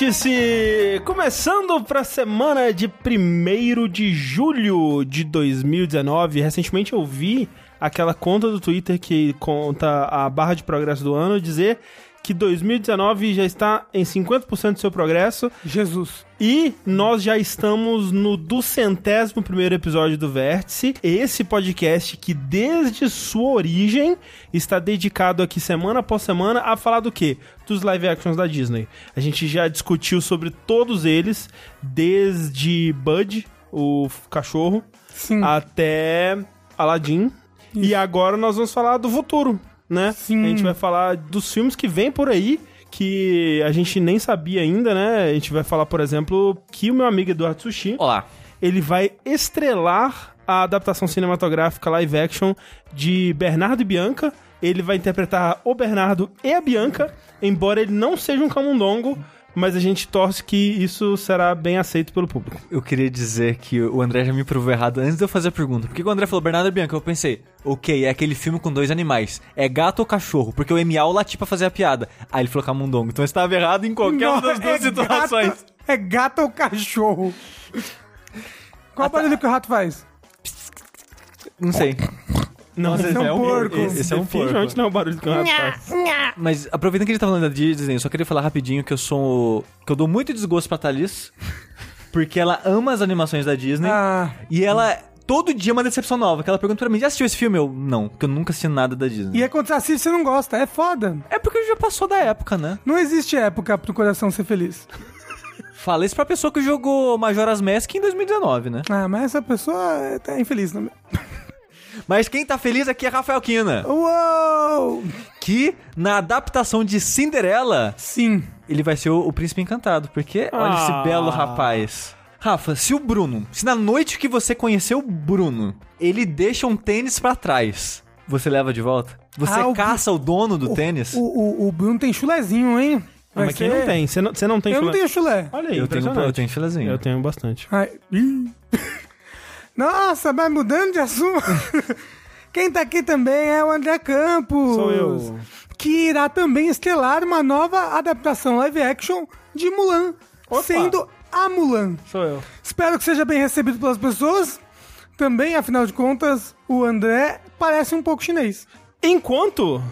Vértice! Começando para a semana de 1 de julho de 2019. Recentemente eu vi aquela conta do Twitter que conta a barra de progresso do ano dizer que 2019 já está em 50% do seu progresso. Jesus. E nós já estamos no duzentésimo primeiro episódio do Vértice, esse podcast que desde sua origem está dedicado aqui semana após semana a falar do quê? Dos live actions da Disney. A gente já discutiu sobre todos eles, desde Bud, o cachorro, Sim. até Aladdin. E agora nós vamos falar do futuro, né? Sim. A gente vai falar dos filmes que vem por aí, que a gente nem sabia ainda, né? A gente vai falar, por exemplo, que o meu amigo Eduardo Sushi, Olá. ele vai estrelar a adaptação cinematográfica live action de Bernardo e Bianca. Ele vai interpretar o Bernardo e a Bianca, embora ele não seja um camundongo, mas a gente torce que isso será bem aceito pelo público. Eu queria dizer que o André já me provou errado antes de eu fazer a pergunta. Porque quando o André falou Bernardo e Bianca, eu pensei, ok, é aquele filme com dois animais. É gato ou cachorro? Porque o miau lati pra fazer a piada. Aí ele falou camundongo. Então eu estava errado em qualquer uma das duas situações. Gato, é gato ou cachorro? Qual o barulho que o rato faz? Não sei. Não, Esse é um porco. Esse, esse é um porco. Definitivamente não é o barulho que. Mas aproveitando que a gente tá falando da Disney, eu só queria falar rapidinho que eu sou. que eu dou muito desgosto pra Thalys. Porque ela ama as animações da Disney. Ah, E ela. Todo dia é uma decepção nova. Que ela pergunta pra mim: já assistiu esse filme? Eu, não, porque eu nunca assisti nada da Disney. e é quando você assiste você não gosta. É foda. É porque já passou da época, né? Não existe época pro coração ser feliz. Fala isso pra pessoa que jogou Majora's Mask em 2019, né? Ah, mas essa pessoa é tá infeliz também. Mas quem tá feliz aqui é Rafael Kina. Uou! Que na adaptação de Cinderela, Sim. ele vai ser o, o príncipe encantado. Porque olha Ah. esse belo rapaz. Rafa, se o Bruno, se na noite que você conheceu o Bruno, ele deixa um tênis pra trás, você leva de volta? Você Ah, o caça o dono do tênis? O, o, o Bruno tem chulezinho, hein? Vai Mas quem ser- não tem? Você não, você não tem Eu não chulé? tenho chulé. Olha aí, eu, tenho, eu tenho filezinho. Eu tenho bastante. Ai, ih. Nossa, mas mudando de assunto. Quem tá aqui também é o André Campos. Sou eu. Que irá também estelar uma nova adaptação live action de Mulan. Opa. Sendo a Mulan. Sou eu. Espero que seja bem recebido pelas pessoas. Também, afinal de contas, o André parece um pouco chinês. Enquanto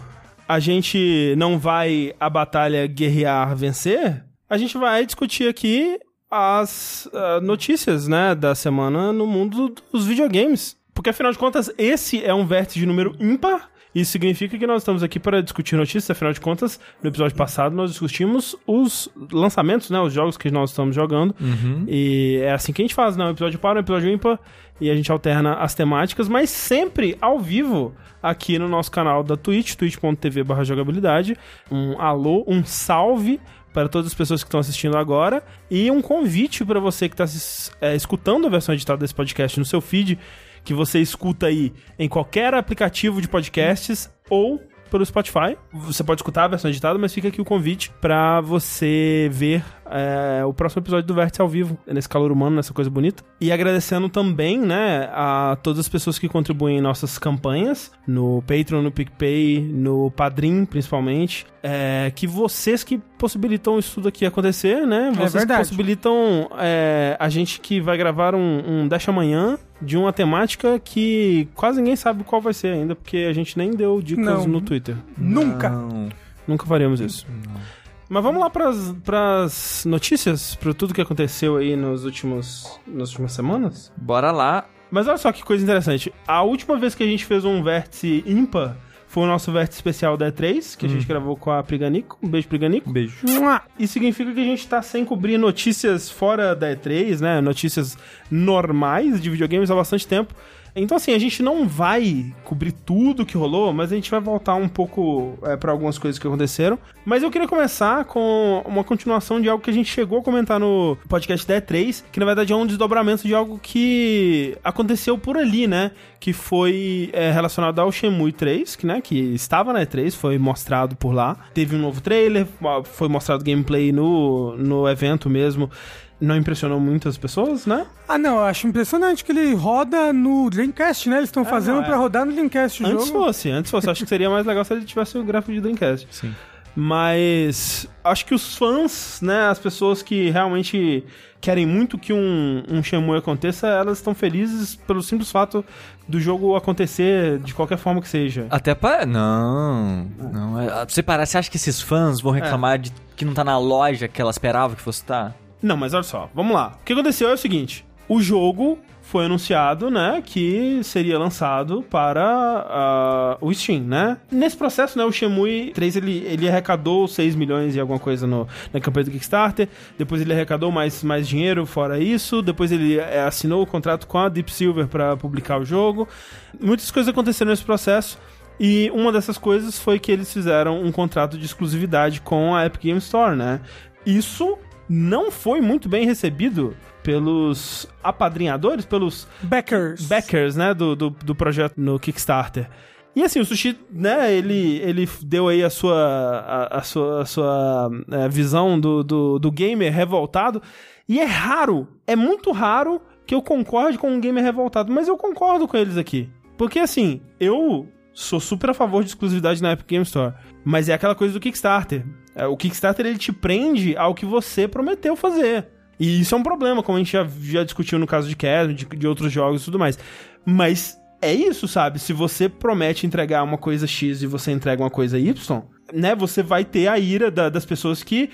a gente não vai a batalha guerrear vencer, a gente vai discutir aqui as ah, notícias, né, da semana no mundo dos videogames. Porque afinal de contas, esse é um vértice de número ímpar. Isso significa que nós estamos aqui para discutir notícias, afinal de contas, no episódio passado nós discutimos os lançamentos, né, os jogos que nós estamos jogando. E é assim que a gente faz, né, um episódio par, um episódio ímpar, e a gente alterna as temáticas, mas sempre ao vivo aqui no nosso canal da Twitch, twitch.tv jogabilidade. Um alô, um salve para todas as pessoas que estão assistindo agora. E um convite para você que está escutando a versão editada desse podcast no seu feed, que você escuta aí em qualquer aplicativo de podcasts ou pelo Spotify. Você pode escutar a versão editada, mas fica aqui o convite para você ver é, o próximo episódio do Vértice ao vivo, nesse calor humano, nessa coisa bonita. E agradecendo também, né, a todas as pessoas que contribuem em nossas campanhas, no Patreon, no PicPay, no Padrim, principalmente. É, que vocês que possibilitam isso tudo aqui acontecer, né? Vocês que verdade. possibilitam é, a gente que vai gravar um, um Dash amanhã de uma temática que quase ninguém sabe qual vai ser ainda, porque a gente nem deu dicas Não. no Twitter. Nunca. Não. Nunca faremos isso. Mas vamos lá pras, pras notícias, pra tudo que aconteceu aí nos últimos, nas últimas semanas? Bora lá. Mas olha só que coisa interessante. A última vez que a gente fez um vértice ímpar foi o nosso vértice especial da E3, que a gente gravou com a Priganico. Um beijo, Priganico. Um beijo. Isso significa que a gente tá sem cobrir notícias fora da E3, né? Notícias normais de videogames há bastante tempo. Então, assim, a gente não vai cobrir tudo que rolou, mas a gente vai voltar um pouco é, para algumas coisas que aconteceram. Mas eu queria começar com uma continuação de algo que a gente chegou a comentar no podcast da E3, que na verdade é um desdobramento de algo que aconteceu por ali, né? Que foi é, relacionado ao Shenmue 3, que, né, que estava na E3, foi mostrado por lá. Teve um novo trailer, foi mostrado gameplay no, no evento mesmo. Não impressionou muitas pessoas, né? Ah, não, eu acho impressionante que ele roda no Dreamcast, né? Eles estão fazendo não, é. pra rodar no Dreamcast o Antes jogo. fosse, antes fosse. Acho que seria mais legal se ele tivesse o gráfico de Dreamcast. Sim. Mas acho que os fãs, né, as pessoas que realmente querem muito que um, um Shenmue aconteça, elas estão felizes pelo simples fato do jogo acontecer de qualquer forma que seja. Até para. Não. Não. É, você parar, você acha que esses fãs vão reclamar de que não tá na loja que ela esperava que fosse estar? Não, mas olha só, vamos lá. O que aconteceu é o seguinte: o jogo foi anunciado, né, que seria lançado para uh, o Steam, né? Nesse processo, né, o Shenmue 3, ele, ele arrecadou 6 milhões e alguma coisa no, na campanha do Kickstarter, depois ele arrecadou mais, mais dinheiro fora isso, depois ele é, assinou o contrato com a Deep Silver para publicar o jogo. Muitas coisas aconteceram nesse processo, e uma dessas coisas foi que eles fizeram um contrato de exclusividade com a Epic Game Store, né? Isso não foi muito bem recebido pelos apadrinhadores, pelos Backers. backers, né, do, do, do projeto no Kickstarter. E assim, o Sushi, né, ele, ele deu aí a sua, a, a sua, a sua é, visão do, do, do gamer revoltado. E é raro, é muito raro que eu concorde com um gamer revoltado, mas eu concordo com eles aqui. Porque assim, eu sou super a favor de exclusividade na Epic Game Store, mas é aquela coisa do Kickstarter. É, o Kickstarter ele te prende ao que você prometeu fazer. E isso é um problema, como a gente já, já discutiu no caso de Castle, de, de outros jogos e tudo mais. Mas é isso, sabe? Se você promete entregar uma coisa X e você entrega uma coisa Y, né? Você vai ter a ira da, das pessoas que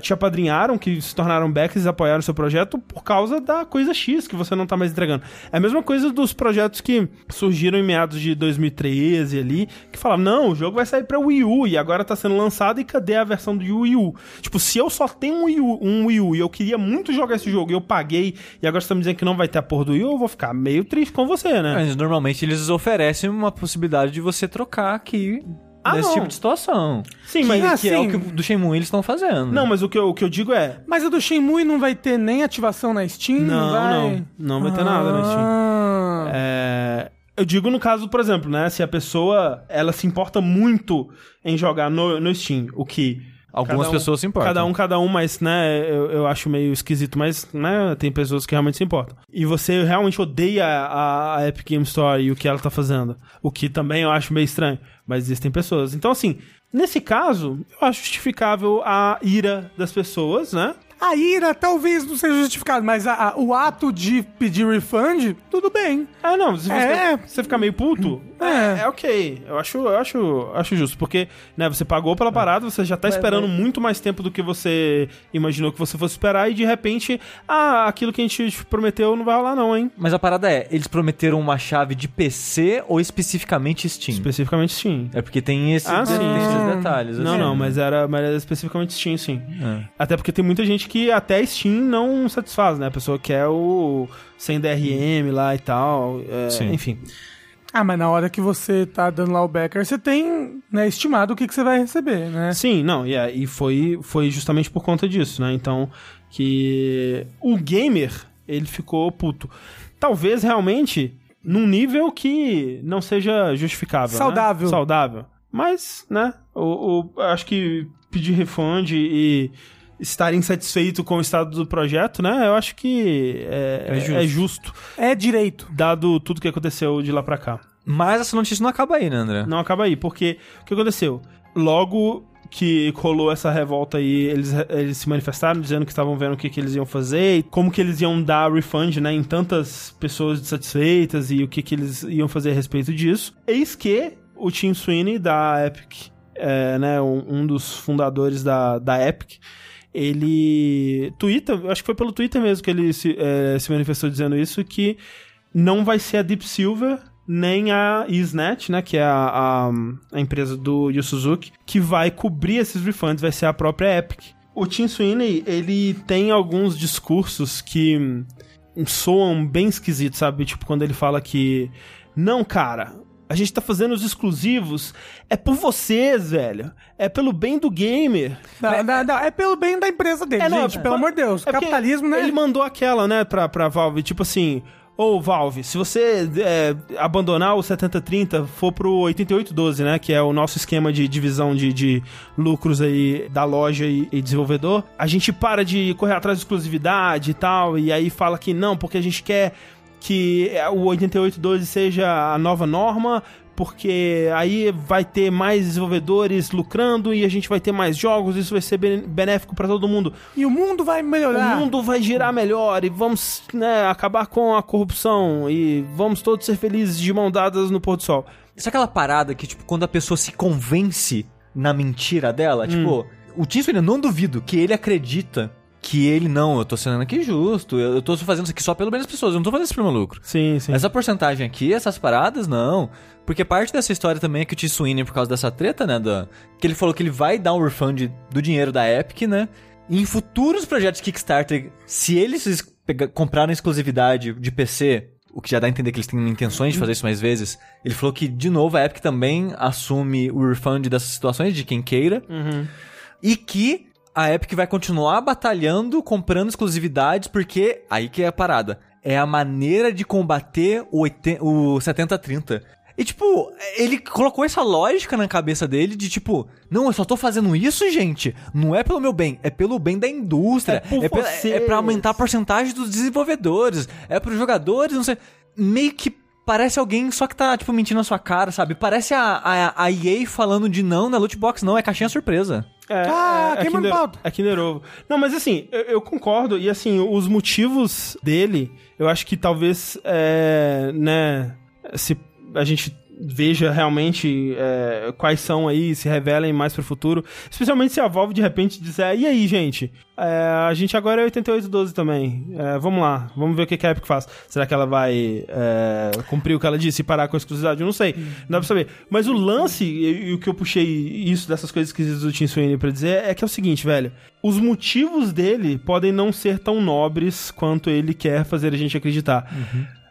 te apadrinharam, que se tornaram backs e apoiaram o seu projeto por causa da coisa X que você não tá mais entregando. É a mesma coisa dos projetos que surgiram em meados de 2013 ali, que falavam, não, o jogo vai sair pra Wii U e agora tá sendo lançado e cadê a versão do Wii U? Tipo, se eu só tenho um Wii U, um Wii U e eu queria muito jogar esse jogo e eu paguei e agora você tá me dizendo que não vai ter a porra do Wii U, eu vou ficar meio triste com você, né? Mas normalmente eles oferecem uma possibilidade de você trocar aqui Ah, nesse não. tipo de situação. Sim, que, mas que é assim- o que o do Shenmue eles estão fazendo. Não, mas o que eu, o que eu digo é. Mas o do Shenmue não vai ter nem ativação na Steam? Não, vai? não. Não vai ter nada na Steam. Ah. É, eu digo no caso, por exemplo, né? Se a pessoa ela se importa muito em jogar no, no Steam, o que. Algumas um- pessoas se importam. Cada um, cada um, mas, né, eu, eu acho meio esquisito, mas, né, tem pessoas que realmente se importam. E você realmente odeia a, a Epic Game Store e o que ela tá fazendo. O que também eu acho meio estranho, mas existem pessoas. Então, assim, nesse caso, eu acho justificável a ira das pessoas, né? A ira talvez não seja justificado, mas a- a- o ato de pedir refund, tudo bem. Ah, não, se você, É. você ficar meio puto, É. é, é ok. Eu acho, eu acho, acho justo, porque, né, você pagou pela parada, você já tá esperando muito mais tempo do que você imaginou que você fosse esperar, e de repente, ah, aquilo que a gente te prometeu não vai rolar não, hein? Mas a parada é, eles prometeram uma chave de PC ou especificamente Steam? Especificamente Steam. É porque tem, esse, Ah, sim, esses detalhes. Não, assim. não, mas era, mas era especificamente Steam, sim. É. Até porque tem muita gente que até Steam não satisfaz, né? A pessoa quer o sem DRM lá e tal, é, Sim. enfim. Ah, mas na hora que você tá dando lá o backer, você tem né, estimado o que, que você vai receber, né? Sim, não, e, é, e foi, foi justamente por conta disso, né? Então, que o gamer, ele ficou puto. Talvez realmente num nível que não seja justificável. né? Saudável. Saudável. Mas, né, o, o- acho que pedir refund e estar insatisfeito com o estado do projeto, né? Eu acho que é, É justo. é justo, É direito. dado tudo que aconteceu de lá pra cá. Mas essa notícia não acaba aí, né, André? Não acaba aí, porque o que aconteceu? Logo que rolou essa revolta aí, eles, eles se manifestaram dizendo que estavam vendo o que, que eles iam fazer, como que eles iam dar refund, né, em tantas pessoas insatisfeitas e o que, que eles iam fazer a respeito disso. Eis que o Tim Sweeney da Epic, é, né, um, um dos fundadores da, da Epic, ele twitta, acho que foi pelo Twitter mesmo que ele se, é, se manifestou dizendo isso, que não vai ser a Deep Silver nem a Isnet, né, que é a, a, a empresa do Yu Suzuki, que vai cobrir esses refunds, vai ser a própria Epic. O Tim Sweeney, ele tem alguns discursos que hum, soam bem esquisitos, sabe? Tipo, quando ele fala que não, cara, a gente tá fazendo os exclusivos é por vocês, velho. É pelo bem do gamer. Não, não, não, é pelo bem da empresa dele, É, não, gente. é- pelo amor de Deus. É Capitalismo, né? Ele mandou aquela, né, pra, pra Valve, tipo assim. Ô, Valve, se você é, abandonar o 7030, for pro 8812, né? Que é o nosso esquema de divisão de, de lucros aí da loja e, e desenvolvedor, a gente para de correr atrás de exclusividade e tal, e aí fala que não, porque a gente quer que é, o 8812 seja a nova norma porque aí vai ter mais desenvolvedores lucrando e a gente vai ter mais jogos, isso vai ser ben- benéfico pra todo mundo. E o mundo vai melhorar. O mundo vai girar melhor e vamos né, acabar com a corrupção e vamos todos ser felizes de mão dadas no pôr do sol. Isso é aquela parada que, tipo, quando a pessoa se convence na mentira dela, tipo, o Tim Sweeney, eu não duvido que ele acredita que ele, não, eu tô sendo aqui justo, eu eu tô fazendo isso aqui só pelo bem das pessoas, eu não tô fazendo isso pro meu lucro. Sim, sim. Essa porcentagem aqui, essas paradas, não. Porque parte dessa história também é que o Tim Sweeney, por causa dessa treta, né, da, que ele falou que ele vai dar um refund do dinheiro da Epic, né, em futuros projetos Kickstarter, se eles comprarem exclusividade de PC, o que já dá a entender que eles têm intenções de fazer isso mais vezes, ele falou que, de novo, a Epic também assume o refund dessas situações de quem queira, Uhum. e que a Epic vai continuar batalhando, comprando exclusividades, porque aí que é a parada. É a maneira de combater o, 80 o 70-30. E, tipo, ele colocou essa lógica na cabeça dele de, tipo, não, eu só tô fazendo isso, gente. Não é pelo meu bem, é pelo bem da indústria. É vocês. é pra aumentar a porcentagem dos desenvolvedores. É pros jogadores, não sei. Meio que parece alguém só que tá, tipo, mentindo na sua cara, sabe? Parece a, a, a EA falando de não na loot box, não, é caixinha surpresa. É, Ah, é, é queimando Kinder- pauta. É Kinder Ovo. Não, mas assim, eu, eu concordo. E assim, os motivos dele, eu acho que talvez, é, né, se a gente veja realmente é, quais são aí, se revelem mais pro futuro. Especialmente se a Valve de repente disser, e aí, gente? É, a gente agora é 8812 também. É, vamos lá, vamos ver o que a Epic faz. Será que ela vai é, cumprir o que ela disse e parar com a exclusividade? Eu não sei. Não dá pra saber. Mas o lance, e, e o que eu puxei isso dessas coisas esquisitas do Tim Sweeney pra dizer, é que é o seguinte, velho. Os motivos dele podem não ser tão nobres quanto ele quer fazer a gente acreditar.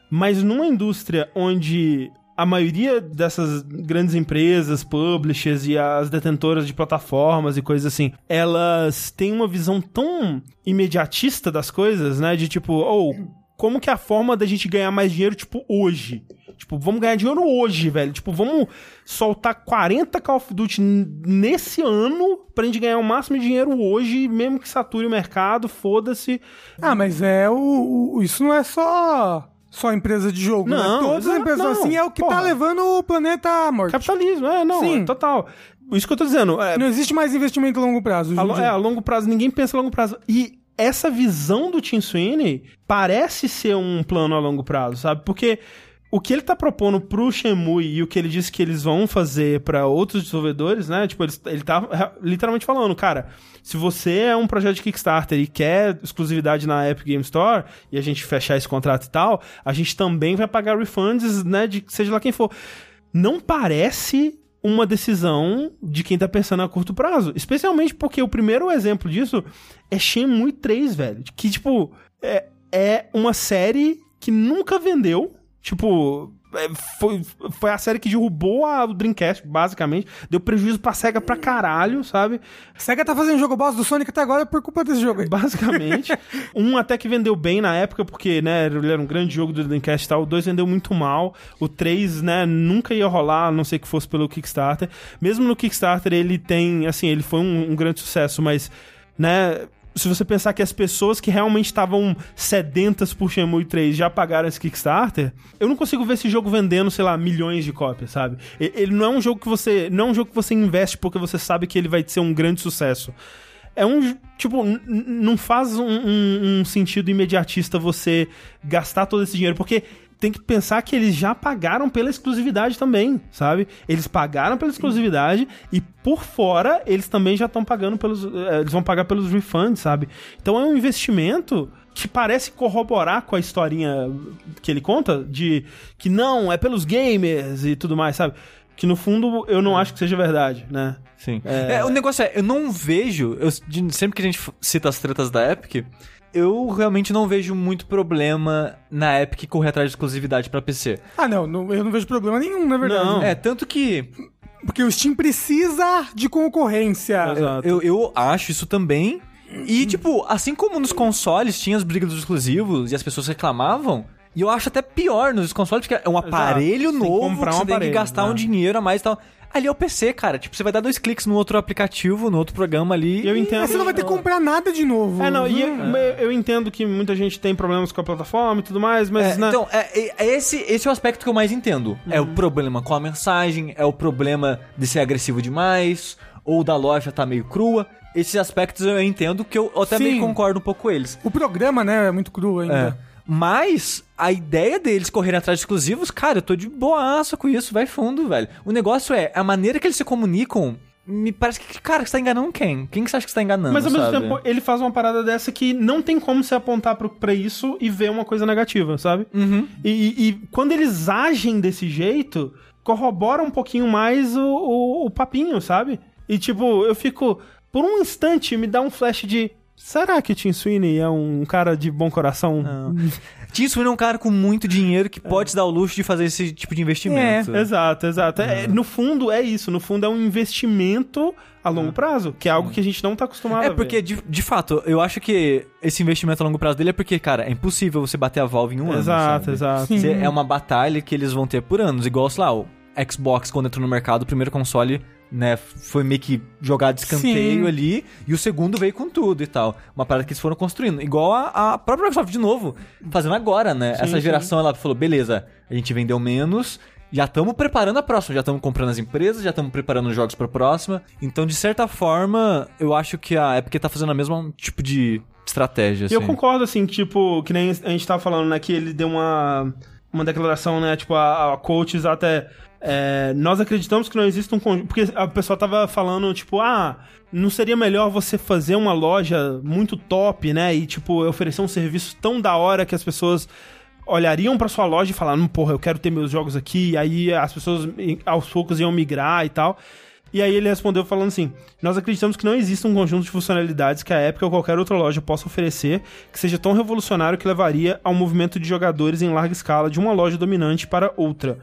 Mas numa indústria onde a maioria dessas grandes empresas, publishers e as detentoras de plataformas e coisas assim, elas têm uma visão tão imediatista das coisas, né? De tipo, ou como que é a forma da gente ganhar mais dinheiro, tipo, hoje? Tipo, vamos ganhar dinheiro hoje, velho. Tipo, vamos soltar 40 Call of Duty nesse ano pra gente ganhar o máximo de dinheiro hoje, mesmo que sature o mercado, foda-se. Ah, mas é o, o- Isso não é só. Só empresa de jogo, Não, né? Todas as empresas não. assim é o que tá Porra. levando o planeta à morte. Capitalismo, é, não, Sim. é total. Isso que eu tô dizendo. É, Não existe mais investimento a longo prazo. a, lo- é, a longo prazo, ninguém pensa a longo prazo. E essa visão do Tim Sweeney parece ser um plano a longo prazo, sabe? Porque o que ele tá propondo pro Shenmue e o que ele disse que eles vão fazer pra outros desenvolvedores, né? Tipo, eles- ele tá literalmente falando, cara, se você é um projeto de Kickstarter e quer exclusividade na Epic Game Store e a gente fechar esse contrato e tal, a gente também vai pagar refunds, né, de seja lá quem for. Não parece uma decisão de quem tá pensando a curto prazo. Especialmente porque o primeiro exemplo disso é Shenmue 3, velho. Que, tipo, é, é uma série que nunca vendeu. Tipo, é, foi, foi a série que derrubou a, o Dreamcast, basicamente. Deu prejuízo pra SEGA pra caralho, sabe? A SEGA tá fazendo jogo boss do Sonic até agora por culpa desse jogo aí. Basicamente. um até que vendeu bem na época, porque, né, ele era um grande jogo do Dreamcast e tal. O 2 vendeu muito mal. O 3, né, nunca ia rolar, a não ser que fosse pelo Kickstarter. Mesmo no Kickstarter, ele tem, assim, ele foi um, um grande sucesso, mas, né... Se você pensar que as pessoas que realmente estavam sedentas por Shenmue 3 já pagaram esse Kickstarter, eu não consigo ver esse jogo vendendo, sei lá, milhões de cópias, sabe? Ele não é um jogo que você, não é um jogo que você investe porque você sabe que ele vai ser um grande sucesso. É um. Tipo, não faz um, um- um sentido imediatista você gastar todo esse dinheiro, porque tem que pensar que eles já pagaram pela exclusividade também, sabe? Eles pagaram pela exclusividade e por fora eles também já estão pagando pelos. eh, Eles vão pagar pelos refunds, sabe? Então é um investimento que parece corroborar com a historinha que ele conta de que não, é pelos gamers e tudo mais, sabe? Que no fundo eu não acho que seja verdade, né? Sim. É, o negócio é, eu não vejo. eu- sempre que a gente cita as tretas da Epic, eu realmente não vejo muito problema na Epic correr atrás de exclusividade pra PC. Ah, não, não, eu não vejo problema nenhum, na verdade. Não. É, tanto que Porque o Steam precisa de concorrência. Exato. eu, eu acho isso também. E, tipo, assim como nos consoles tinha os brigas dos exclusivos e as pessoas reclamavam, e eu acho até pior nos consoles, porque é um aparelho tem que novo comprar que um você tem aparelho, que gastar né? um dinheiro a mais e tal. Ali é o PC, cara. Tipo, você vai dar dois cliques no outro aplicativo, no outro programa ali. Eu e- entendo. Mas você não vai ter que comprar nada de novo. É, não, e eu, Hum. eu entendo que muita gente tem problemas com a plataforma e tudo mais, mas, É, né, Então, é, é- é esse, esse é o aspecto que eu mais entendo. É o problema com a mensagem, é o problema de ser agressivo demais, ou da loja tá meio crua. Esses aspectos eu entendo que eu até Sim. meio concordo um pouco com eles. O programa, né, é muito cru É. Mas a ideia deles correrem atrás de exclusivos, cara, eu tô de boaça com isso, vai fundo, velho. O negócio é, a maneira que eles se comunicam, me parece que, cara, você tá enganando quem? Quem que você acha que você tá enganando? Mas ao mesmo sabe? tempo, ele faz uma parada dessa que não tem como se apontar pro, pra isso e ver uma coisa negativa, sabe? Uhum. E, e- e quando eles agem desse jeito, corrobora um pouquinho mais o, o, o papinho, sabe? E tipo, eu fico. Por um instante me dá um flash de. Será que o Tim Sweeney é um cara de bom coração? Tim Sweeney é um cara com muito dinheiro que pode se dar o luxo de fazer esse tipo de investimento. Exato, exato. É, no fundo é isso. No fundo é um investimento a longo prazo, que é algo que a gente não tá acostumado a É ver. porque, de, de fato, eu acho que esse investimento a longo prazo dele é porque, cara, é impossível você bater a Valve em um ano. Exato, sabe? exato. Cê- É uma batalha que eles vão ter por anos. Igual, sei lá, o Xbox, quando entrou no mercado, o primeiro console, né, foi meio que jogado de escanteio Sim. ali, e o segundo veio com tudo e tal. Uma parada que eles foram construindo. Igual a, a própria Microsoft, de novo, fazendo agora, né? Sim, Essa sim. geração, ela falou, beleza, a gente vendeu menos, já estamos preparando a próxima, já estamos comprando as empresas, já estamos preparando os jogos pra próxima. Então, de certa forma, eu acho que a Epic tá fazendo a mesma tipo de estratégia, E eu assim. concordo, assim, tipo, que nem a gente tava falando, né, que ele deu uma, uma declaração, né, tipo, a, a coaches até... é, nós acreditamos que não existe um conjunto... Porque a pessoa tava falando, tipo, ah, não seria melhor você fazer uma loja muito top, né, e, tipo, oferecer um serviço tão da hora que as pessoas olhariam pra sua loja e falaram, "Hum, porra, eu quero ter meus jogos aqui, e aí as pessoas aos poucos iam migrar e tal. E aí ele respondeu falando assim: Nós acreditamos que não existe um conjunto de funcionalidades que a Epic ou qualquer outra loja possa oferecer que seja tão revolucionário que levaria ao movimento de jogadores em larga escala de uma loja dominante para outra.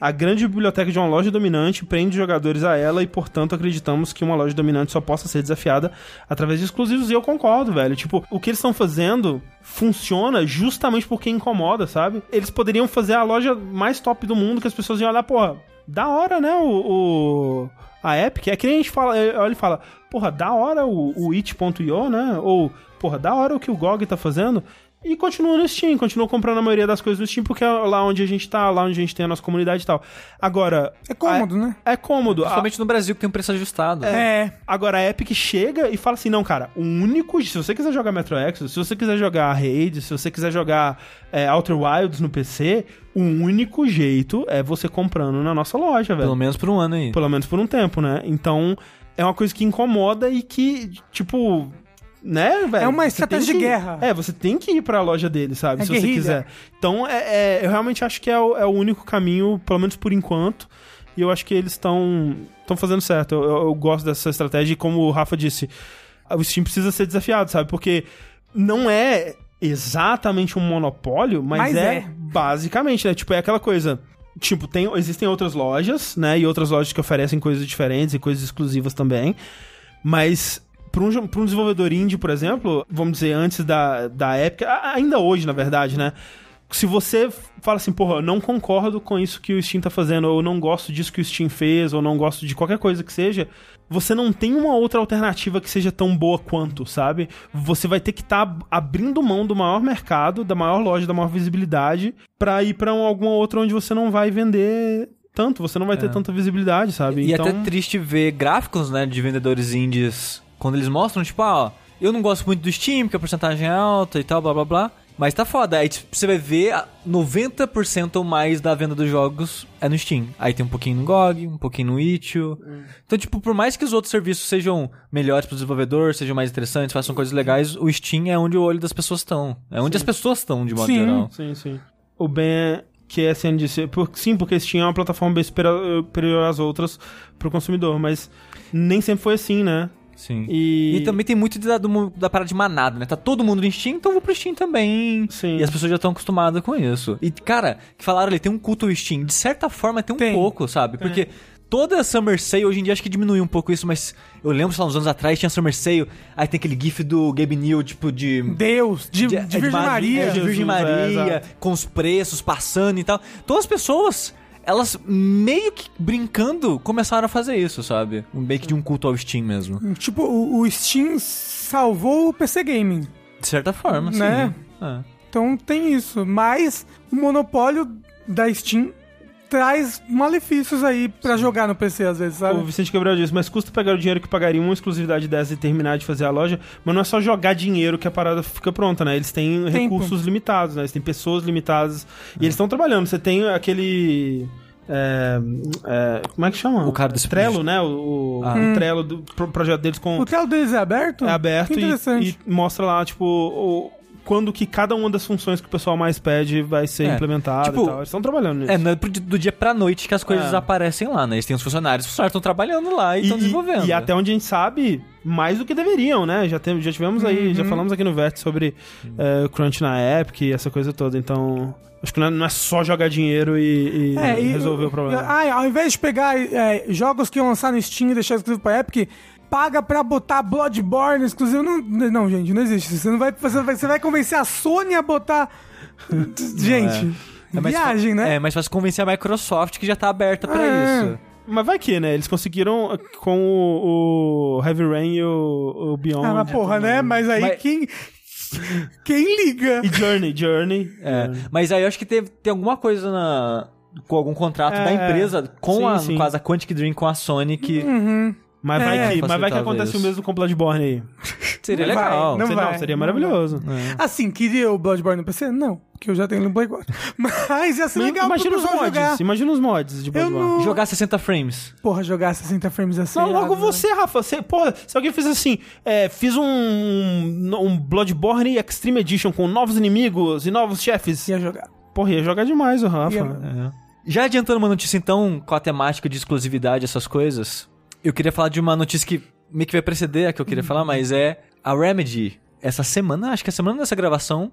A grande biblioteca de uma loja dominante prende jogadores a ela e, portanto, acreditamos que uma loja dominante só possa ser desafiada através de exclusivos. E eu concordo, velho. Tipo, o que eles estão fazendo funciona justamente porque incomoda, sabe? Eles poderiam fazer a loja mais top do mundo que as pessoas iam olhar, porra, da hora, né? O. o- a Epic. É que nem a gente fala, eh, olha e fala, porra, da hora o, o it.io, né? Ou, porra, da hora o que o GOG tá fazendo. E continua no Steam, continua comprando a maioria das coisas no Steam, porque é lá onde a gente tá, lá onde a gente tem a nossa comunidade e tal. Agora. É cômodo, né? É cômodo. A- Principalmente no Brasil, que tem um preço ajustado. É. Agora a Epic chega e fala assim: não, cara, o único. Se você quiser jogar Metro Exodus, se você quiser jogar Raid, se você quiser jogar é, Outer Wilds no PC, o único jeito é você comprando na nossa loja, velho. Pelo menos por um ano aí. Pelo menos por um tempo, né? Então é uma coisa que incomoda e que, tipo. Né, velho? É uma Você estratégia de que- guerra. É, você tem que ir pra loja dele, sabe? É se você guerrilha. quiser. Então, é, é- eu realmente acho que é o, é o único caminho, pelo menos por enquanto. E eu acho que eles estão estão fazendo certo. Eu, eu- eu gosto dessa estratégia e como o Rafa disse, o Steam precisa ser desafiado, sabe? Porque não é exatamente um monopólio, mas, Mas é, é. basicamente, né? Tipo, é aquela coisa. Tipo, tem, existem outras lojas, né? E outras lojas que oferecem coisas diferentes e coisas exclusivas também. Mas para um, pra um desenvolvedor indie, por exemplo, vamos dizer, antes da, da época, ainda hoje, na verdade, né? Se você fala assim, porra, eu não concordo com isso que o Steam tá fazendo, ou eu não gosto disso que o Steam fez, ou não gosto de qualquer coisa que seja, você não tem uma outra alternativa que seja tão boa quanto, sabe? Você vai ter que estar abrindo mão do maior mercado, da maior loja, da maior visibilidade, pra ir pra um- alguma outra onde você não vai vender tanto, você não vai ter tanta visibilidade, sabe? E então... é até triste ver gráficos, né, de vendedores indies, quando eles mostram, tipo, ah, ó, eu não gosto muito do Steam, porque a porcentagem é alta e tal, blá blá blá. Mas tá foda. Aí tipo, você vai ver ah, 90% ou mais da venda dos jogos é no Steam. Aí tem um pouquinho no GOG, um pouquinho no Itch.io. Então, tipo, por mais que os outros serviços sejam melhores pro desenvolvedor, sejam mais interessantes, façam coisas legais, o Steam é onde o olho das pessoas estão. É onde as pessoas estão, de modo Sim. geral. Sim, sim. O Ben que é disse, por, sim, porque Steam é uma plataforma bem superior, superior às outras pro consumidor, mas nem sempre foi assim, né? Sim. E, E também tem muito da, do- da parada de manada, né? Tá todo mundo no Steam, então eu vou pro Steam também. Sim. E as pessoas já estão acostumadas com isso. E, cara, que falaram ali, tem um culto ao Steam. De certa forma, tem um Tem. pouco, sabe? Porque toda Summer Sale, hoje em dia, acho que diminuiu um pouco isso, mas eu lembro, sei lá, uns anos atrás, tinha Summer Sale, aí tem aquele gif do Gabe New, tipo, de... Deus, de, de, é Virgem Maria, é, de Virgem é, Maria, exato. com os preços passando e tal. Todas as pessoas, elas meio que brincando começaram a fazer isso, sabe? Um meio que de um culto ao Steam mesmo. Tipo, o, o Steam salvou o PC Gaming, De certa forma, Né? sim. É. então tem isso. Mas o monopólio da Steam traz malefícios aí pra jogar no PC às vezes, O sabe? Vicente Gabriel diz, mas custa pegar o dinheiro que pagaria uma exclusividade dessa e terminar de fazer a loja, mas não é só jogar dinheiro que a parada fica pronta, né? Eles têm Tempo. recursos limitados, né? Eles têm pessoas limitadas e eles estão trabalhando. Você tem aquele... é, é, como é que chama? O cara do Trello, né? O, o Ah. Trello do pro- projeto deles com... O telo deles é aberto? É aberto Que e, interessante. e mostra lá, tipo, o- quando que cada uma das funções que o pessoal mais pede vai ser É, implementada tipo, e tal. Eles estão trabalhando nisso. É, não é do dia pra noite que as coisas É. aparecem lá, né? Eles têm os funcionários, os funcionários estão trabalhando lá e estão desenvolvendo. e até onde a gente sabe, mais do que deveriam, né? Já, tem, já tivemos aí, Uhum. já falamos aqui no Vértice sobre é, o Crunch na Epic e essa coisa toda. Então, acho que não é, não é só jogar dinheiro e, e É, e- resolver o problema. Ah, ao invés de pegar é, jogos que iam lançar no Steam e deixar exclusivo pra Epic, paga pra botar Bloodborne exclusivo. Não, não gente, não existe. Você não vai, você vai, você vai convencer a Sony a botar. gente, É mais viagem, né? É, mas faz convencer a Microsoft que já tá aberta pra É. isso. Mas vai que, né? Eles conseguiram com o, o Heavy Rain e o, o Beyond. Ah, mas porra, né? Mas aí Mas- quem. Quem liga? E Journey, Journey. É, mas aí eu acho que teve, tem alguma coisa na, com algum contrato É, da empresa com sim, a, sim. no caso, a Quantic Dream com a Sony que Mas, vai É. que, mas vai que acontece o isso. mesmo com Bloodborne aí. seria Não vai, legal. não Seria- vai, seria não maravilhoso. É. Assim, queria o Bloodborne no PC? Não, porque eu já tenho no Play 4. Mas ia ser legal imagina os mods. jogar. Imagina os mods de Bloodborne. não... Jogar 60 frames. Porra, jogar 60 frames assim. Não, logo irado, né? você, Rafa. Você, porra, se alguém fez assim, é, fiz um, um Bloodborne Extreme Edition com novos inimigos e novos chefes. Ia jogar. Porra, ia jogar demais o Rafa. Ia- Já adiantando uma notícia, então, com a temática de exclusividade, essas coisas, eu queria falar de uma notícia que meio que vai preceder a que eu queria falar, mas é a Remedy, essa semana, acho que a semana dessa gravação,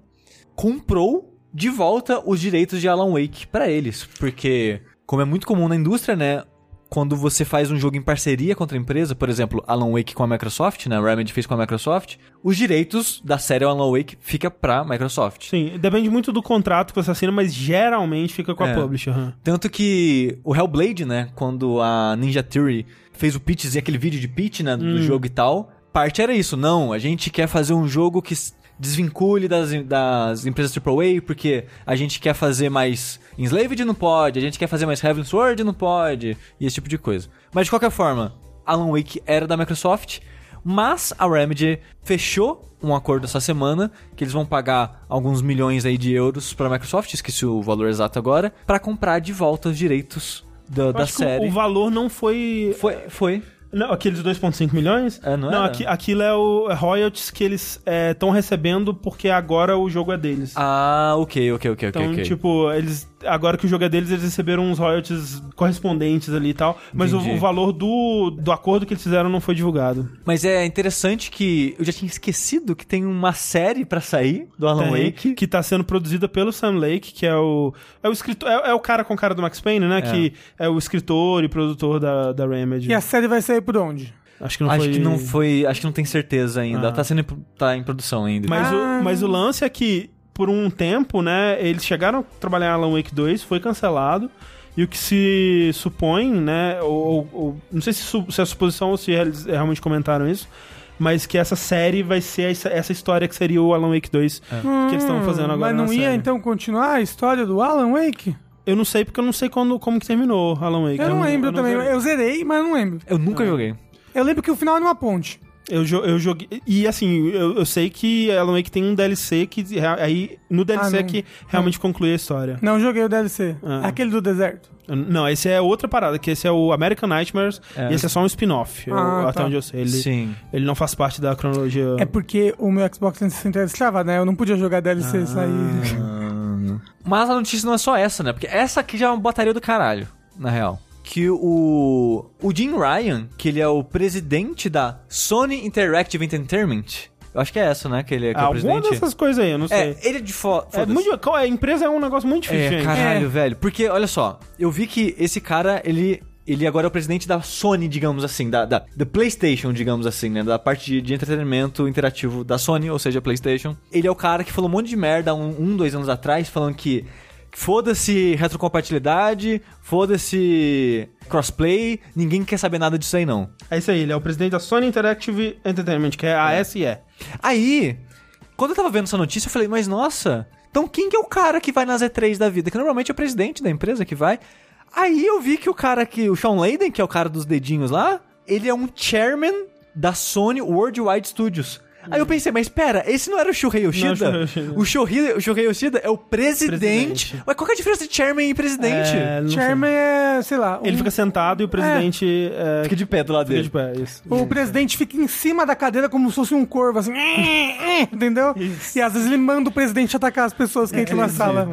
comprou de volta os direitos de Alan Wake pra eles. Porque, como é muito comum na indústria, né? Quando você faz um jogo em parceria com outra empresa, por exemplo, Alan Wake com a Microsoft, né? A Remedy fez com a Microsoft, os direitos da série Alan Wake fica pra Microsoft. Sim, depende muito do contrato que você assina, mas geralmente fica com a É. publisher. aham. Tanto que o Hellblade, né, quando a Ninja Theory fez o pitch, aquele vídeo de pitch, né, do jogo e tal, parte era isso, não, a gente quer fazer um jogo que desvincule das, das empresas AAA, porque a gente quer fazer mais Enslaved não pode, a gente quer fazer mais Heaven Sword não pode, e esse tipo de coisa. Mas de qualquer forma, Alan Wake era da Microsoft, mas a Remedy fechou um acordo essa semana que eles vão pagar alguns milhões aí de euros para a Microsoft, esqueci o valor exato agora, para comprar de volta os direitos da, Eu da acho que série. O valor não foi. Foi, foi. Não, aqueles 2,5 milhões? É, não não era? aqui- aquilo é o é royalties que eles estão recebendo porque agora o jogo é deles. Ah, ok, ok, ok, Então, ok. ok. tipo, eles. Agora que o jogo é deles, eles receberam uns royalties correspondentes ali e tal. Mas o, o valor do, do acordo que eles fizeram não foi divulgado. Mas é interessante que eu já tinha esquecido que tem uma série pra sair do Alan Tem, Wake. que tá sendo produzida pelo Sam Lake, que é o. É o escritor. É, é o cara com cara do Max Payne, né? Que é o escritor e produtor da, da Remedy. E a série vai sair por onde? Acho que não acho foi. que não foi, acho que não tem certeza ainda. Ah. Tá sendo em- tá em produção ainda. Mas, Ah. o, mas o lance é que, por um tempo, né, eles chegaram a trabalhar em Alan Wake 2, foi cancelado. E o que se supõe, né, ou, ou- não sei se, se é suposição ou se eles realmente comentaram isso, mas que essa série vai ser essa, essa história que seria o Alan Wake 2 que eles estão fazendo agora Mas não na ia série. então continuar a história do Alan Wake? Eu não sei porque eu não sei quando, como que terminou Alan Wake. Eu não lembro também. zerei. Eu zerei, mas não lembro. Eu nunca joguei. Eu lembro que o final era uma ponte. Eu, jo- eu joguei. E assim, eu, eu sei que Alan Wake tem um DLC que. Aí, no DLC Ah, é que realmente conclui a história. Não joguei o DLC. Ah. Aquele do deserto. Não, esse é outra parada, que esse é o American Nightmares É. e esse é só um spin-off, Ah, até tá. onde eu sei. Ele, Sim. ele não faz parte da cronologia. É porque o meu Xbox 360 era destravado, né? Eu não podia jogar DLC e sair. Mas a notícia não é só essa, né? Porque essa aqui já é uma botaria do caralho, na real. Que o. O Jim Ryan, que ele é o presidente da Sony Interactive Entertainment. Eu acho que é essa, né? Que ele é, que é o Alguma presidente. dessas coisas aí, eu não sei. É, ele é de fo... É, muito, a empresa é um negócio muito difícil, É, gente. caralho, É. velho. Porque, olha só, eu vi que esse cara, ele. Ele agora é o presidente da Sony, digamos assim, da, da, da PlayStation, digamos assim, né? Da parte de, de entretenimento interativo da Sony, ou seja, PlayStation. Ele é o cara que falou um monte de merda um, um dois anos atrás, falando que foda-se retrocompatibilidade, foda-se crossplay, ninguém quer saber nada disso aí não. É isso aí, ele é o presidente da Sony Interactive Entertainment, que é a SE. Aí, quando eu tava vendo essa notícia, eu falei, mas nossa, então quem que é o cara que vai na Z3 da vida? Que normalmente é o presidente da empresa que vai. Aí eu vi que o cara que, o Sean Layden, que é o cara dos dedinhos lá, ele é um chairman da Sony Worldwide Studios. Aí eu pensei, mas pera, esse não era o Shuhei Yoshida? Não. O Shuhei, o Shuhei Yoshida é o presidente. Presidente. Mas qual que é a diferença de chairman e presidente? É, não sei. Chairman é, sei lá. Ele um- fica sentado e o presidente é, Fica de pé do lado fica dele. de pé, isso. O presidente fica em cima da cadeira como se fosse um corvo, assim. Entendeu? E às vezes ele manda o presidente atacar as pessoas que entram na sala.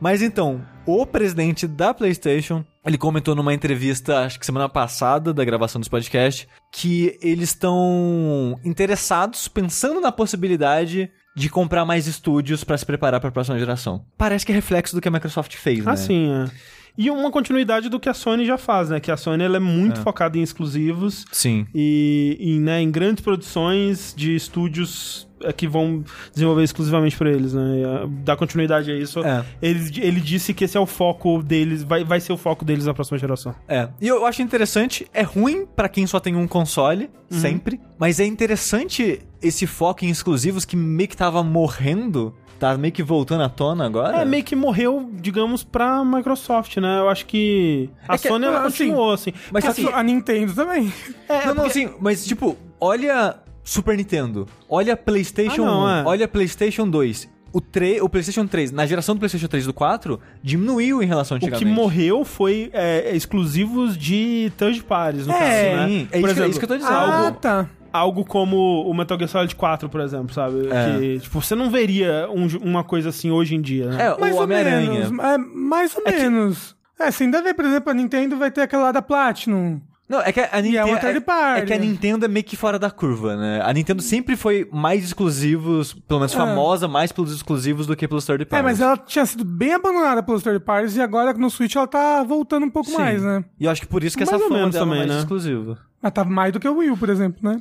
Mas então, o presidente da PlayStation, ele comentou numa entrevista, acho que semana passada, da gravação desse podcast, que eles estão interessados, pensando na possibilidade de comprar mais estúdios pra se preparar pra próxima geração. Parece que é reflexo do que a Microsoft fez, né? Ah, sim, é. E uma continuidade do que a Sony já faz, né? Que a Sony ela é muito focada em exclusivos Sim. e em, né, em grandes produções de estúdios é, que vão desenvolver exclusivamente pra eles, né? É, Dar continuidade a isso. É. Ele, ele disse que esse é o foco deles, vai, vai ser o foco deles na próxima geração. É. E eu acho interessante, é ruim pra quem só tem um console, Uhum. sempre, mas é interessante esse foco em exclusivos que meio que tava morrendo, tá meio que voltando à tona agora. É, meio que morreu, digamos, pra Microsoft, né? Eu acho que a É que, Sony ela assim, continuou, assim. mas assim, A Nintendo também. é, não, não, porque- assim, mas tipo, olha Super Nintendo, olha PlayStation Ah, não, 1, é. olha PlayStation 2. O, 3, o PlayStation 3, na geração do PlayStation 3 e do 4, diminuiu em relação a O que antigamente. morreu foi é, exclusivos de third parties, no É, caso, né? é isso que- é isso que eu tô dizendo. Ah, Algo, tá. algo como o Metal Gear Solid 4, por exemplo, sabe? É. Que, tipo, você não veria um uma coisa assim hoje em dia, né? É, Mais o ou Homem-Aranha. menos. É, mais ou menos. É, você ainda vê, por exemplo, a Nintendo vai ter aquela lá da Platinum. Não, é que a Nintendo. é third party. é que a Nintendo é meio que fora da curva, né? A Nintendo sempre foi mais exclusivos, pelo menos É. famosa, mais pelos exclusivos do que pelos third É, parties. mas ela tinha sido bem abandonada pelos third parties e agora no Switch ela tá voltando um pouco Sim. mais, né? E eu acho que por isso que Mais essa fama dela é também, mais né? exclusiva. Ela tá mais do que o Wii por exemplo, né?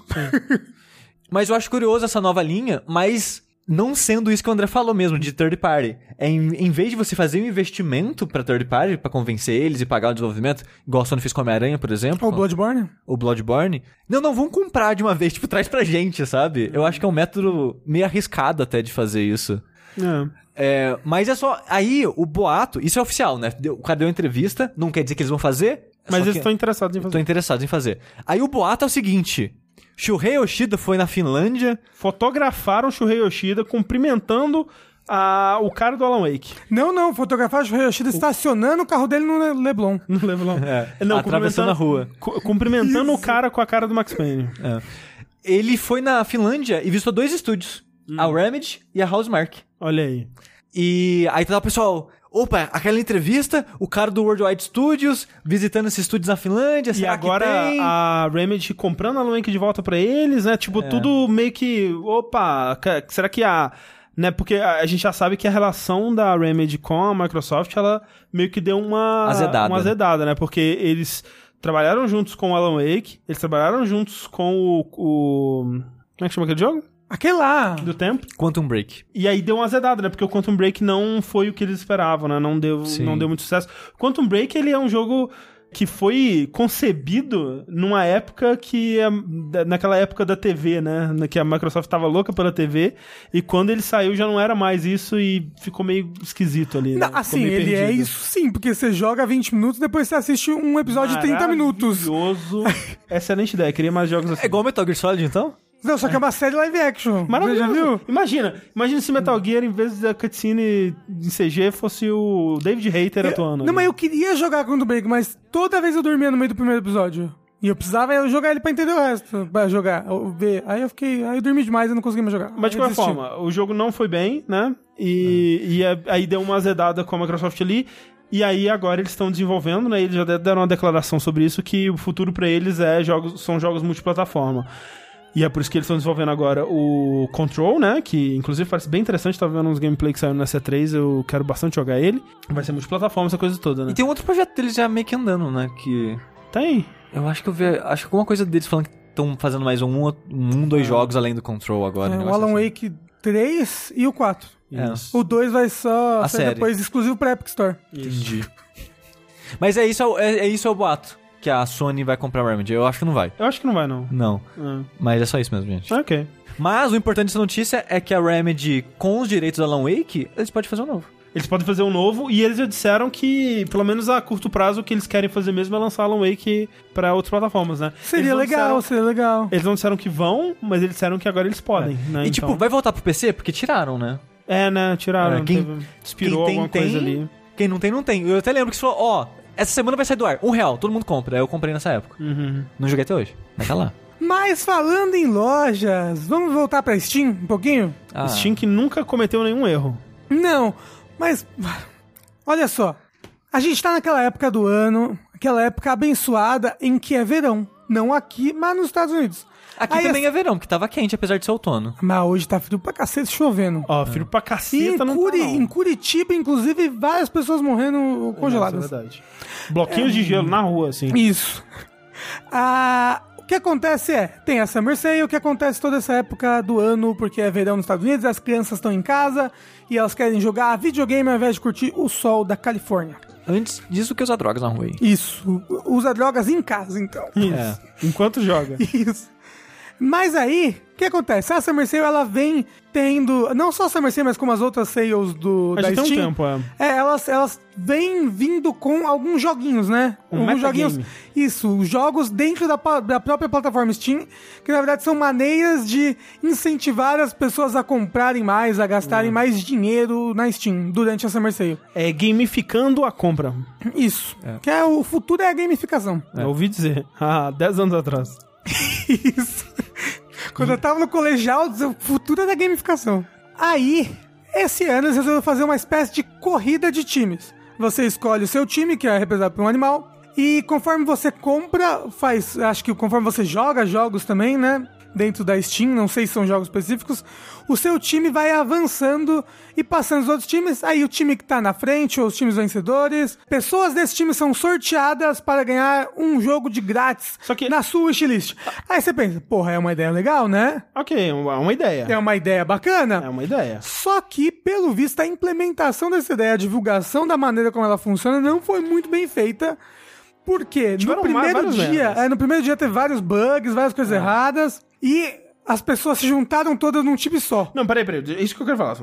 Mas eu acho curioso essa nova linha, mas não sendo isso que o André falou mesmo, de third party. É, em, em vez de você fazer um investimento pra third party, pra convencer eles e pagar o desenvolvimento, igual a Sony fez com Homem-Aranha, por exemplo. Ou Bloodborne. o Bloodborne. Não, não, vamos comprar de uma vez, tipo, traz pra gente, sabe? Eu acho que é um método meio arriscado até de fazer isso. É. É, mas é só. Aí, o boato, isso é oficial, né? O cara deu uma entrevista, não quer dizer que eles vão fazer. é Mas eles estão interessados em fazer. Estão interessados em fazer. Aí o boato é o seguinte: Shuhei Yoshida foi na Finlândia. Fotografaram o Shuhei Yoshida cumprimentando a, o cara do Alan Wake. Não, não, fotografar o Yoshida estacionando o carro dele no Le- Leblon. No Leblon. É, Não, atravessando a rua. cu- Cumprimentando o cara com a cara do Max Payne. É. Ele foi na Finlândia e visitou dois estúdios: Hum. a Remedy e a Housemark. Olha aí. E aí tá lá o pessoal. Opa, aquela entrevista, o cara do Worldwide Studios visitando esses estúdios na Finlândia. E agora que tem? a Remedy comprando a Alan Wake de volta pra eles, né? É. Tipo, tudo meio que. Opa, será que a. Né, porque a a gente já sabe que a relação da Remedy com a Microsoft, ela meio que deu uma Azedada. uma azedada, né? Porque eles trabalharam juntos com o Alan Wake, eles trabalharam juntos com o, o como é que chama aquele jogo? Aquele lá. Do tempo. Quantum Break. E aí deu uma azedada, né? Porque o Quantum Break não foi o que eles esperavam, né? Não deu, Sim. não deu muito sucesso. Quantum Break, ele é um jogo que foi concebido numa época que... é- naquela época da TV, né? Na Que a Microsoft tava louca pela TV. E quando ele saiu já não era mais isso e ficou meio esquisito ali, né? Não, assim, ele é perdido. isso sim, porque você joga 20 minutos depois você assiste um episódio de 30 minutos. Maravilhoso. Excelente ideia. Queria mais jogos assim. É igual Metal Gear Solid, então? Não, só que é uma série live action. Maravilhoso. Já viu? Imagina, imagina se Metal Gear, em vez da cutscene em CG, fosse o David Hayter atuando. Não, ali. mas eu queria jogar Quantum Break, mas toda vez eu dormia no meio do primeiro episódio. E eu precisava jogar ele pra entender o resto, pra jogar, ver. Aí eu fiquei. Aí eu dormi demais e não consegui mais jogar. Mas de qualquer forma, o jogo não foi bem, né? E, e é- aí deu uma azedada com a Microsoft ali. E aí agora eles estão desenvolvendo, né? Eles já de- deram uma declaração sobre isso que o futuro pra eles é jogos, são jogos multiplataforma. E é por isso que eles estão desenvolvendo agora o Control, né? Que inclusive parece bem interessante. Tava vendo uns gameplay que saíram na C3, eu quero bastante jogar ele. Vai ser multiplataforma, essa coisa toda, né? E tem um outro projeto deles já meio que andando, né? Que. Tem. Eu acho que eu vi. Acho que alguma coisa deles falando que estão fazendo mais um, um, um dois jogos além do Control agora. É, o Alan assim. Wake 3 e o 4. Isso. O 2 vai só A série. depois exclusivo pra Epic Store. Entendi. Mas é isso, é, é isso é o boato. Que a Sony vai comprar a Remedy. Eu acho que não vai. Eu acho que não vai, não. Não. Mas é só isso mesmo, gente. Ah, ok. Mas o importante dessa notícia é que a Remedy, com os direitos da Alan Wake, eles podem fazer um novo. Eles podem fazer um novo e eles já disseram que, pelo menos a curto prazo, o que eles querem fazer mesmo é lançar Alan Wake pra outras plataformas, né? Seria legal, disseram- seria legal. Eles não disseram que vão, mas eles disseram que agora eles podem, né? E tipo, Então- vai voltar pro PC? Porque tiraram, né? É, né? Tiraram. É, quem- teve- Inspirou quem tem, alguma coisa tem. ali. Quem não tem, não tem. Eu até lembro que você falou, ó, essa semana vai sair do ar. Um real, todo mundo compra. Aí eu comprei nessa época. Uhum. Não joguei até hoje. Mas tá lá. Mas falando em lojas, vamos voltar pra Steam um pouquinho? Ah, Steam que nunca cometeu nenhum erro. Não, mas olha só. A gente tá naquela época do ano, aquela época abençoada em que é verão. Não aqui, mas nos Estados Unidos. Aqui Aí também as- é verão, porque tava quente, apesar de ser outono. Mas hoje tá frio pra cacete chovendo. Ó, filho pra E caceta em, não Curi- tá, não. em Curitiba, inclusive, várias pessoas morrendo Nossa, congeladas. é verdade. Bloquinhos de gelo na rua, assim. Isso. Ah, o que acontece é, tem a Summer Sale, o que acontece toda essa época do ano, porque é verão nos Estados Unidos, as crianças estão em casa e elas querem jogar videogame ao invés de curtir o sol da Califórnia. Antes disso que usar drogas na rua aí. Isso. Usa drogas em casa, então. Isso. É. Enquanto joga. Isso. Mas aí, o que acontece? A Summer Sale, ela vem tendo, não só a Summer Sale, mas como as outras sales do, Mas da já tem um Steam. tempo, é. É, elas, elas vêm vindo com alguns joguinhos, né? Um alguns joguinhos. Isso, jogos dentro da, da própria plataforma Steam, que na verdade são maneiras de incentivar as pessoas a comprarem mais, a gastarem Hum. mais dinheiro na Steam durante a Summer Sale. É gamificando a compra. Isso. Que é o futuro é a gamificação. Eu ouvi dizer. Há 10 anos atrás. Isso. Quando eu tava no colegial, é da gamificação. Aí, esse ano eles resolveram fazer uma espécie de corrida de times. Você escolhe o seu time, que é representado por um animal, e conforme você compra, faz. Acho que conforme você joga jogos também, né? Dentro da Steam, não sei se são jogos específicos, o seu time vai avançando e passando os outros times. Aí o time que tá na frente, ou os times vencedores, pessoas desse time são sorteadas para ganhar um jogo de grátis Só que- na sua wishlist. Aí você pensa, porra, é uma ideia legal, né? Ok, é uma uma ideia. É uma ideia bacana. É uma ideia. Só que, pelo visto, a implementação dessa ideia, a divulgação da maneira como ela funciona, não foi muito bem feita. Porque no primeiro dia, é, no primeiro dia teve vários bugs, várias coisas erradas, e as pessoas se juntaram todas num time só. Não, peraí, peraí. É isso que eu quero falar.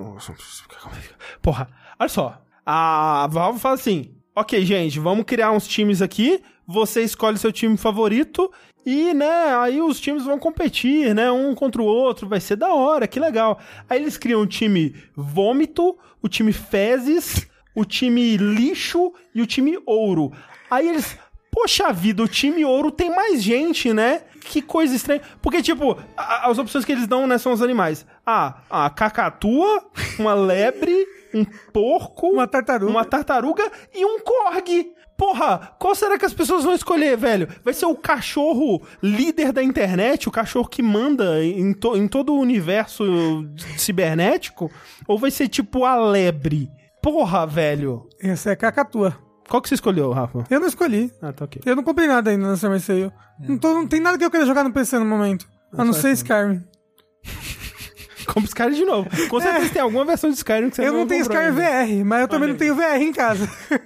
Porra, olha só. A Valve fala assim: ok, gente, vamos criar uns times aqui. Você escolhe seu time favorito. E, né, aí os times vão competir, né? Um contra o outro. Vai ser da hora, que legal. Aí eles criam o time Vômito, o time Fezes, o time Lixo e o time Ouro. Aí eles. Poxa vida, o time ouro tem mais gente, né? Que coisa estranha. Porque, tipo, a- as opções que eles dão, né, são os animais. Ah, a cacatua, uma lebre, um porco, Uma tartaruga. uma tartaruga e um corgi. Porra, qual será que as pessoas vão escolher, velho? Vai ser o cachorro líder da internet, o cachorro que manda em, to- em todo o universo cibernético? Ou vai ser tipo a lebre? Porra, velho. Essa é a cacatua. Qual que você escolheu, Rafa? Eu não escolhi. Ah, tá ok. Eu não comprei nada ainda na Summer Sale. Não, tô- não tem nada que eu queira jogar no PC no momento. A não ser Skyrim. Compra Skyrim de novo. Com certeza tem alguma versão de Skyrim que você Eu não tenho comprou Skyrim. VR, mas eu também Olha não tenho VR em casa.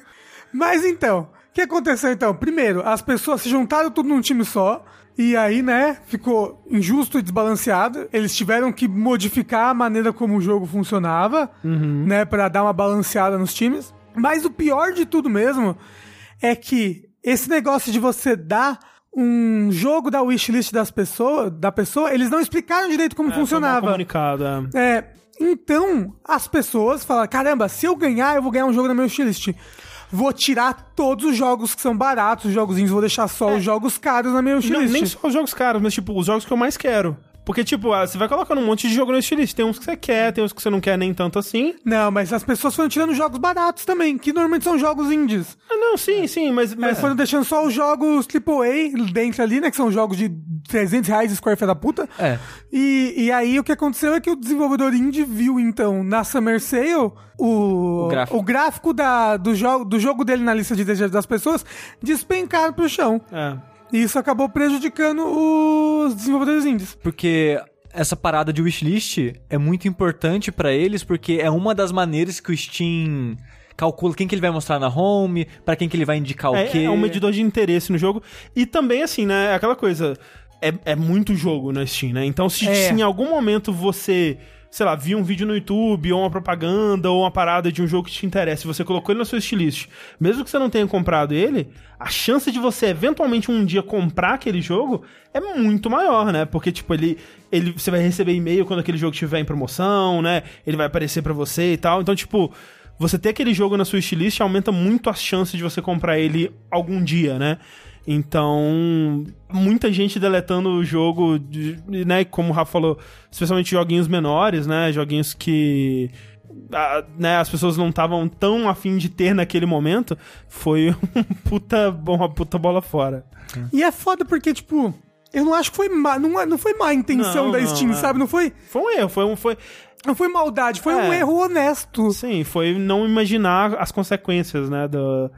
mas então, o que aconteceu então? Primeiro, as pessoas se juntaram tudo num time só. E aí, né, ficou injusto e desbalanceado. Eles tiveram que modificar a maneira como o jogo funcionava, né, Pra dar uma balanceada nos times. Mas o pior de tudo mesmo é que esse negócio de você dar um jogo da wishlist das pessoas, da pessoa, eles não explicaram direito como É, funcionava. comunicado, é. É, então, as pessoas falam, caramba, se eu ganhar, eu vou ganhar um jogo na minha wishlist. Vou tirar todos os jogos que são baratos, os jogozinhos, vou deixar só os jogos caros na minha Não, wishlist. nem só os jogos caros, mas tipo, os jogos que eu mais quero. Porque, tipo, ah, você vai colocando um monte de jogo na wishlist. Tem uns que você quer, tem uns que você não quer nem tanto assim. Não, mas as pessoas foram tirando jogos baratos também, que normalmente são jogos indies. Ah, não, sim, sim, mas... Mas mas foram deixando só os jogos AAA dentro ali, né? Que são jogos de 300 reais, Square Fé da puta. É. E, e aí o que aconteceu é que o desenvolvedor indie viu, então, na Summer Sale, o, O gráfico. o gráfico da, do, jogo, do jogo dele na lista de desejos das pessoas despencar pro chão. É. E isso acabou prejudicando os desenvolvedores indies. Porque essa parada de wishlist é muito importante pra eles porque é uma das maneiras que o Steam calcula quem que ele vai mostrar na home, pra quem que ele vai indicar o quê. É, é um medidor de interesse no jogo. E também, assim, né? é Aquela coisa. É, é muito jogo na Steam, né? Então, se, É. se em algum momento você, sei lá, viu um vídeo no YouTube, ou uma propaganda, ou uma parada de um jogo que te interessa, e você colocou ele na sua wishlist, mesmo que você não tenha comprado ele, a chance de você eventualmente um dia comprar aquele jogo é muito maior, né? Porque, tipo, ele, ele você vai receber e-mail quando aquele jogo estiver em promoção, né? Ele vai aparecer pra você e tal. Então, tipo. Você ter aquele jogo na sua wishlist aumenta muito as chances de você comprar ele algum dia, né? Então, muita gente deletando o jogo, de- né? Como o Rafa falou, especialmente joguinhos menores, né? Joguinhos que ah, né, as pessoas não estavam tão afim de ter naquele momento, foi um puta, uma puta bola fora. E é foda porque, tipo, eu não acho que foi má, não, não foi má intenção Não, da não, Steam, é. sabe? Não foi, Foi um erro, foi um. Foi, não foi maldade, foi um É. erro honesto. sim, foi não imaginar as consequências, né? Do,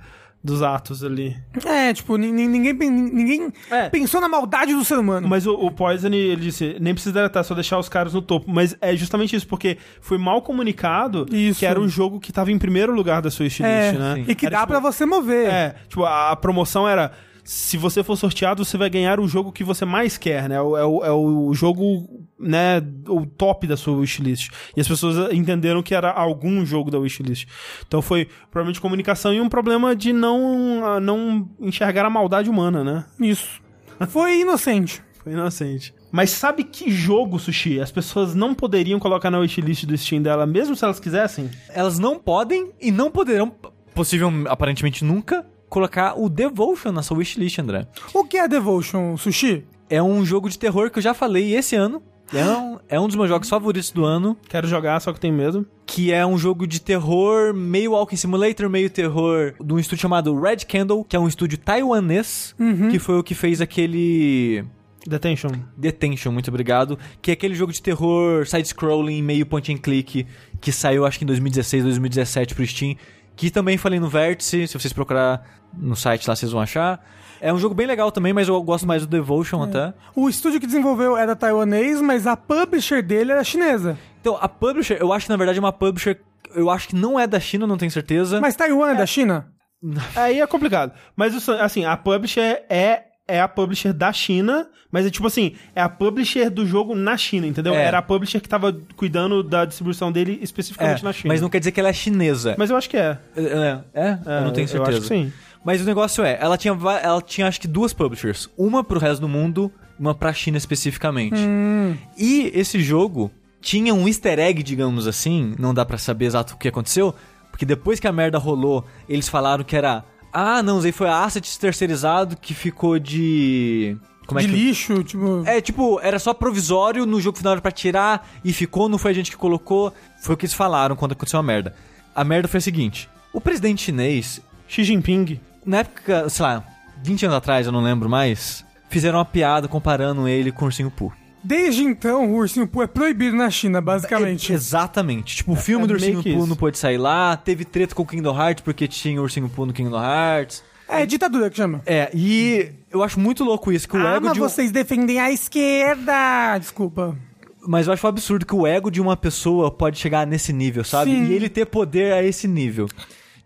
dos atos ali. É, tipo, nin- nin- ninguém, ninguém É. pensou na maldade do ser humano. Mas o, o Poison, ele disse, nem precisa deletar, só deixar os caras no topo. Mas é justamente isso, porque foi mal comunicado Isso. que era um jogo que tava em primeiro lugar da sua wishlist, é, né? e que Era, dá tipo, pra você mover. É, tipo, a, a promoção era. Se você for sorteado, você vai ganhar o jogo que você mais quer, né? É o, é o, é o jogo, né? O top da sua wishlist. E as pessoas entenderam que era algum jogo da wishlist. Então foi provavelmente comunicação e um problema de não, ah, não enxergar a maldade humana, né? Isso. Foi inocente. Foi inocente. Mas sabe que jogo, Sushi, as pessoas não poderiam colocar na wishlist do Steam dela, mesmo se elas quisessem? Elas não podem e não poderão, possível, aparentemente nunca, colocar o Devotion na sua wishlist, André. O que é Devotion, Sushi? É um jogo de terror que eu já falei esse ano. É um, é um dos meus jogos favoritos do ano. Quero jogar, só que tenho medo. Que é um jogo de terror, meio Walking Simulator, meio terror, de um estúdio chamado Red Candle, que é um estúdio taiwanês, que foi o que fez aquele Detention. Detention, muito obrigado. Que é aquele jogo de terror side-scrolling, meio point and click, que saiu acho que em 2016, 2017 pro Steam. Que também falei no Vértice, se vocês procurar no site lá vocês vão achar. É um jogo bem legal também, mas eu gosto mais do Devotion até. O estúdio que desenvolveu era taiwanês, mas a publisher dele era chinesa. Então, a publisher, eu acho que na verdade é uma publisher, eu acho que não é da China, não tenho certeza. Mas Taiwan é, da China? Aí é complicado. Mas, assim, a publisher é, é a publisher da China, mas é tipo assim, é a publisher do jogo na China, entendeu? É. Era a publisher que tava cuidando da distribuição dele é, especificamente na China. mas não quer dizer que ela é chinesa. Mas eu acho que é. É, é? É, eu não tenho certeza. Eu acho que sim. Mas o negócio é, ela tinha, ela tinha acho que duas publishers. Uma pro resto do mundo, uma pra China especificamente. E esse jogo tinha um easter egg, digamos assim, não dá pra saber exato o que aconteceu, porque depois que a merda rolou, eles falaram que era... Ah, não, aí foi a asset terceirizado que ficou de... Como é de que... lixo, tipo... É, tipo, era só provisório, no jogo final era pra tirar e ficou, não foi a gente que colocou. Foi o que eles falaram quando aconteceu a merda. A merda foi a seguinte: o presidente chinês, Xi Jinping. na época, sei lá, 20 anos atrás, eu não lembro mais, fizeram uma piada comparando ele com o Ursinho Pooh. Desde então, o ursinho Pooh é proibido na China, basicamente. É- exatamente. Tipo, o filme é do Ursinho isso. não pôde sair lá, teve treta com o Kingdom Hearts porque tinha o Ursinho Pooh no Kingdom Hearts. É, ditadura que chama. É, e eu acho muito louco isso, que o ah, ego mas de um... vocês defendem a esquerda! Desculpa. Mas eu acho um absurdo que o ego de uma pessoa pode chegar nesse nível, sabe? Sim. E ele ter poder a esse nível.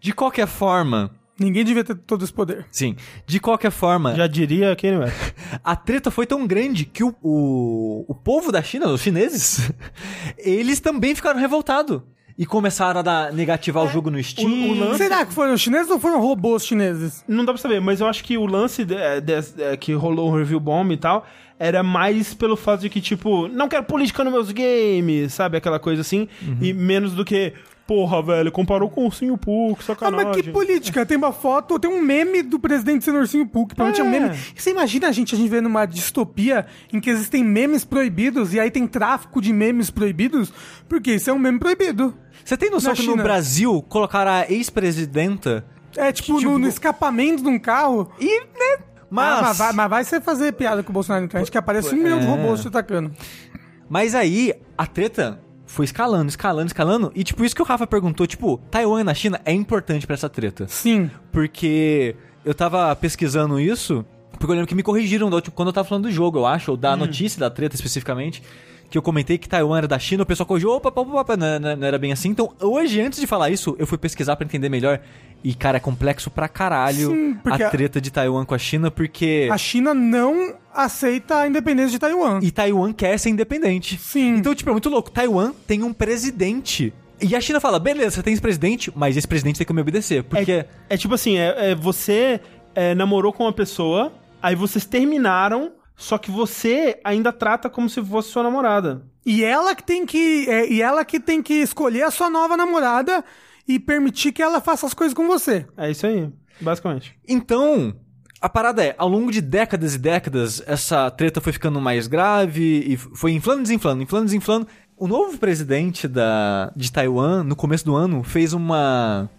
De qualquer forma, Ninguém devia ter todo esse poder. sim, de qualquer forma, Já diria Kanye West. a treta foi tão grande que o, o, o povo da China, os chineses, eles também ficaram revoltados. E começaram a dar, negativar o jogo no Steam. o lance- Será que foram os chineses ou foram robôs chineses? Não dá pra saber, mas eu acho que o lance de- de- é, que rolou um review bomb e tal era mais pelo fato de que, tipo, não quero política nos meus games, sabe? Aquela coisa assim. E menos do que, porra, velho, comparou com o Ursinho Pooh, que Ah, sacanagem. mas que política? Tem uma foto, tem um meme do presidente sendo ursinho Pooh, que provavelmente é. um É. meme. Você imagina a gente, a gente vendo uma distopia em que existem memes proibidos e aí tem tráfico de memes proibidos? Porque isso é um meme proibido. Você tem noção Na que China. no Brasil colocaram a ex-presidenta É tipo, Tipo- no, no escapamento de um carro. e, né? Mas, Ah, mas, vai, mas vai você fazer piada com o Bolsonaro na internet que aparece um milhão de É. robôs te atacando. Mas aí, a treta foi escalando, escalando, escalando. E, tipo, isso que o Rafa perguntou, tipo, Taiwan na China é importante pra essa treta. Sim. Porque eu tava pesquisando isso, porque eu lembro que me corrigiram da última- quando eu tava falando do jogo, eu acho, ou da notícia da treta especificamente. que eu comentei que Taiwan era da China, o pessoal corrigiu, opa, opa, opa, não, não- não era bem assim. Então, hoje, antes de falar isso, eu fui pesquisar pra entender melhor. E, cara, é complexo pra caralho Sim, a a- treta de Taiwan com a China, porque. A China não aceita a independência de Taiwan. E Taiwan quer ser independente. Sim. Então, tipo, é muito louco. Taiwan tem um presidente. E a China fala, beleza, você tem esse presidente, mas esse presidente tem que me obedecer. Porque. É tipo assim, é, é você é, namorou com uma pessoa, aí vocês terminaram, só que você ainda trata como se fosse sua namorada. E ela que tem que. é, e ela que tem que escolher a sua nova namorada e permitir que ela faça as coisas com você. É isso aí, basicamente. Então, a parada é, ao longo de décadas e décadas, essa treta foi ficando mais grave e foi inflando, desinflando, inflando, desinflando. O novo presidente da, de Taiwan, no começo do ano, fez uma,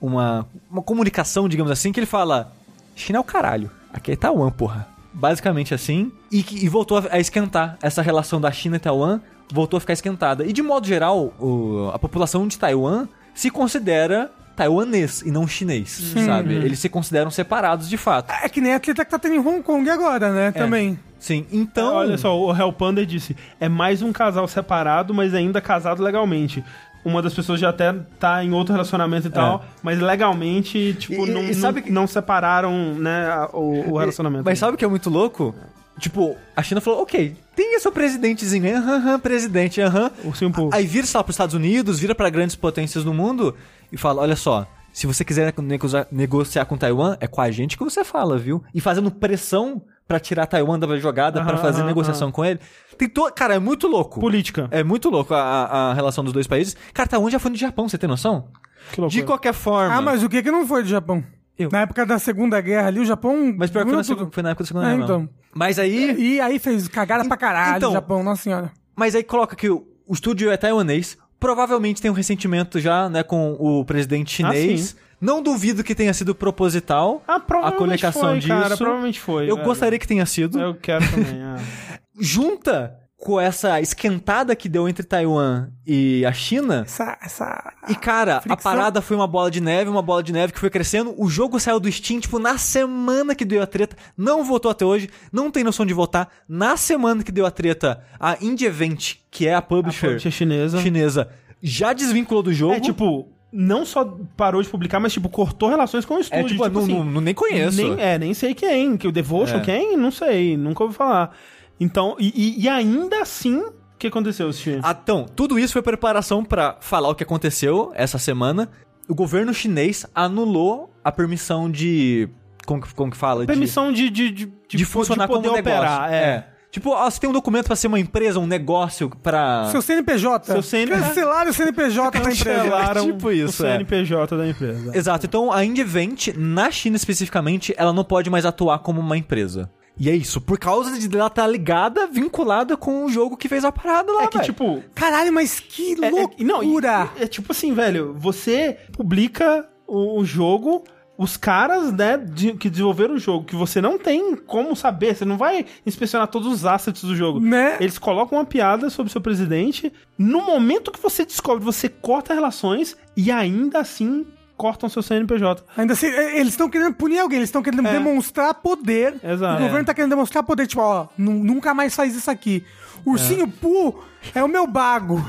uma, uma comunicação, digamos assim, que ele fala: China é o caralho, aqui é Taiwan, porra. Basicamente assim. E, e voltou a, a esquentar essa relação da China e Taiwan, voltou a ficar esquentada. E de modo geral, o- a população de Taiwan se considera taiwanês e não chinês, sabe? Eles se consideram separados de fato. É que nem a treta que tá tendo em Hong Kong agora, né? Também. Sim, então. Olha só, o Hell Panda disse: é mais um casal separado, mas ainda casado legalmente. Uma das pessoas já até tá em outro relacionamento e tal, mas legalmente, tipo, E- não, e sabe não, que- não separaram, né, o, o relacionamento. Mas sabe o que é muito louco? Tipo, a China falou, ok, tem esse seu presidentezinho, aham, aham, presidente, aham. Poo. Aí vira, sei lá, pros Estados Unidos, vira pra grandes potências no mundo e fala, olha só, se você quiser negociar, negociar com Taiwan, é com a gente que você fala, viu? E fazendo pressão pra tirar Taiwan da jogada, pra Aham, fazer negociação com ele. Tem to... Cara, é muito louco. Política. É muito louco a, a- a relação dos dois países. Cara, Taiwan já foi no Japão, você tem noção? Que loucura. De qualquer forma. Ah, mas o que que não foi do Japão? Eu. Na época da Segunda Guerra ali, o Japão. Mas pior que foi na, tudo. foi na época da Segunda É, Guerra. então. Mas aí. E aí fez cagada pra caralho Então- Japão, nossa senhora. Mas aí coloca que o, o estúdio é taiwanês, provavelmente tem um ressentimento já, né, com o presidente chinês. sim. Não duvido que tenha sido proposital Ah, a provavelmente colocação foi, disso. cara, provavelmente foi. Eu velho. gostaria que tenha sido. Eu quero também, ah. Junta com essa esquentada que deu entre Taiwan e a China. Essa. essa... E, cara, a fricção. parada foi uma bola de neve, uma bola de neve que foi crescendo. O jogo saiu do Steam, tipo, na semana que deu a treta. Não votou até hoje, não tem noção de votar. Na semana que deu a treta, a Indie Event, que é a publisher, publisher chinesa. chinesa, já desvinculou do jogo. É, tipo, não só parou de publicar, mas, tipo, cortou relações com o estúdio. É, tipo, não, assim, não- não- nem conheço. Nem, é, nem sei quem. Que o Devotion, É. quem? Não sei. Nunca ouvi falar. Então, e, e- e ainda assim, o que aconteceu, Steve? Ah, Então, tudo isso foi preparação pra falar o que aconteceu essa semana. O governo chinês anulou a permissão de. Como que, como que fala? De- Permissão de, de, de, de, funcionar poder como operar. negócio. É. Tipo, ó, você tem um documento pra ser uma empresa, um negócio pra. Seu CNPJ. Seu CN Cancelaram o CNPJ da empresa. Cancelaram Tipo isso, o é. CNPJ da empresa. Exato. Então, a Indivent, na China especificamente, ela não pode mais atuar como uma empresa. E é isso, por causa de ela estar ligada, vinculada com o jogo que fez a parada lá, É que, velho. tipo, Caralho, mas que É, é- não, loucura! e- é, tipo assim, velho, você publica o, o jogo, os caras, né, de- que desenvolveram o jogo, que você não tem como saber, você não vai inspecionar todos os assets do jogo. Né? Eles colocam uma piada sobre o seu presidente, no momento que você descobre, você corta relações e ainda assim cortam seu CNPJ. Ainda assim, é, eles estão querendo punir alguém, eles estão querendo É. demonstrar poder. Exato. O governo tá querendo demonstrar poder, tipo, ó, nu- nunca mais faz isso aqui. Ursinho Poo é o meu bago.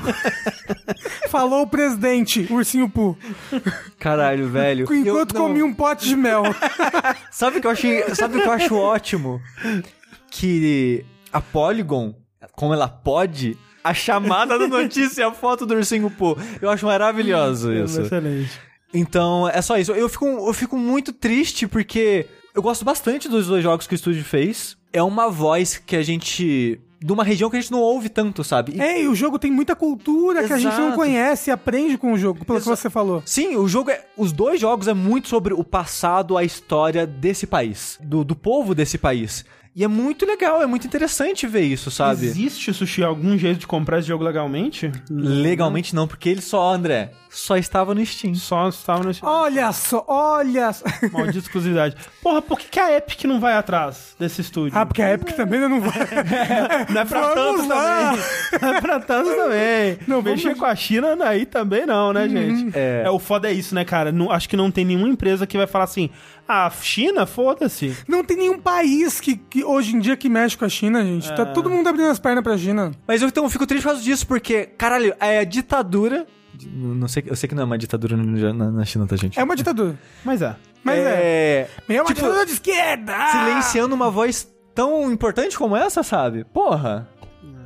Falou o presidente, Ursinho Poo. Caralho, velho. Enquanto Eu- não, comia um pote de mel. Sabe o que eu achei, sabe o que eu acho ótimo? Que a Polygon, como ela pode, a chamada da notícia é a foto do ursinho Poo. Eu acho maravilhoso isso. Excelente. Então, é só isso. Eu fico, eu fico muito triste porque eu gosto bastante dos dois jogos que o estúdio fez. É uma voz que a gente. de uma região que a gente não ouve tanto, sabe? E- é, e o jogo tem muita cultura que a gente não Exato. conhece e aprende com o jogo, pelo Exa- que você falou. Sim, o jogo é. Os dois jogos é muito sobre o passado, a história desse país, do, do povo desse país. E é muito legal, é muito interessante ver isso, sabe? Existe, Sushi, algum jeito de comprar esse jogo legalmente? Legalmente não, porque ele só, André, só estava no Steam. Só estava nesse... Olha só, olha só. Maldita exclusividade. Porra, por que, que a Epic não vai atrás desse estúdio? Ah, porque a Epic também não vai. Não é pra Vamos tanto lá. também. Não é pra tanto também. Não, Mexer vamos- com a China aí também não, né, gente? É. É. o foda é isso, né, cara? Não- acho que não tem nenhuma empresa que vai falar assim: A China, foda-se. Não tem nenhum país que, que hoje em dia que mexe com a China, gente. É. Tá todo mundo abrindo as pernas pra China. Mas eu então eu fico triste por causa disso, porque, caralho, é a ditadura. Não sei, eu sei que não é uma ditadura na, na- na China, tá, gente? É uma ditadura. Mas é. Mas é. é. É uma Tipo, ditadura de esquerda! silenciando uma voz tão importante como essa, sabe? Porra.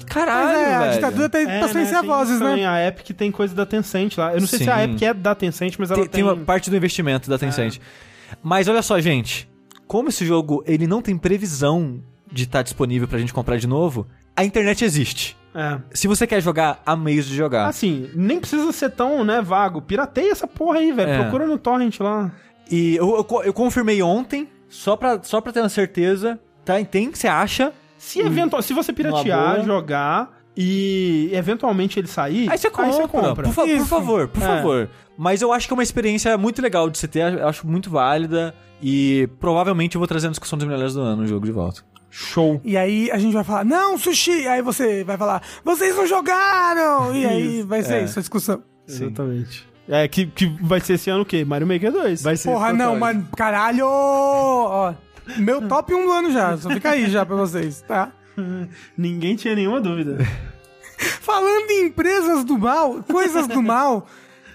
Caralho, Mas é, a velho. ditadura tá É, pra silenciar tem vozes, né? também, A Epic tem coisa da Tencent lá. Eu não sei se a. Epic é da Tencent, mas ela Tem, tem... tem uma parte do investimento da Tencent. Mas olha só, gente. Como esse jogo ele não tem previsão de estar disponível pra gente comprar de novo, a internet existe. É. Se você quer jogar, há meios de jogar. Assim, nem precisa ser tão, né, vago. Pirateia essa porra aí, velho. É. Procura no torrent lá. E eu, eu, eu confirmei ontem, só pra, só pra ter uma certeza. Tá, tem que você acha. Se, eventual, se você piratear, jogar e eventualmente ele sair, Aí você compra. Por, fa- por favor, por É. favor. Mas eu acho que é uma experiência muito legal de você ter, eu acho muito válida. E provavelmente eu vou trazer a discussão dos melhores do ano no jogo de volta. Show. E aí a gente vai falar, não, sushi! Aí você vai falar, vocês não jogaram! E aí vai ser É. isso a discussão. Exatamente. É, que, que vai ser esse ano o quê? Mario Maker 2. Vai ser Porra, não, mas caralho! Ó, meu top 1 do ano já, só fica aí já pra vocês, tá? Ninguém tinha nenhuma dúvida. Falando em empresas do mal, coisas do mal,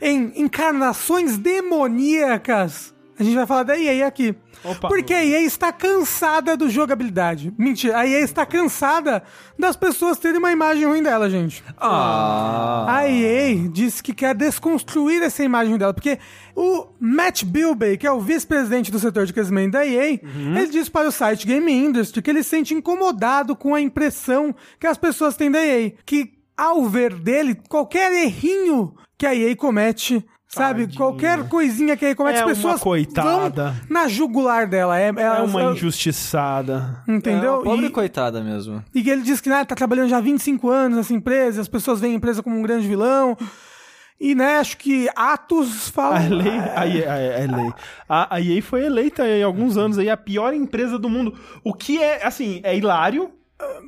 em encarnações demoníacas, a gente vai falar da EA aqui. Opa. Porque a EA está cansada do jogabilidade. Mentira, a EA está cansada das pessoas terem uma imagem ruim dela, gente. Ah. A EA disse que quer desconstruir essa imagem dela, porque o Matt Bilbey, que é o vice-presidente do setor de crescimento da EA, ele disse para o site Game Industry que ele se sente incomodado com a impressão que as pessoas têm da EA, que ao ver dele, qualquer errinho que a EA comete, sabe, Tadinha. qualquer coisinha que a EA comete, É as uma pessoas coitada. vão na jugular dela. É, É uma elas- injustiçada. Entendeu? É uma pobre E- coitada mesmo. e que ele diz que né, tá trabalhando já há 25 anos nessa empresa, as pessoas veem a empresa como um grande vilão. E, né, acho que Atos fala. A lei, a EA, a, a lei. A, a EA foi eleita em alguns anos aí a pior empresa do mundo. O que é, assim, é hilário.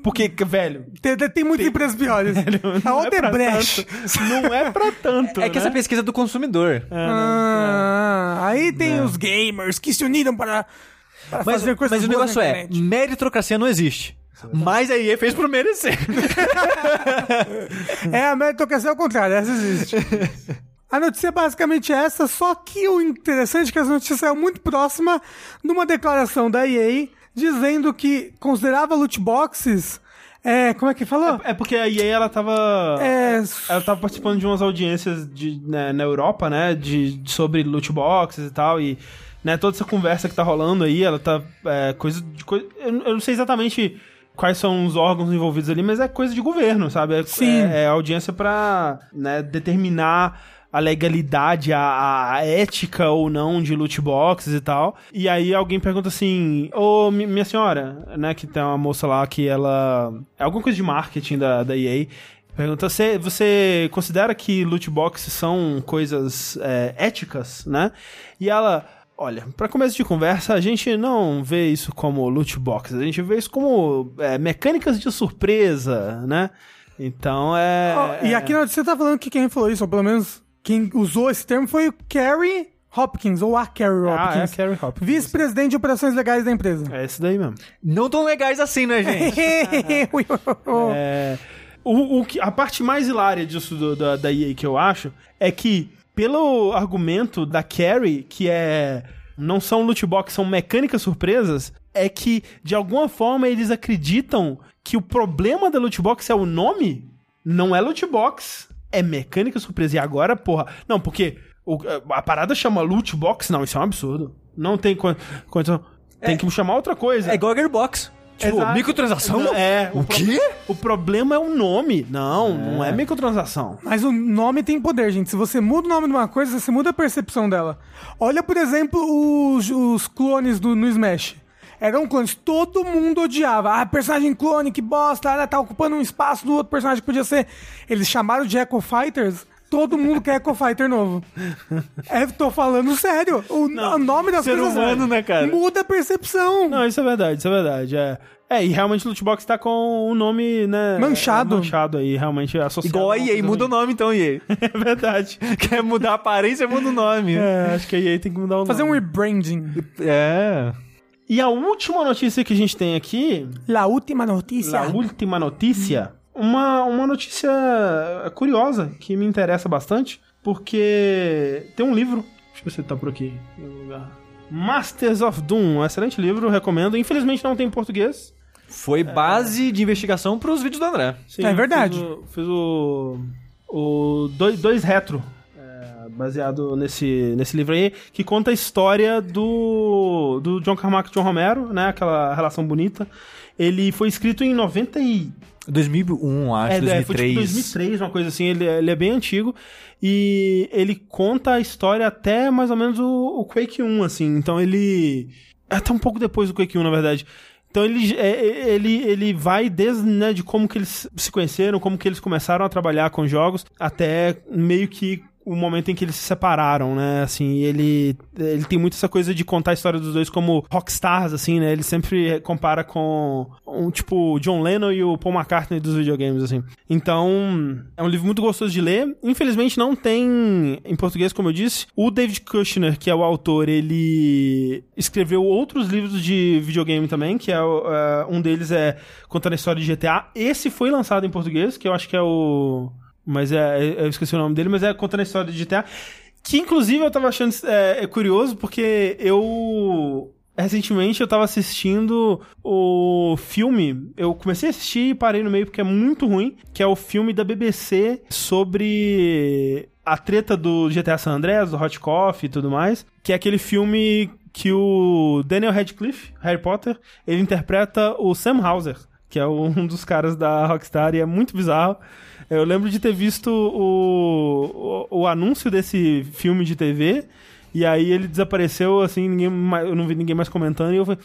Porque, velho, Tem, tem muitas empresas piores. a não é Odebrecht. tanto. Não é pra tanto. É que essa né? pesquisa é do consumidor. Ah, aí tem os gamers que se uniram para, para Mas, fazer coisas mas o negócio é, meritocracia não existe. Mas a EA fez por merecer. É, a meritocracia é o contrário, essa existe. A notícia é basicamente essa, só que o interessante é que essa notícia saiu muito próxima de uma declaração da EA dizendo que considerava loot boxes. É, como é que falou? É porque a EA, ela tava... É, Ela tava participando de umas audiências de, né, na Europa, né? De, de- sobre loot boxes e tal. E né, toda essa conversa que tá rolando aí, ela tá. É, coisa de coisa. Eu, eu não sei exatamente quais são os órgãos envolvidos ali, mas é coisa de governo, sabe? É, Sim. É, é audiência pra né, determinar a legalidade, a, a ética ou não de loot boxes e tal. E aí alguém pergunta assim: Ô, mi- minha senhora, né? Que tem uma moça lá que ela. É alguma coisa de marketing da, da EA. Pergunta, você, você considera que loot boxes são coisas é, éticas, né? E ela, olha, pra começo de conversa, a gente não vê isso como loot boxes, a gente vê isso como é, mecânicas de surpresa, né? Então é. Ó, e aqui na notícia tá falando que quem falou isso, ou pelo menos quem usou esse termo foi o Carrie Hopkins, ou a Carrie Ah, é a Hopkins. Carrie Hopkins. Vice-presidente de operações legais da empresa. É esse daí mesmo. Não tão legais assim, né, gente? É, o, o que, a parte mais hilária disso do- da, da EA que eu acho é que, pelo argumento da Carrie, que é. Não são loot box, são mecânicas surpresas, é que, de alguma forma, eles acreditam que o problema da loot box é o nome? Não é loot box, é mecânica surpresa. E agora, porra. Não, porque o- a parada chama loot box, não, isso é um absurdo. Não tem co- condição. Tem que chamar outra coisa. É igual a Gearbox. Tipo, Exato. microtransação? Não, É. O pro- quê? O problema é o nome. Não, não é microtransação. Mas o nome tem poder, gente. Se você muda o nome de uma coisa, você muda a percepção dela. Olha, por exemplo, os, os clones do, no Smash. Eram clones, todo mundo odiava. Ah, personagem clone, que bosta, ah, tá ocupando um espaço do outro personagem que podia ser. Eles chamaram de Echo Fighters todo mundo quer Echo Fighter novo. É, tô falando sério. O, o nome das ser coisas humano, né, cara? muda a percepção. Não, isso é verdade, isso é verdade. É, é e realmente o Lootbox tá com o nome, né? Manchado. é, Manchado aí, realmente associado. Igual a EA, muda o nome então, EA. É verdade. Quer mudar a aparência, muda o nome. É, acho que a EA tem que mudar o Fazer um nome. rebranding. É. E a última notícia que a gente tem aqui, La última notícia. a última notícia, uma, uma notícia curiosa que me interessa bastante, porque tem um livro, deixa eu ver se ele tá por aqui no lugar. Masters of Doom, um excelente livro, recomendo. Infelizmente não tem em português. Foi base de investigação pros vídeos do André. Sim, É verdade. Fiz o, fiz o, o dois, dois retro, é, baseado nesse, nesse livro aí, que conta a história do, do John Carmack e John Romero, né? Aquela relação bonita. Ele foi escrito em 90 e... 2001, acho, É, é, 2003. foi tipo 2003, uma coisa assim. Ele, ele é bem antigo. E ele conta a história até mais ou menos o, o Quake 1, assim. Então ele... Até um pouco depois do Quake 1, na verdade. Então ele, é, ele, ele vai desde né, de como que eles se conheceram, como que eles começaram a trabalhar com jogos, até meio que o momento em que eles se separaram, né? Assim, ele, ele tem muito essa coisa de contar a história dos dois como rockstars, assim, né? Ele sempre compara com um tipo John Lennon e o Paul McCartney dos videogames, assim. Então, é um livro muito gostoso de ler. Infelizmente não tem em português, como eu disse. O David Kushner, que é o autor, ele escreveu outros livros de videogame também, que é é, um deles é contando a história de GTA. Esse foi lançado em português, que eu acho que é o mas é, eu esqueci o nome dele, mas é contando a história de GTA. Que inclusive eu tava achando é, é curioso, porque eu. Recentemente eu tava assistindo o filme. Eu comecei a assistir e parei no meio porque é muito ruim. Que é o filme da BBC sobre a treta do GTA San Andreas, do Hot Coffee e tudo mais. Que é aquele filme que o Daniel Radcliffe, Harry Potter, ele interpreta o Sam Hauser, que é um dos caras da Rockstar, e é muito bizarro. Eu lembro de ter visto o, o, o anúncio desse filme de TV, e aí ele desapareceu, assim, ninguém mais, eu não vi ninguém mais comentando, e eu falei,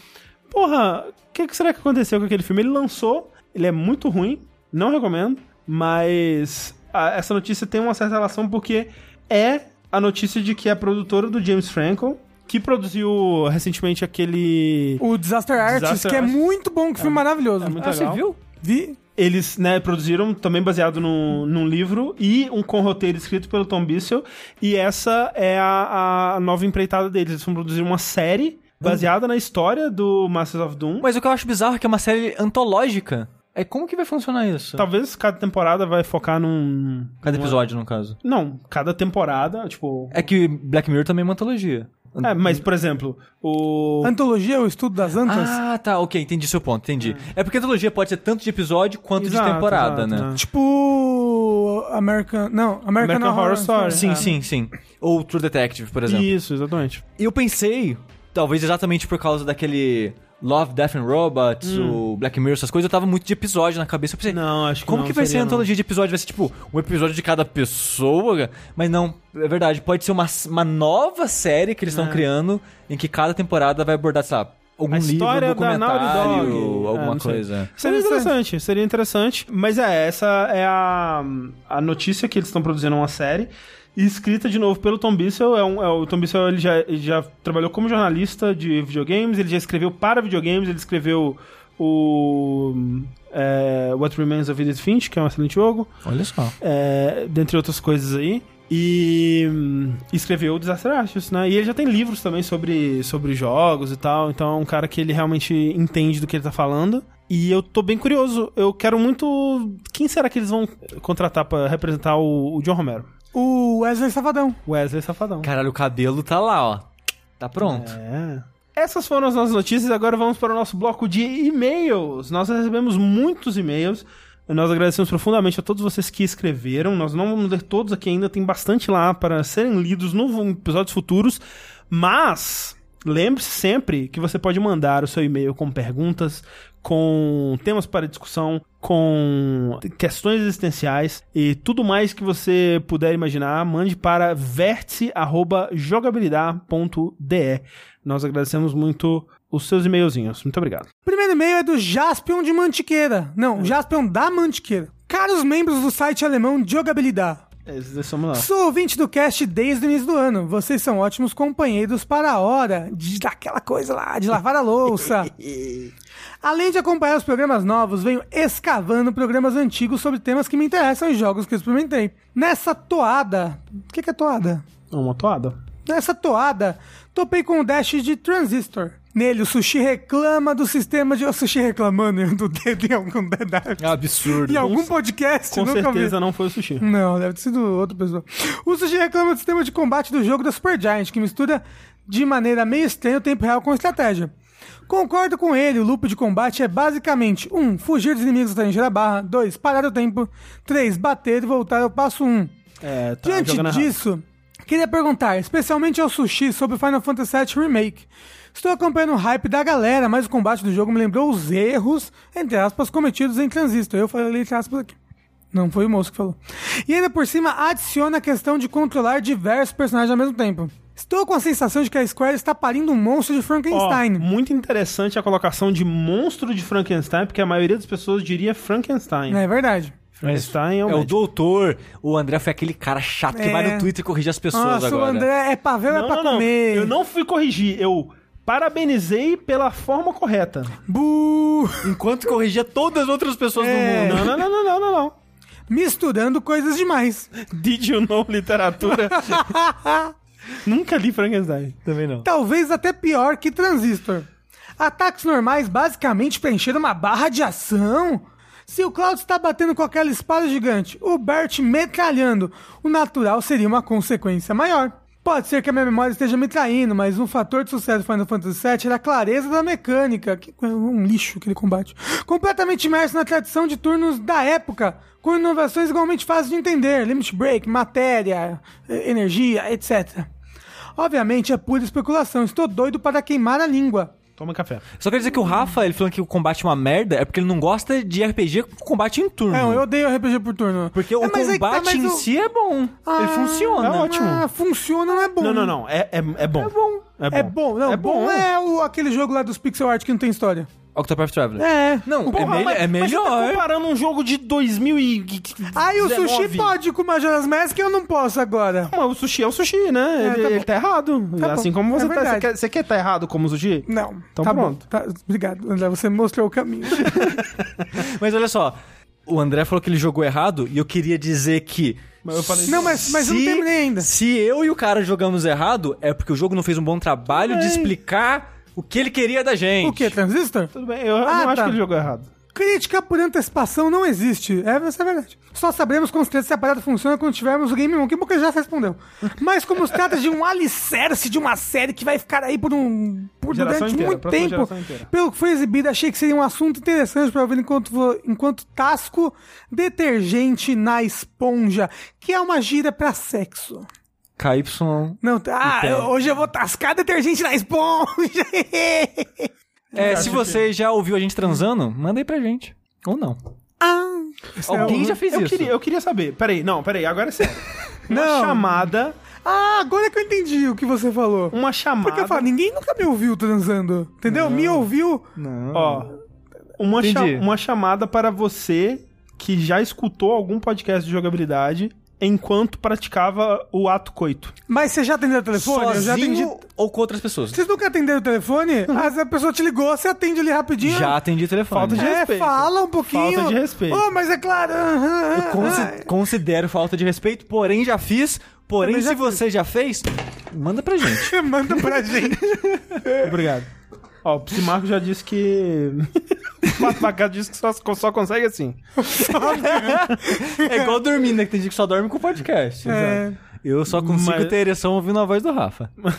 porra, o que, que será que aconteceu com aquele filme? Ele lançou, ele é muito ruim, não recomendo, mas a- essa notícia tem uma certa relação porque é a notícia de que a produtora do James Franco, que produziu recentemente aquele... O Disaster Artist, Disaster que é Artist. muito bom, que filme maravilhoso. é muito Ah, você legal. viu? Vi. Eles, né, produziram também baseado no, num livro e um com roteiro escrito pelo Tom Bissell. E essa é a, a nova empreitada deles. Eles vão produzir uma série baseada na história do Masters of Doom. Mas o que eu acho bizarro é que é uma série antológica. É como que vai funcionar isso? Talvez cada temporada vai focar num. Cada numa- episódio, no caso. Não, cada temporada, tipo. É que Black Mirror também é uma antologia. É, mas, por exemplo, o. Antologia, o estudo das antas. Ah, tá, ok, entendi seu ponto, entendi. É porque antologia pode ser tanto de episódio quanto Exato, de temporada, exato, né? né? Tipo. American. Não, American, American Horror Story. Sim, É. sim, sim. Ou True Detective, por exemplo. Isso, exatamente. E eu pensei, talvez exatamente por causa daquele Love, Death and Robots, o Black Mirror, essas coisas, eu tava muito de episódio na cabeça. Eu pensei, Hum. Não, acho que como não, que vai ser seria a não. antologia de episódio? Vai ser tipo um episódio de cada pessoa? Mas não, é verdade, pode ser uma, uma nova série que eles estão É. criando em que cada temporada vai abordar, sei lá, algum A livro, história da Naughty documentário, Dog. alguma É, coisa. Seria Interessante. interessante, seria interessante. Mas é, essa é a, a notícia que eles estão produzindo uma série. Escrita de novo pelo Tom Bissell. É um, é, o Tom Bissell ele já, ele já trabalhou como jornalista de videogames, ele já escreveu para videogames, ele escreveu o é, What Remains of Edith Finch, que é um excelente jogo, Olha só. é, dentre outras coisas aí. E hum, escreveu o Disaster Artist, né? E ele já tem livros também sobre, sobre jogos e tal. Então é um cara que ele realmente entende do que ele tá falando. E eu tô bem curioso. Eu quero muito. Quem será que eles vão contratar pra representar o, o John Romero? O Wesley Safadão. Wesley Safadão. Caralho, o cabelo tá lá, ó. Tá pronto. É. Essas foram as nossas notícias. Agora vamos para o nosso bloco de e-mails. Nós recebemos muitos e-mails. Nós agradecemos profundamente a todos vocês que escreveram. Nós não vamos ler todos aqui ainda, tem bastante lá para serem lidos no episódios futuros. Mas lembre-se sempre que você pode mandar o seu e-mail com perguntas, com temas para discussão, com questões existenciais e tudo mais que você puder imaginar. Mande para vértice@jogabilidade.de. Nós agradecemos muito os seus e-mailzinhos. Muito obrigado. O primeiro e-mail é do Jaspion de Mantiqueira. Não, Jaspion da Mantiqueira. Caros membros do site alemão Jogabilidade. Esses somos nós. Sou ouvinte do cast desde o início do ano. Vocês são ótimos companheiros para a hora de daquela coisa lá, de lavar a louça. Além de acompanhar os programas novos, venho escavando programas antigos sobre temas que me interessam e jogos que eu experimentei. Nessa toada. O que, que é toada? Uma toada. Nessa toada, topei com o Dash de Transistor. Nele, o Sushi reclama do sistema de. O Sushi reclamando do dedo em algum, Absurdo. em algum podcast. Com nunca vi. certeza não foi o sushi. Não, deve ter sido outra pessoa. O Sushi reclama do sistema de combate do jogo da Supergiant, que mistura de maneira meio estranha o tempo real com estratégia. Concordo com ele, o loop de combate é basicamente 1. Um, fugir dos inimigos até encher a barra. 2. Parar o tempo. 3. Bater e voltar ao passo 1. Um. É, tá Diante jogando errado. disso, queria perguntar, especialmente ao Sushi, sobre o Final Fantasy VII Remake. Estou acompanhando o hype da galera, mas o combate do jogo me lembrou os erros, entre aspas, cometidos em Transistor. Eu falei entre aspas aqui. Não foi o moço que falou. E ainda por cima adiciona a questão de controlar diversos personagens ao mesmo tempo. Estou com a sensação de que a Square está parindo um monstro de Frankenstein. muito interessante a colocação de monstro de Frankenstein, porque a maioria das pessoas diria Frankenstein. é verdade. Frankenstein é o É o doutor. O André foi aquele cara chato que É. vai no Twitter corrigir as pessoas Nossa, agora. o André é pra ver ou é Não, pra não, não. comer? Eu não fui corrigir, eu parabenizei pela forma correta. Bu! Enquanto corrigia todas as outras pessoas É. do mundo. Não, não, não, não, não, não, não. Misturando coisas demais. Did you know literatura? Nunca li Frankenstein. Também não. Talvez até pior que Transistor. Ataques normais basicamente preencheram uma barra de ação. Se o Cloud está batendo com aquela espada gigante, o Bert metralhando, o natural seria uma consequência maior. Pode ser que a minha memória esteja me traindo, mas um fator de sucesso do Final Fantasy VII era a clareza da mecânica, que é um lixo aquele combate. Completamente imerso na tradição de turnos da época, com inovações igualmente fáceis de entender, limit break, matéria, eh, energia, etc. Obviamente é pura especulação, estou doido para queimar a língua. Toma café. Só quer dizer que o Rafa, ele falando que o combate é uma merda, é porque ele não gosta de RPG com combate em turno. Não, eu odeio RPG por turno. Porque É, o que tá, combate mas em o- si é bom. Ah, ele funciona. é ótimo. Ah, funciona, não é bom. Não, não, não. É, é, é bom. É bom. É bom, não, É bom. bom. é o, aquele jogo lá dos pixel art que não tem história. Octopath Traveler. É. Não, Porra, é, me- mas- é Mas você tá melhor. comparando um jogo de 2000 e... Aí o 19. sushi pode com o Majora's Mask e eu não posso agora. Mas o sushi é o sushi, né? É, ele, tá ele tá errado. Tá assim bom. como você É tá. Você quer, você quer tá errado como o sushi? Não. Então tá pronto. bom. Tá, obrigado, André. Você me mostrou o caminho. Mas olha só, o André falou que ele jogou errado e eu queria dizer que. Mas eu falei- não, mas, mas eu não terminei ainda. Se eu e o cara jogamos errado, é porque o jogo não fez um bom trabalho de Ei. explicar o que ele queria da gente. O que? Transistor? Tudo bem, eu, Ah, não acho tá. que ele jogou errado. Crítica por antecipação não existe. É, isso é verdade. Só saberemos como os três separados funcionam quando tivermos o Game 1. Que bom que ele já respondeu. Mas como se trata de um alicerce de uma série que vai ficar aí por um por durante inteira, muito tempo, pelo que foi exibido, achei que seria um assunto interessante para ver enquanto, enquanto tasco detergente na esponja, que é uma gíria pra sexo. KY. Não, ah, Então. eu- hoje eu vou tascar detergente na esponja. É, se você já ouviu a gente transando, manda aí pra gente. Ou não. ah, é Alguém o- já fez Eu isso. queria, eu queria saber. Peraí, não, peraí, agora é sério. Uma Não. chamada. Ah, agora que eu entendi o que você falou. Uma chamada. Porque eu falo, ninguém nunca me ouviu transando. Entendeu? Me ouviu. Não. Ó, uma, cha- uma chamada para você que já escutou algum podcast de jogabilidade enquanto praticava o ato coito. Mas você já atendeu o telefone? Eu já atendi. Sozinho ou com outras pessoas? Vocês nunca atenderam o telefone? Às vezes a pessoa te ligou, você atende ali rapidinho. Já atendi o telefone. Falta de É, respeito. fala um pouquinho. Falta de respeito. Oh, mas é claro. Eu consi- considero falta de respeito, porém já fiz. Porém, já se você já fez, manda pra gente. Manda pra gente. Obrigado. Ó, o Psimarco já disse que. o Pato Pacato disse que só, só consegue assim. É igual dormir, né? Que tem gente que só dorme com podcast. É. Eu só consigo Mas- ter ereção ouvindo a voz do Rafa. Mas,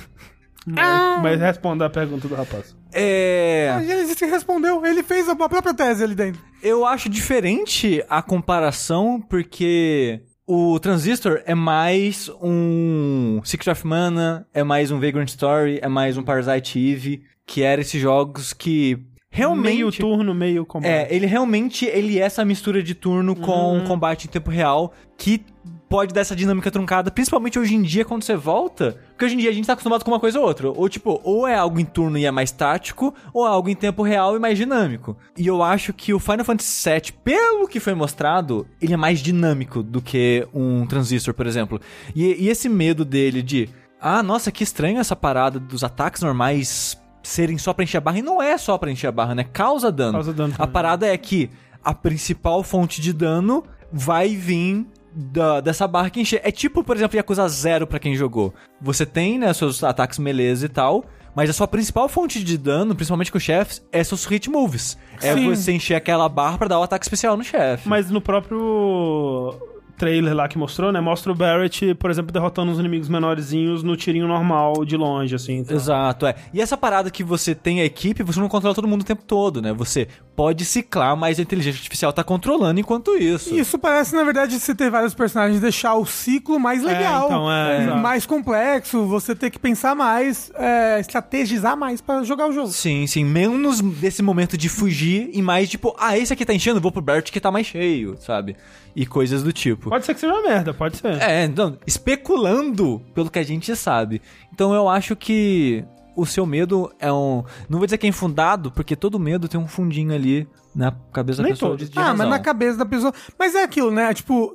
mas responda a pergunta do rapaz. É. E ele disse que respondeu. Ele fez a própria tese ali dentro. Eu acho diferente a comparação, porque o Transistor é mais um Secret of Mana, é mais um Vagrant Story, é mais um Parasite Eve, que eram esses jogos que realmente Meio turno, meio combate. É, ele realmente ele é essa mistura de turno com combate em tempo real que pode dar essa dinâmica truncada, principalmente hoje em dia quando você volta, porque hoje em dia a gente tá acostumado com uma coisa ou outra, ou tipo, ou é algo em turno e é mais tático, ou é algo em tempo real e mais dinâmico. E eu acho que o Final Fantasy VII, pelo que foi mostrado, ele é mais dinâmico do que um Transistor, por exemplo. E, e esse medo dele de, ah, nossa, que estranho essa parada dos ataques normais serem só pra encher a barra, e não é só pra encher a barra, né? Causa dano. Causa dano A parada é que a principal fonte de dano vai vir da- dessa barra que encher. É tipo, por exemplo, Yakuza Zero pra quem jogou. Você tem, né, seus ataques melee e tal, mas a sua principal fonte de dano, principalmente com chefes, é seus hit moves. É Sim. você encher aquela barra pra dar o ataque especial no chefe. Mas no próprio trailer lá que mostrou, né? Mostra o Barrett, por exemplo, derrotando os inimigos menorzinhos no tirinho normal de longe, assim. então. Exato, é. E essa parada que você tem a equipe, você não controla todo mundo o tempo todo, né? Você pode ciclar, mas a inteligência artificial tá controlando enquanto isso. Isso parece, na verdade, você ter vários personagens, deixar o ciclo mais legal, então, é, exato. mais complexo, você ter que pensar mais, é, estrategizar mais pra jogar o jogo. Sim, sim. Menos desse momento de fugir e mais tipo, ah, esse aqui tá enchendo, vou pro Bert que tá mais cheio, sabe? E coisas do tipo. Pode ser que seja uma merda, pode ser. É, então, especulando pelo que a gente sabe. Então eu acho que o seu medo é um. Não vou dizer que é infundado, porque todo medo tem um fundinho ali na cabeça da Nem pessoa. todos. de- de ah, mas razão. na cabeça da pessoa. Mas é aquilo, né? Tipo,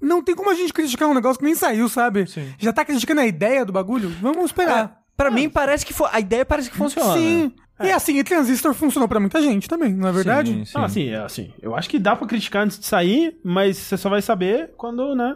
não tem como a gente criticar um negócio que nem saiu, sabe? Sim. Já tá criticando a ideia do bagulho? Vamos esperar. Pra mim parece que a ideia parece que funciona. Sim. E assim, e Transistor funcionou pra muita gente também, não é verdade? Sim, sim. Ah, assim, é assim. Eu acho que dá pra criticar antes de sair, mas você só vai saber quando, né?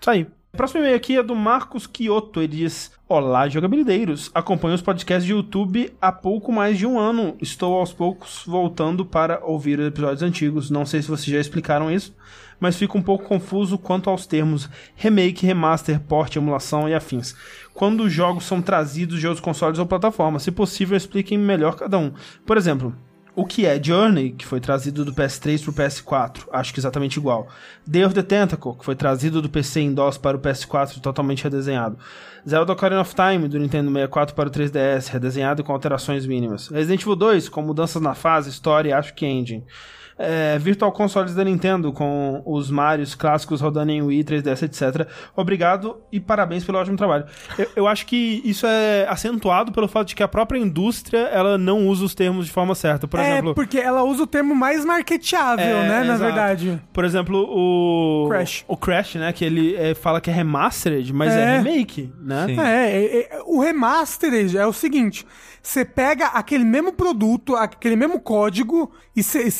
Sair. Próximo e-mail aqui é do Marcos Quioto. Ele diz: Olá, jogabilideiros. Acompanho os podcasts de YouTube há pouco mais de um ano. Estou aos poucos voltando para ouvir episódios antigos. Não sei se vocês já explicaram isso, mas fico um pouco confuso quanto aos termos remake, remaster, port, emulação e afins. Quando os jogos são trazidos de outros consoles ou plataformas, se possível, expliquem melhor cada um. Por exemplo, o que é Journey, que foi trazido do PS3 pro PS4, acho que exatamente igual. Day of the Tentacle, que foi trazido do PC em DOS para o PS4, totalmente redesenhado. Zelda Ocarina of Time, do Nintendo 64 para o 3DS, redesenhado com alterações mínimas. Resident Evil 2, com mudanças na fase, história e acho que engine. É, Virtual Consoles da Nintendo, com os Marios clássicos rodando em Wii, 3DS, etc. Obrigado e parabéns pelo ótimo trabalho. Eu, eu acho que isso é acentuado pelo fato de que a própria indústria ela não usa os termos de forma certa. Por é, exemplo, porque ela usa o termo mais marketeável, É, né? Na exato. verdade. por exemplo, o Crash. o Crash, né, que ele é, fala que é remastered, mas é, É. remake, né? Sim. É, é, é, o remastered é o seguinte: você pega aquele mesmo produto, aquele mesmo código, e você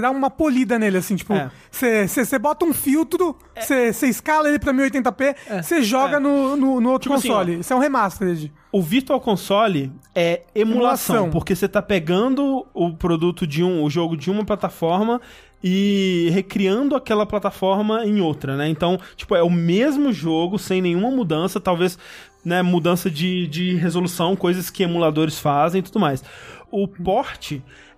dá uma polida nele, assim, tipo, É. você bota um filtro, você escala ele pra 1080p, você joga É. no, no, no outro Tipo assim, console. Isso é um remastered. O Virtual Console é emulação, Emulação. porque você tá pegando o produto de um, o jogo de uma plataforma e recriando aquela plataforma em outra, né? Então, tipo, é o mesmo jogo sem nenhuma mudança, talvez, né, mudança de, de resolução, coisas que emuladores fazem e tudo mais. O port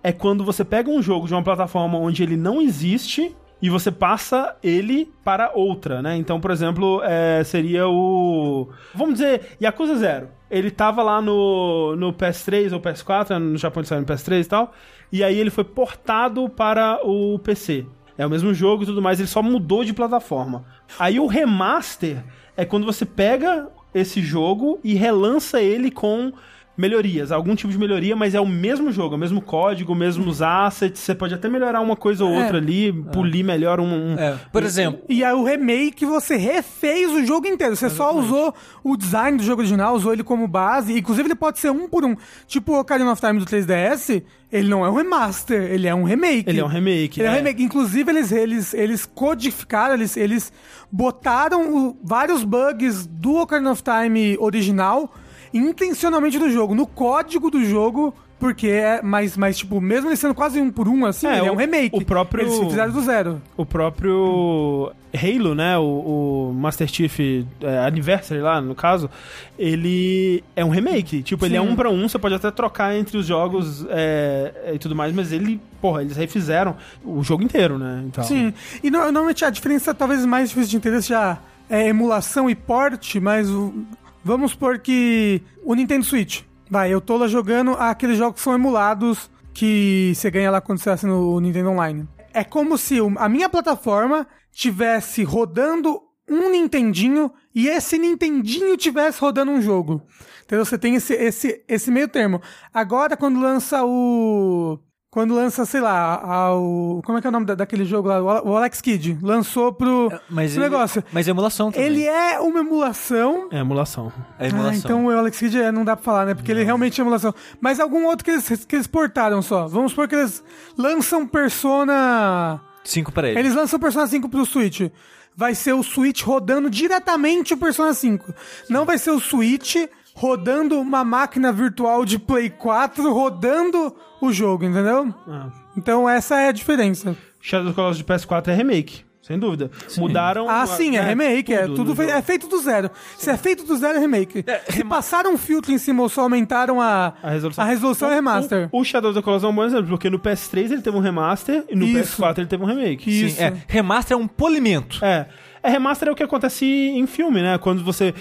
é quando você pega um jogo de uma plataforma onde ele não existe e você passa ele para outra, né? Então, por exemplo, é, seria o. Vamos dizer, Yakuza Zero. Ele tava lá no, no PS3 ou PS4, né? no Japão ele saiu no PS3 e tal, e aí ele foi portado para o PC. É o mesmo jogo e tudo mais, ele só mudou de plataforma. Aí o remaster é quando você pega esse jogo e relança ele com melhorias, algum tipo de melhoria, mas é o mesmo jogo, é o mesmo código, mesmos assets, você pode até melhorar uma coisa ou É. outra ali, polir melhor um... um- É, por exemplo, E aí o remake você refez o jogo inteiro. Você só usou o design do jogo original, usou ele como base. Inclusive ele pode ser um por um. Tipo o Ocarina of Time do 3DS, ele não é um remaster, ele é um remake. Ele é um remake. Ele é um é. remake. Inclusive, eles, eles, eles codificaram, eles, eles botaram o- vários bugs do Ocarina of Time original intencionalmente no jogo, no código do jogo, porque é. Mas, mas tipo, mesmo ele sendo quase um por um, assim, É, ele é o- um remake. o próprio- Eles fizeram do zero. O próprio Halo, né? O, o Master Chief é, Anniversary lá, no caso, ele é um remake. Tipo, ele é Sim. um pra um, você pode até trocar entre os jogos é, e tudo mais, mas ele, porra, eles refizeram o jogo inteiro, né? Então, Sim. E no- normalmente a diferença talvez mais difícil de entender seja é, emulação e port, mas o- vamos supor que o Nintendo Switch. Vai, eu tô lá jogando aqueles jogos que são emulados que você ganha lá quando você assina Nintendo Online. É como se a minha plataforma tivesse rodando um Nintendinho e esse Nintendinho tivesse rodando um jogo. Entendeu? Você tem esse, esse, esse meio termo. Agora, quando lança o. Quando lança, sei lá, a- o. Como é que é o nome da- daquele jogo lá? O Alex Kidd. Lançou pro, Mas pro ele- negócio. Mas é emulação também. Ele é uma emulação É emulação. É emulação. ah, então o Alex Kidd é, não dá pra falar, né? Porque ele realmente é emulação. Mas algum outro que eles, que eles portaram só. Vamos supor que eles lançam Persona. Cinco pra ele. Eles lançam Persona 5 pro Switch. Vai ser o Switch rodando diretamente o Persona 5. Não vai ser o Switch rodando uma máquina virtual de Play 4 rodando o jogo, entendeu? Ah. Então essa é a diferença. Shadow of the Colossus de PS4 é remake, sem dúvida. Mudaram... Ah, a- sim, é né, remake, é tudo fei- jogo. é feito do zero. Se é feito do zero, é remake. Se passaram um filtro em cima ou só aumentaram a, A resolução. a resolução é remaster. O, o Shadow of the Colossus é um bom exemplo, porque no PS3 ele teve um remaster e no Isso. PS4 ele teve um remake. Sim, Isso. é. Remaster é um polimento. É. É, remaster é o que acontece em filme, né? Quando você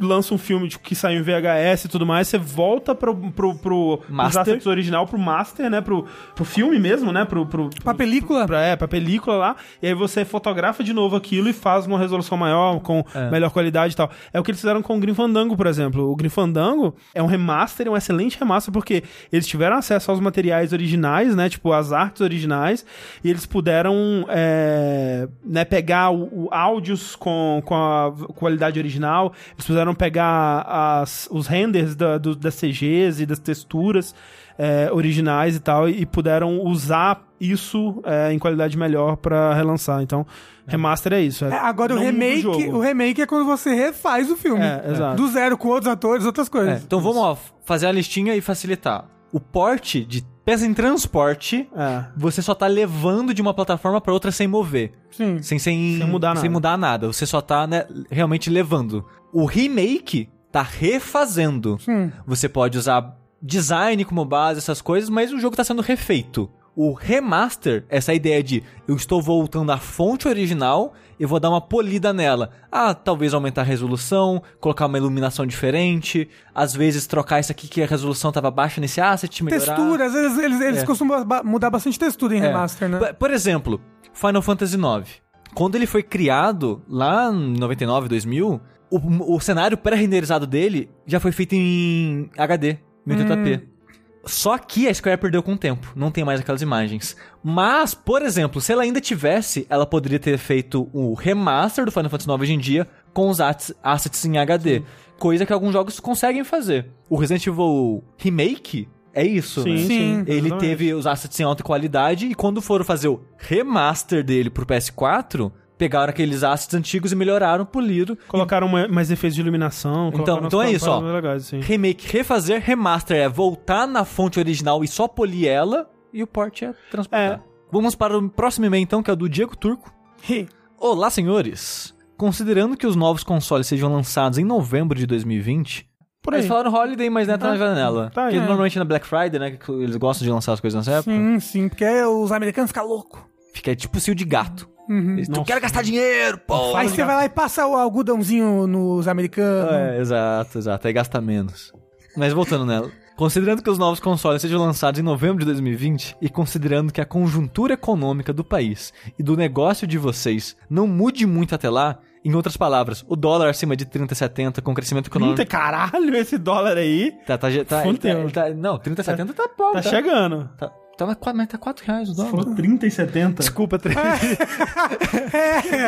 lança um filme tipo, que saiu em VHS e tudo mais, você volta pro, pro, pro Master. original, pro master, né? Pro, pro filme mesmo, né? Pro, pro, Pra película? Pra, é, pra película lá. E aí você fotografa de novo aquilo e faz uma resolução maior, com melhor qualidade e tal. É o que eles fizeram com o Grim Fandango, por exemplo. O Grim Fandango é um remaster, é um excelente remaster, porque eles tiveram acesso aos materiais originais, né? Tipo, as artes originais, e eles puderam é, né, pegar o, o áudios com, com a qualidade original, eles puderam pegar as, os renders da, do- das CGs e das texturas é, originais e tal, e puderam usar isso é, em qualidade melhor pra relançar. Então, remaster é isso. é- É, agora o remake, o remake é quando você refaz o filme. É, exato. Do zero com outros atores, outras É, coisas. Então vamos ó, fazer a listinha e facilitar. O porte de peça em transporte, É. você só tá levando de uma plataforma pra outra sem mover. Sim. Sem, sem, Sem mudar nada. sem mudar nada. Você só tá né, realmente levando. O remake tá refazendo. Sim. Você pode usar design como base, essas coisas, mas o jogo tá sendo refeito. O remaster, essa ideia de eu estou voltando à fonte original e vou dar uma polida nela. Ah, talvez aumentar a resolução, colocar uma iluminação diferente, às vezes trocar isso aqui que a resolução tava baixa nesse asset, melhorar. Texturas, eles, eles, eles É. costumam mudar bastante textura em É. remaster, né? Por- exemplo, Final Fantasy IX. Quando ele foi criado, lá em 99, 2000, o, o cenário pré-renderizado dele já foi feito em HD, 1080p. Só que a Square perdeu com o tempo, não tem mais aquelas imagens. Mas, por exemplo, se ela ainda tivesse, ela poderia ter feito o remaster do Final Fantasy IX hoje em dia com os assets em HD. Coisa que alguns jogos conseguem fazer. O Resident Evil Remake é isso, Sim, né? sim. Sim. Ele exatamente. teve os assets em alta qualidade e quando foram fazer o remaster dele pro PS4, pegaram aqueles assets antigos e melhoraram, poliram. Colocaram ma- mais efeitos de iluminação. Então, então é isso, ó. Legais, assim. Remake, refazer, remaster é voltar na fonte original e só polir ela e o port é transportar. É. Vamos para o próximo e-mail então, que é o do Diego Turco. Olá, senhores. Considerando que os novos consoles sejam lançados em novembro de 2020, Por aí. eles falaram Holiday, mas não entra Ah, na janela. tá. Porque É. normalmente na Black Friday, né, que eles gostam de lançar as coisas nessa época, Sim, sim, porque os americanos ficam loucos. fica tipo cio de gato. Uhum. Eles, quer gastar dinheiro, pô! Aí você vai lá e passa o algodãozinho nos americanos. É, exato, exato. Aí gasta menos. Mas voltando nela. Considerando que os novos consoles sejam lançados em novembro de 2020 e considerando que a conjuntura econômica do país e do negócio de vocês não mude muito até lá, em outras palavras, o dólar acima de 30,70 com crescimento econômico. 30, caralho, esse dólar aí Tá, tá, tá, ele tá, ele tá- Não, 30,70 tá bom. tá tá, chegando. Tá, tá, mas quatro- mas tá 4 reais o dólar. Falou 30 e 70. Desculpa, 3. É,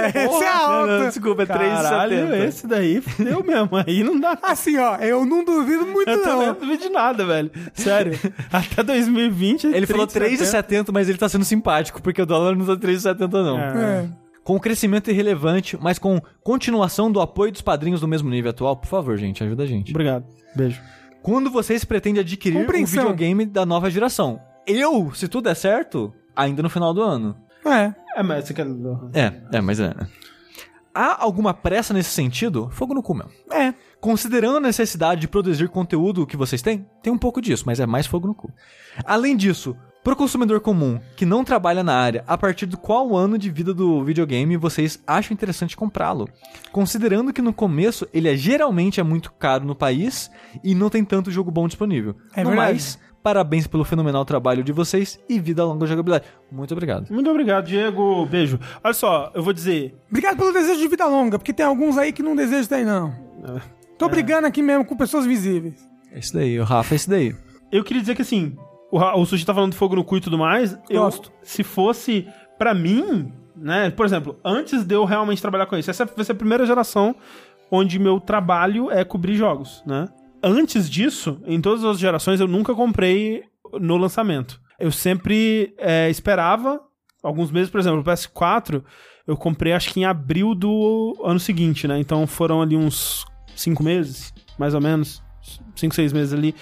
esse é alto. desculpa, Caralho, 3,70. esse daí fudeu mesmo. Aí não dá. Assim, ó, eu não duvido muito, Eu também não. não duvido de nada, velho. Sério. Até 2020. Ele falou 3,70. 3,70, mas ele tá sendo simpático, porque o dólar não tá 3,70 não. É. É. Com crescimento irrelevante, mas com continuação do apoio dos padrinhos do mesmo nível atual, por favor, gente, ajuda a gente. Obrigado. Beijo. Quando vocês pretendem adquirir um Compreensão. videogame da nova geração? Eu, se tudo der certo, ainda no final do ano. É. É, mas você quer. É, é, mas é. Há alguma pressa nesse sentido? Fogo no cu mesmo. É. Considerando a necessidade de produzir conteúdo que vocês têm, tem um pouco disso, mas é mais fogo no cu. Além disso, Pro consumidor comum que não trabalha na área, a partir de qual ano de vida do videogame vocês acham interessante comprá-lo? Considerando que no começo ele é geralmente é muito caro no país e não tem tanto jogo bom disponível. É no verdade. mais, parabéns pelo fenomenal trabalho de vocês e vida longa jogabilidade. Muito obrigado. Muito obrigado, Diego. Beijo. Olha só, eu vou dizer. Obrigado pelo desejo de vida longa, porque tem alguns aí que não desejam isso daí, não. Tô brigando aqui mesmo com pessoas visíveis. É isso daí, o Rafa é isso daí. Eu queria dizer que assim, o, o Sushi tá falando de fogo no cu e tudo mais. Eu, Gosto. se fosse pra mim, né? Por exemplo, antes de eu realmente trabalhar com isso, essa vai ser a primeira geração onde meu trabalho é cobrir jogos, né? Antes disso, em todas as gerações, eu nunca comprei no lançamento. Eu sempre é, esperava alguns meses, por exemplo, o PS4, eu comprei acho que em abril do ano seguinte, né? Então foram ali uns cinco meses, mais ou menos, cinco, seis meses ali,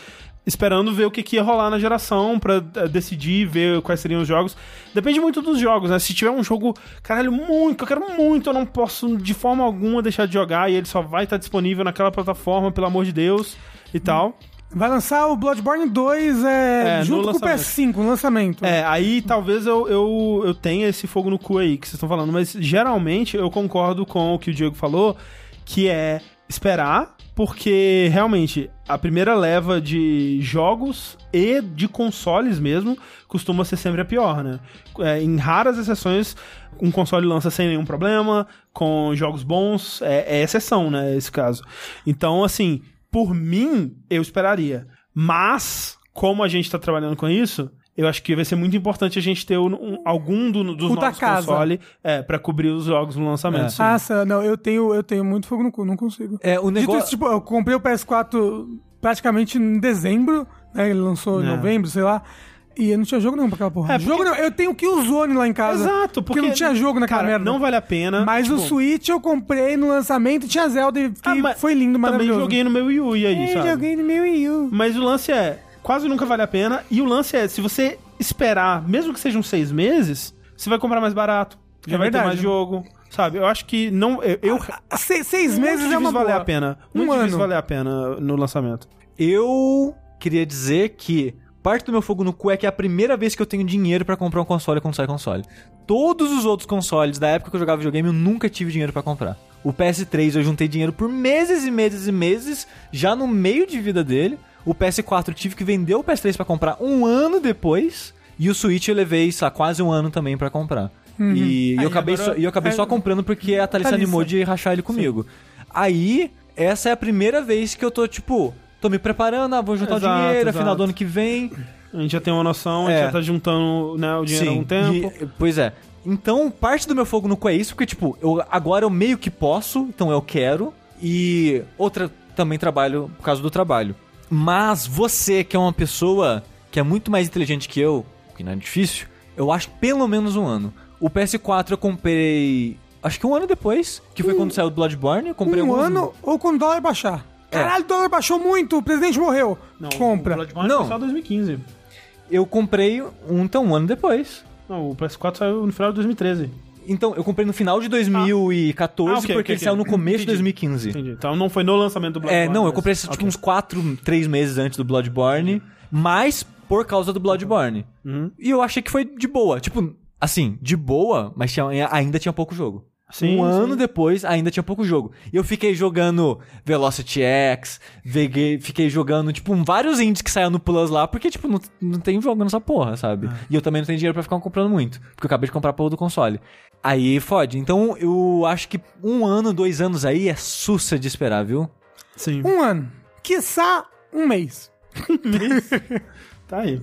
esperando ver o que, que ia rolar na geração pra eh, decidir, ver quais seriam os jogos. Depende muito dos jogos, né? Se tiver um jogo, caralho, muito, eu quero muito, eu não posso de forma alguma deixar de jogar e ele só vai estar disponível naquela plataforma, pelo amor de Deus, e tal. Vai lançar o Bloodborne 2 é, É, junto com o PS5, no lançamento. É, aí talvez eu, eu, eu tenha esse fogo no cu aí que vocês estão falando, mas geralmente eu concordo com o que o Diego falou, que é esperar, porque realmente a primeira leva de jogos e de consoles mesmo costuma ser sempre a pior, né? É, em raras exceções, um console lança sem nenhum problema, com jogos bons, é, é exceção, né? Esse caso. Então, assim, por mim, eu esperaria. Mas, como a gente tá trabalhando com isso, eu acho que vai ser muito importante a gente ter um- um- algum do- dos O casa. consoles é, pra cobrir os jogos no lançamento. É. sim. Ah, sa- não, eu tenho, eu tenho muito fogo no cu, não consigo. É, o Dito negócio... isso, tipo, eu comprei o PS4 praticamente em dezembro, né? Ele lançou em É. novembro, sei lá. E eu não tinha jogo nenhum pra aquela porra. É, porque- Jogo não, eu tenho o Killzone lá em casa. Exato, porque não tinha jogo naquela cara, merda. Não vale a pena. Mas o tipo, Switch eu comprei no lançamento tinha Zelda e ah, mas foi lindo, Também maravilhoso. joguei no meu Wii U, e aí, É, sabe? joguei no meu Wii U. Mas o lance é, quase nunca vale a pena. E o lance é, se você esperar, mesmo que sejam seis meses, você vai comprar mais barato. Já É vai ter verdade. mais jogo. Sabe? Eu acho que não. Eu, eu Se- seis muito meses é uma valer a pena. Um Muito difícil ano. valer a pena no lançamento. Eu queria dizer que parte do meu fogo no cu é que é a primeira vez que eu tenho dinheiro pra comprar um console quando sai console. Todos os outros consoles da época que eu jogava videogame eu nunca tive dinheiro pra comprar. O PS3 eu juntei dinheiro por meses e meses e meses, já no meio de vida dele. O PS4 eu tive que vender o PS3 pra comprar um ano depois. E o Switch eu levei, sei lá, quase um ano também pra comprar. E, Aí eu acabei, agora- só, e eu acabei é- só comprando porque a Thalissa Thalissa. animou de rachar ele comigo. Aí, essa é a primeira vez que eu tô, tipo, tô me preparando, ah, vou juntar Exato, o dinheiro, exato. final do ano que vem. A gente já tem uma noção, a É. gente já tá juntando né, o dinheiro há um tempo. e- pois é. Então, parte do meu fogo no cu é isso, porque, tipo, eu, agora eu meio que posso, então eu quero. E outra, também trabalho por causa do trabalho. Mas você, que é uma pessoa que é muito mais inteligente que eu, que não é difícil, eu acho pelo menos um ano. O PS4 eu comprei. Acho que um ano depois, que foi quando saiu o Bloodborne. Eu comprei Um alguns- ano ou quando o dólar baixar. É. Caralho, o dólar baixou muito, o presidente morreu. Não, Compra. O Bloodborne Não. foi só 2015. Eu comprei um, então, um ano depois. Não, o PS4 saiu no final de 2013. Então, eu comprei no final de 2014, Ah, ok, porque ok, ele ok. saiu no começo de Entendi. 2015. Entendi. Então não foi no lançamento do Bloodborne. É, não, eu mas- comprei tipo, Ok. uns 4, 3 meses antes do Bloodborne, mas por causa do Bloodborne. Uhum. E eu achei que foi de boa. Tipo, assim, de boa, mas tinha- ainda tinha pouco jogo. Sim, um sim. ano depois, ainda tinha pouco jogo. E eu fiquei jogando Velocity X, veguei- fiquei jogando, tipo, vários indies que saíram no Plus lá, porque, tipo, não, não tem jogo nessa porra, sabe? E eu também não tenho dinheiro pra ficar comprando muito, porque eu acabei de comprar a porra do console. Aí fode. Então eu acho que um ano, dois anos aí é sussa de esperar, viu? Sim. Um ano. Quiçá um mês. Tá aí.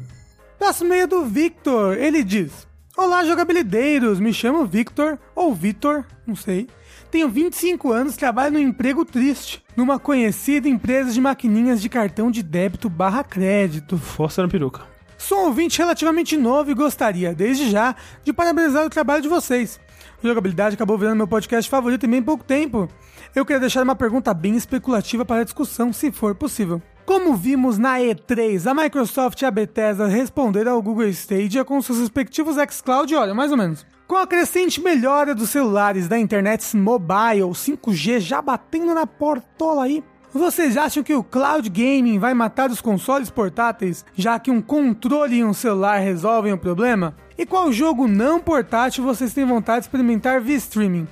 Próximo meio do Victor. Ele diz: Olá, jogabilideiros. Me chamo Victor, ou Vitor, não sei. Tenho 25 anos, trabalho num emprego triste, numa conhecida empresa de maquininhas de cartão de débito barra crédito. Força na peruca. Sou um ouvinte relativamente novo e gostaria, desde já, de parabenizar o trabalho de vocês. Jogabilidade acabou virando meu podcast favorito em bem pouco tempo. Eu queria deixar uma pergunta bem especulativa para a discussão, se for possível. Como vimos na E3, a Microsoft e a Bethesda responderam ao Google Stadia com seus respectivos xCloud, olha, mais ou menos. Com a crescente melhora dos celulares da internet mobile, 5G já batendo na portola aí, Vocês acham que o cloud gaming vai matar os consoles portáteis, já que um controle e um celular resolvem o problema? E qual jogo não portátil vocês têm vontade de experimentar via streaming?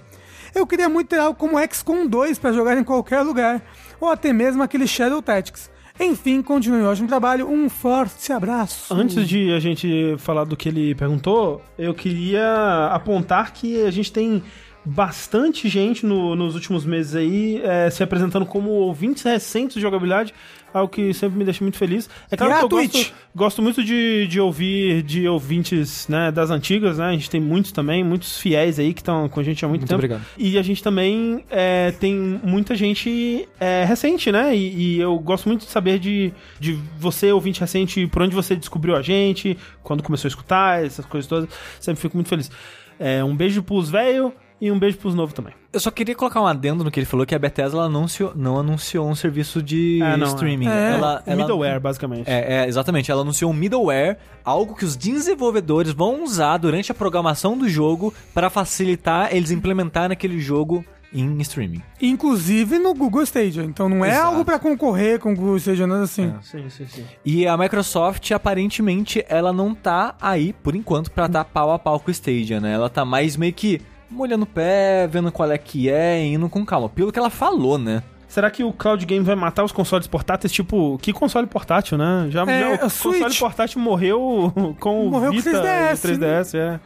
Eu queria muito ter algo como XCOM 2 para jogar em qualquer lugar, ou até mesmo aquele Shadow Tactics. Enfim, continue o ótimo trabalho, um forte abraço. Antes de a gente falar do que ele perguntou, eu queria apontar que a gente tem bastante gente no- nos últimos meses aí é, se apresentando como ouvintes recentes de jogabilidade, algo que sempre me deixa muito feliz. É claro que eu gosto, gosto muito de, de ouvir de ouvintes né, das antigas, né? A gente tem muitos também, muitos fiéis aí que estão com a gente há muito, Muito tempo. obrigado. E a gente também é, tem muita gente é, recente, né? E, e eu gosto muito de saber de, de você, ouvinte recente, por onde você descobriu a gente, quando começou a escutar, essas coisas todas. Sempre fico muito feliz. É, um beijo pros velhos e um beijo pros novos também. Eu só queria colocar um adendo no que ele falou, que a Bethesda ela anunciou, não anunciou um serviço de É, não, é. streaming. É. Ela, ela- Middleware, basicamente. É, é, exatamente. Ela anunciou um middleware, algo que os desenvolvedores vão usar durante a programação do jogo para facilitar eles implementarem aquele jogo em streaming. Inclusive no Google Stadia. Então não é Exato. algo pra concorrer com o Google Stadia, nada assim. Sim, sim, sim. E a Microsoft, aparentemente, ela não tá aí, por enquanto, pra dar pau a pau com o Stadia, né? Ela tá mais meio que molhando o pé, vendo qual é que é, indo com calma. Pelo que ela falou, né? Será que o cloud game vai matar os consoles portáteis? Tipo, que console portátil, né? Já, É, já o a console Switch. portátil morreu com Morreu o com o Vita 3DS, e o 3DS, é.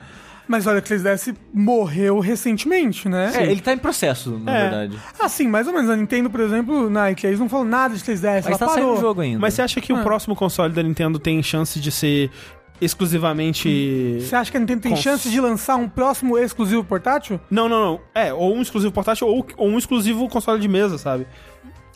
Mas olha que o 3DS morreu recentemente, né? É, ele tá em processo, na É. verdade. Assim, mais ou menos. A Nintendo, por exemplo, na E3 não falou nada de 3DS. Mas ela tá parou. saindo o jogo ainda. Mas você acha que Ah. o próximo console da Nintendo tem chance de ser exclusivamente. Você acha que a Nintendo tem Cons- chance de lançar um próximo exclusivo portátil? Não, não, não. É, ou um exclusivo portátil ou, ou um exclusivo console de mesa, sabe?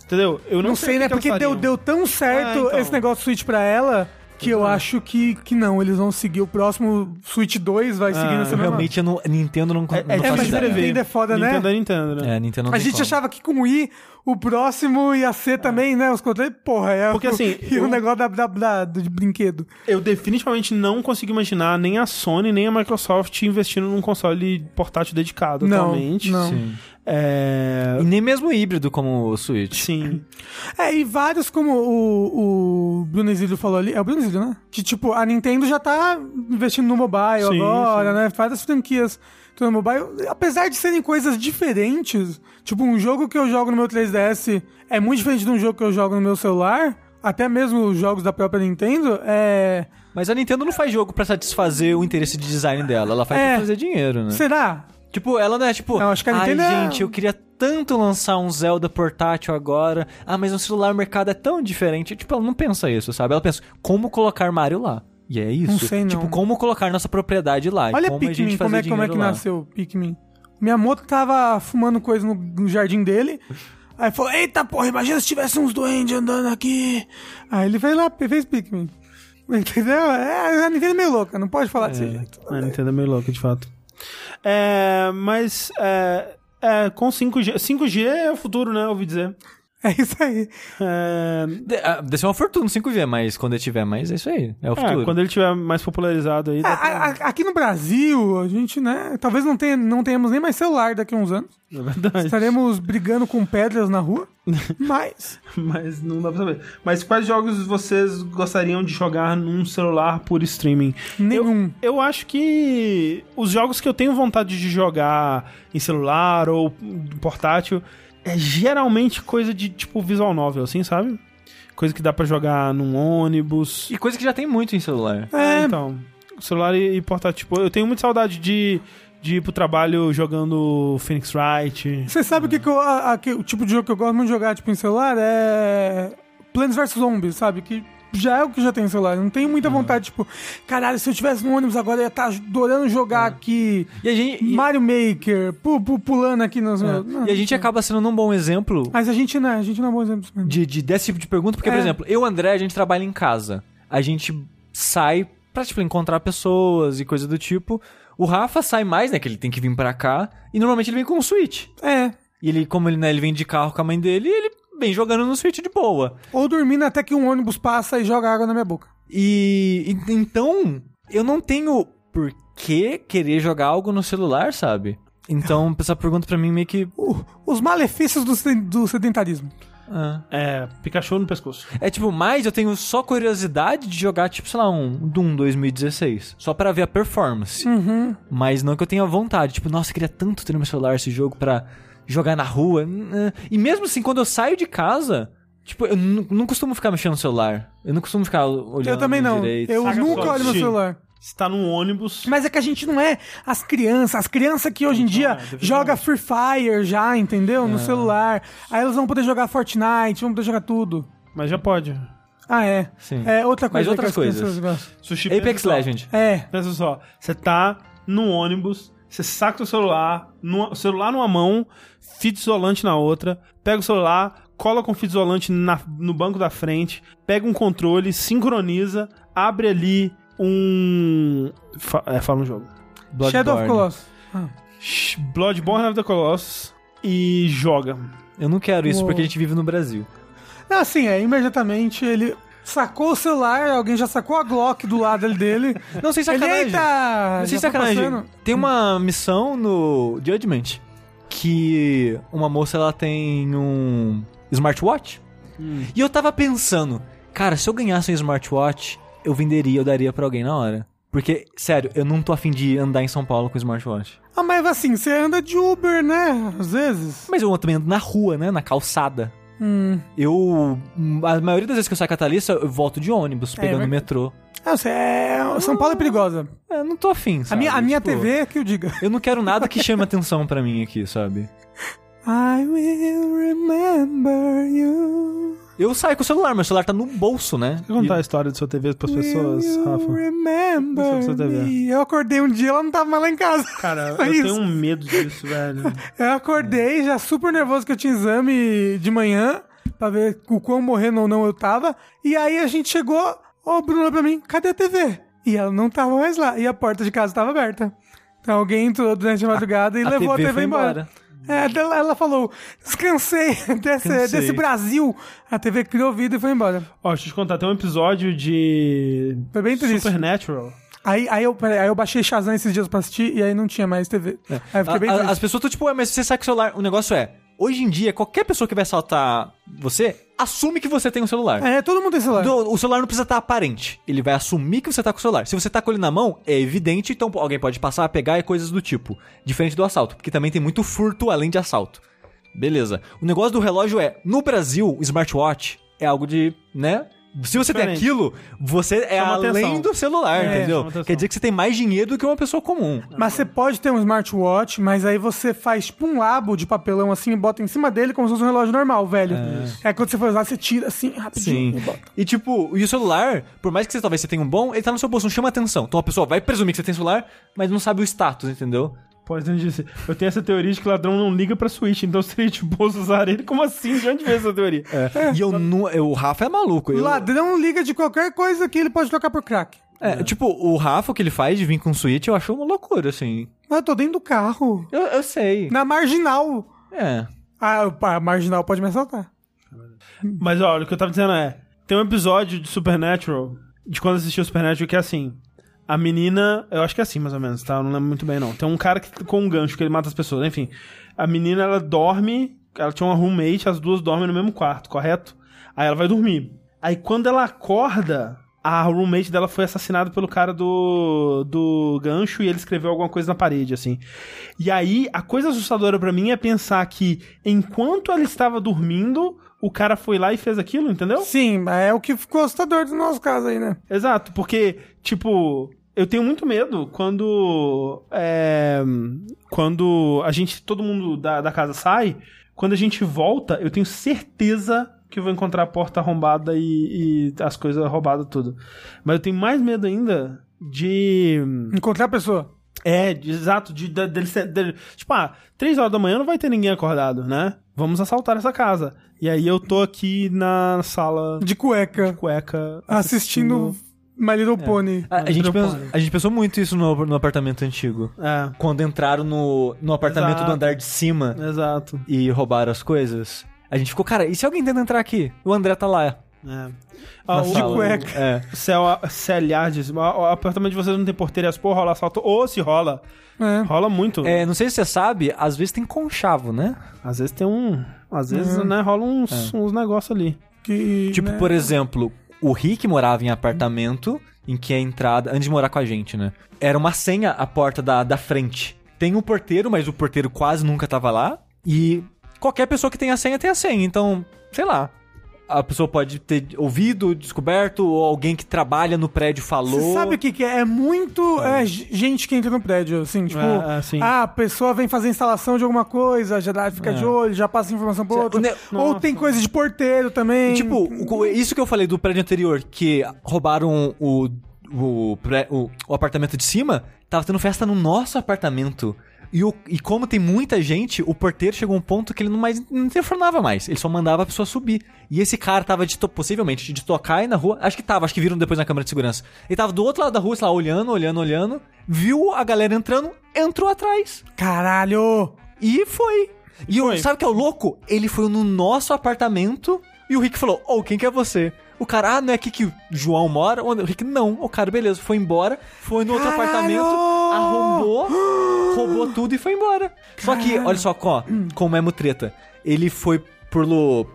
Entendeu? Eu não, Não, sei, o né? que que Porque deu, deu tão certo Ah, então. esse negócio Switch pra ela que eu Exato. acho que, que não. Eles vão seguir o próximo Switch 2, vai seguir Ah, nessa mesma... Realmente, eu não, Nintendo não, É, não é faz mas. Nintendo é foda, né? Nintendo é Nintendo, né? É, Nintendo não A gente como. achava que com o Wii o próximo ia ser também, né? Os controles, porra, é Porque, o, assim, e o eu- negócio da, da, da- de brinquedo. Eu definitivamente não consigo imaginar nem a Sony nem a Microsoft investindo num console portátil dedicado Não, atualmente. não. Sim. É... E nem mesmo híbrido como o Switch. Sim. É, e vários, como o, o Bruno Exílio falou ali, é o Bruno Exílio, né? Que, tipo, a Nintendo já tá investindo no mobile Sim, agora, sim. né? Várias franquias estão no mobile. Apesar de serem coisas diferentes, tipo, um jogo que eu jogo no meu 3DS é muito diferente de um jogo que eu jogo no meu celular, até mesmo os jogos da própria Nintendo, é... Mas a Nintendo não faz jogo pra satisfazer o interesse de design dela. Ela faz É. pra fazer dinheiro, né? Será? Tipo, ela não é tipo, Não, acho que a Nintendo é- gente, eu queria tanto lançar um Zelda portátil agora. Ah, mas no celular o mercado é tão diferente. Tipo, ela não pensa isso, sabe? Ela pensa, como colocar Mario lá? E é isso. Não sei, não. Tipo, como colocar nossa propriedade lá. Olha como a Pikmin, gente como é, como é que lá. nasceu o Pikmin. Miyamoto tava fumando coisa no, no jardim dele. Aí falou: Eita porra, imagina se tivesse uns duendes andando aqui. Aí ele fez lá, fez Pikmin. Entendeu? É, a Nintendo é meio louca, não pode falar desse jeito. A Nintendo é meio louca, de fato. É, mas é, é, com 5G. 5G é o futuro, né? Ouvi dizer. É isso aí. É, De, ah, deve ser uma fortuna 5V, mas quando ele tiver mais, é isso aí. É o é, futuro. quando ele tiver mais popularizado aí. É, pra- a- a- aqui no Brasil, a gente, né? Talvez não, tenha, não tenhamos nem mais celular daqui a uns anos. É verdade. Estaremos brigando com pedras na rua. Mas. Mas não dá pra saber. Mas quais jogos vocês gostariam de jogar num celular por streaming? Nenhum. Eu, eu acho que os jogos que eu tenho vontade de jogar em celular ou portátil é geralmente coisa de tipo visual novel, assim, sabe? Coisa que dá pra jogar num ônibus. E coisa que já tem muito em celular. É, então, celular e, e portátil. Tipo, eu tenho muita saudade de, de ir pro trabalho jogando Phoenix Wright. Você sabe o que, que eu- a- a- que- o tipo de jogo que eu gosto muito de jogar, tipo, em celular é. Plants vs Zombies, sabe? Que já é o que já tem em celular. Não tenho muita vontade, tipo, caralho, se eu tivesse no ônibus agora eu ia estar adorando jogar aqui. E a gente, e- Mario Maker, pu, pu- pulando aqui nos meus. Não, e a gente acaba sendo um bom exemplo Mas a gente não, é, a gente não é bom exemplo. mesmo. de, de- desse tipo de pergunta, porque, por É. exemplo, eu e o André, a gente trabalha em casa. A gente sai pra, tipo, encontrar pessoas e coisa do tipo. O Rafa sai mais, né, que ele tem que vir pra cá, e normalmente ele vem com o Switch. É. E ele, como ele, né, ele vem de carro com a mãe dele, ele vem jogando no Switch de boa. Ou dormindo até que um ônibus passa e joga água na minha boca. E, e- então, eu não tenho por que querer jogar algo no celular, sabe? Então, essa pergunta pra mim meio que Uh, os malefícios do, do sedentarismo. Ah. É, Pikachu no pescoço. É tipo, mais eu tenho só curiosidade de jogar, tipo, sei lá, um Doom 2016. Só pra ver a performance. Mas não que eu tenha vontade. Tipo, nossa, eu queria tanto ter no meu celular esse jogo pra jogar na rua. E mesmo assim, quando eu saio de casa, tipo, eu não costumo ficar mexendo no celular. Eu não costumo ficar olhando Eu também não. direito. Eu Saca nunca olho meu Xi. celular. Você tá num ônibus. Mas é que a gente não é as crianças. As crianças que hoje em dia definitivamente. joga Free Fire já, entendeu? No celular. Aí elas vão poder jogar Fortnite, vão poder jogar tudo. Mas já pode. Ah, é. Sim. É outra Mas coisa outras que as crianças coisas. Sushi Apex. Legend. É. Pensa só, você tá num ônibus, você saca o celular, numa- celular numa mão, fita isolante na outra, pega o celular, cola com fita isolante na- no banco da frente, pega um controle, sincroniza, abre ali um... Fa- é, fala um jogo. Shadow of Bloodborne. Colossus. Sh- Bloodborne of the Colossus e joga. Eu não quero isso Uou. porque a gente vive no Brasil. Não, assim, é, imediatamente ele sacou o celular, alguém já sacou a Glock do lado dele. Não, ele, sacanagem. eita! Não sei sacanagem. passando. Tem uma missão no Judgment que uma moça ela tem um smartwatch. E eu tava pensando, cara, se eu ganhasse um smartwatch, eu venderia, eu daria pra alguém na hora. Porque, sério, eu não tô afim de andar em São Paulo com smartwatch. Ah, mas assim, você anda de Uber, né? Às vezes. Mas eu também ando na rua, né? Na calçada. Hum. Eu. A maioria das vezes que eu saio com a Thalissa, eu volto de ônibus, pegando mas- o metrô. Ah, você é... São Paulo é perigosa. É, não tô afim, A sabe? minha, a minha Tipo, TV é que eu diga. Eu não quero nada que chame atenção pra mim aqui, sabe? I will remember you. Eu saio com o celular, meu celular tá no bolso, né? Quer contar E- a história da sua TV pras pessoas, you Rafa? Remember sua TV. me? Eu acordei um dia, ela não tava mais lá em casa. Cara, eu isso. tenho um medo disso, velho. Eu acordei já super nervoso que eu tinha exame de manhã, pra ver o quão morrendo ou não eu tava. E aí a gente chegou, ô o Bruno olhou pra mim, cadê a TV? E ela não tava mais lá, e a porta de casa tava aberta. Então alguém entrou durante a madrugada e a levou TV a TV embora. embora. É, ela ela falou, descansei desse, Cansei. desse Brasil. A TV criou vida e foi embora. Ó, deixa eu te contar, tem um episódio de Foi bem triste. Supernatural. Aí, aí, eu, aí eu baixei Shazam esses dias pra assistir e aí não tinha mais TV. Aí eu fiquei bem A- a- triste. as pessoas estão tipo, ué, mas você sabe que o celular. O negócio é, hoje em dia, qualquer pessoa que vai assaltar você, assume que você tem um celular. É, todo mundo tem celular. Do- o celular não precisa estar aparente. Ele vai assumir que você tá com o celular. Se você tá com ele na mão, é evidente, então alguém pode passar a pegar e coisas do tipo. Diferente do assalto, porque também tem muito furto além de assalto. Beleza. O negócio do relógio é, no Brasil, o smartwatch é algo de, né? Se você tem Diferente. aquilo, você é Chama além atenção. do celular, É, entendeu? Quer dizer que você tem mais dinheiro do que uma pessoa comum. Mas você pode ter um smartwatch, mas aí você faz tipo um labo de papelão assim e bota em cima dele como se fosse um relógio normal, velho. É, quando você for usar, você tira assim, rapidinho. Sim. e bota. E tipo, e o celular, por mais que você talvez você tenha um bom, ele tá no seu bolso, não chama atenção. Então a pessoa vai presumir que você tem celular, mas não sabe o status, entendeu? Pode entendi. isso. Eu tenho essa teoria de que ladrão não liga pra Switch, então seria de boas usar ele. Como assim? De onde veio essa teoria? E eu não. eu- o Rafa é maluco. O Eu, ladrão liga de qualquer coisa que ele pode trocar por crack. é, Tipo, o Rafa, o que ele faz de vir com Switch, eu acho uma loucura, assim. Mas eu tô dentro do carro. Eu, eu sei. Na marginal. É. Ah, a marginal pode me assaltar. Mas olha, o que eu tava dizendo é: tem um episódio de Supernatural, de quando assistiu Supernatural, que é assim. A menina, eu acho que é assim mais ou menos, tá? Eu não lembro muito bem não. Tem um cara que, com um gancho que ele mata as pessoas, enfim. A menina, ela dorme, ela tinha uma roommate, as duas dormem no mesmo quarto, correto? Aí ela vai dormir. Aí quando ela acorda, a roommate dela foi assassinada pelo cara do, do gancho e ele escreveu alguma coisa na parede, assim. E aí, a coisa assustadora pra mim é pensar que enquanto ela estava dormindo, o cara foi lá e fez aquilo, entendeu? Sim, é o que ficou assustador do nosso caso aí, né? Exato, porque, tipo, eu tenho muito medo quando. É, quando a gente, todo mundo da, da casa sai, quando a gente volta, eu tenho certeza que eu vou encontrar a porta arrombada e, e as coisas roubadas, tudo. Mas eu tenho mais medo ainda de. Encontrar a pessoa. É, de- exato, de, de, dele- tipo, ah, três horas da manhã não vai ter ninguém acordado, né? Vamos assaltar essa casa. E aí eu tô aqui na sala De cueca. cueca Assistindo My Little Pony. A, a gente pensou, a gente pensou muito isso no, no apartamento antigo. É, Quando entraram no, no apartamento Exato. do andar de cima exato. e roubaram as coisas. A gente ficou, cara, e se alguém tenta entrar aqui? O André tá lá. É. Ah, o, o- cueca. É. Céu, diz, "O- apartamento de vocês não tem porteiro e as porra, rola assalto. Ou se rola. É. Rola muito. É, não sei se você sabe, às vezes tem conchavo, né? Às vezes tem um... Às vezes, né, rola uns, uns negócios ali. Que, Tipo, né? por exemplo, o Rick morava em apartamento em que a entrada, antes de morar com a gente, né? Era uma senha a porta da, da frente. Tem um porteiro, mas o porteiro quase nunca tava lá. E qualquer pessoa que tem a senha tem a senha. Então, sei lá. A pessoa pode ter ouvido, descoberto, ou alguém que trabalha no prédio falou. Você sabe o que, que é? É muito é, g- gente que entra no prédio, assim, tipo, É, é, sim. ah, a pessoa vem fazer instalação de alguma coisa, já dá, fica de olho, já passa informação pro outro. ne- Ou tem coisa de porteiro também. E, tipo, o- isso que eu falei do prédio anterior, que roubaram o, o, pré- o, o apartamento de cima, tava tendo festa no nosso apartamento. E, o, e como tem muita gente, o porteiro chegou a um ponto que ele não mais não telefonava mais. Ele só mandava a pessoa subir. E esse cara tava de possivelmente de tocar aí na rua. Acho que tava, acho que viram depois na câmera de segurança. Ele tava do outro lado da rua, sei lá, olhando, olhando, olhando. Viu a galera entrando, entrou atrás. caralho! E foi. E o- Foi. sabe o que é o louco? Ele foi no nosso apartamento e o Rick falou: Ô, quem que é você? O cara, ah, não é aqui que o João mora? O Rick, não. O cara, beleza, foi embora, foi no outro Caralho! apartamento, arrombou, roubou tudo e foi embora. Só que, olha só, ó, como é mutreta. Ele foi por lo,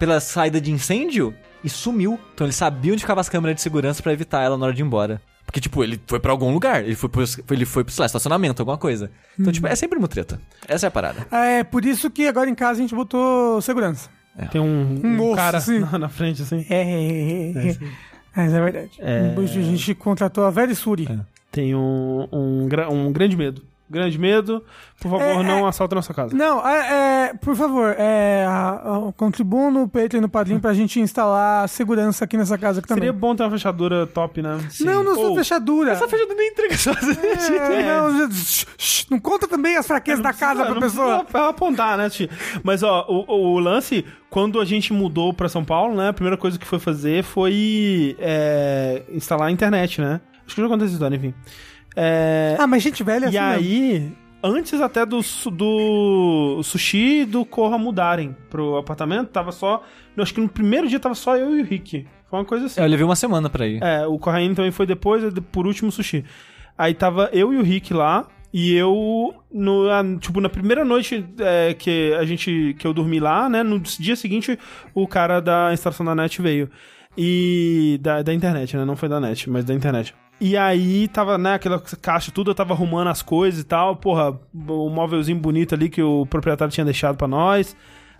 pela saída de incêndio e sumiu. Então ele sabia onde ficavam as câmeras de segurança pra evitar ela na hora de ir embora. Porque, tipo, ele foi pra algum lugar. Ele foi pro, ele foi pro sei lá, estacionamento, alguma coisa. Então, tipo, é sempre mutreta. Essa é a parada. É por isso que agora em casa a gente botou segurança. Tem um, um moço, cara assim. na, na frente, assim. É, é, é, é. Mas é verdade. A gente contratou a Verisuri. Tem um, um, um grande medo. Grande medo. Por favor, É, não assalta a nossa casa. Não, é, é, por favor, é, contribuam no Patreon e no Padrim pra gente instalar segurança aqui nessa casa aqui também. Seria bom ter uma fechadura top, né? Não, não sou Ou- fechadura. Essa fechadura nem entrega só. É, não, não conta também as fraquezas da casa pra não pessoa. ela apontar, né, Ti? Mas, ó, o, o lance, quando a gente mudou pra São Paulo, né, a primeira coisa que foi fazer foi é, instalar a internet, né? Acho que já essa história, enfim. É, Ah, mas gente velha é e assim mesmo. aí, antes até do, do sushi e do Corra mudarem pro apartamento, tava só. eu Acho que no primeiro dia tava só eu e o Rick. Foi uma coisa assim. Eu levei uma semana pra ir. É, o Corraine também foi depois, por último o sushi. Aí tava eu e o Rick lá, e eu, no, tipo, na primeira noite é, que a gente, que eu dormi lá, né, no dia seguinte o cara da instalação da net veio. E, da, da internet, né, não foi da net, mas da internet. E aí tava, né, aquela caixa tudo, eu tava arrumando as coisas e tal, porra, o móvelzinho bonito ali que o proprietário tinha deixado pra nós.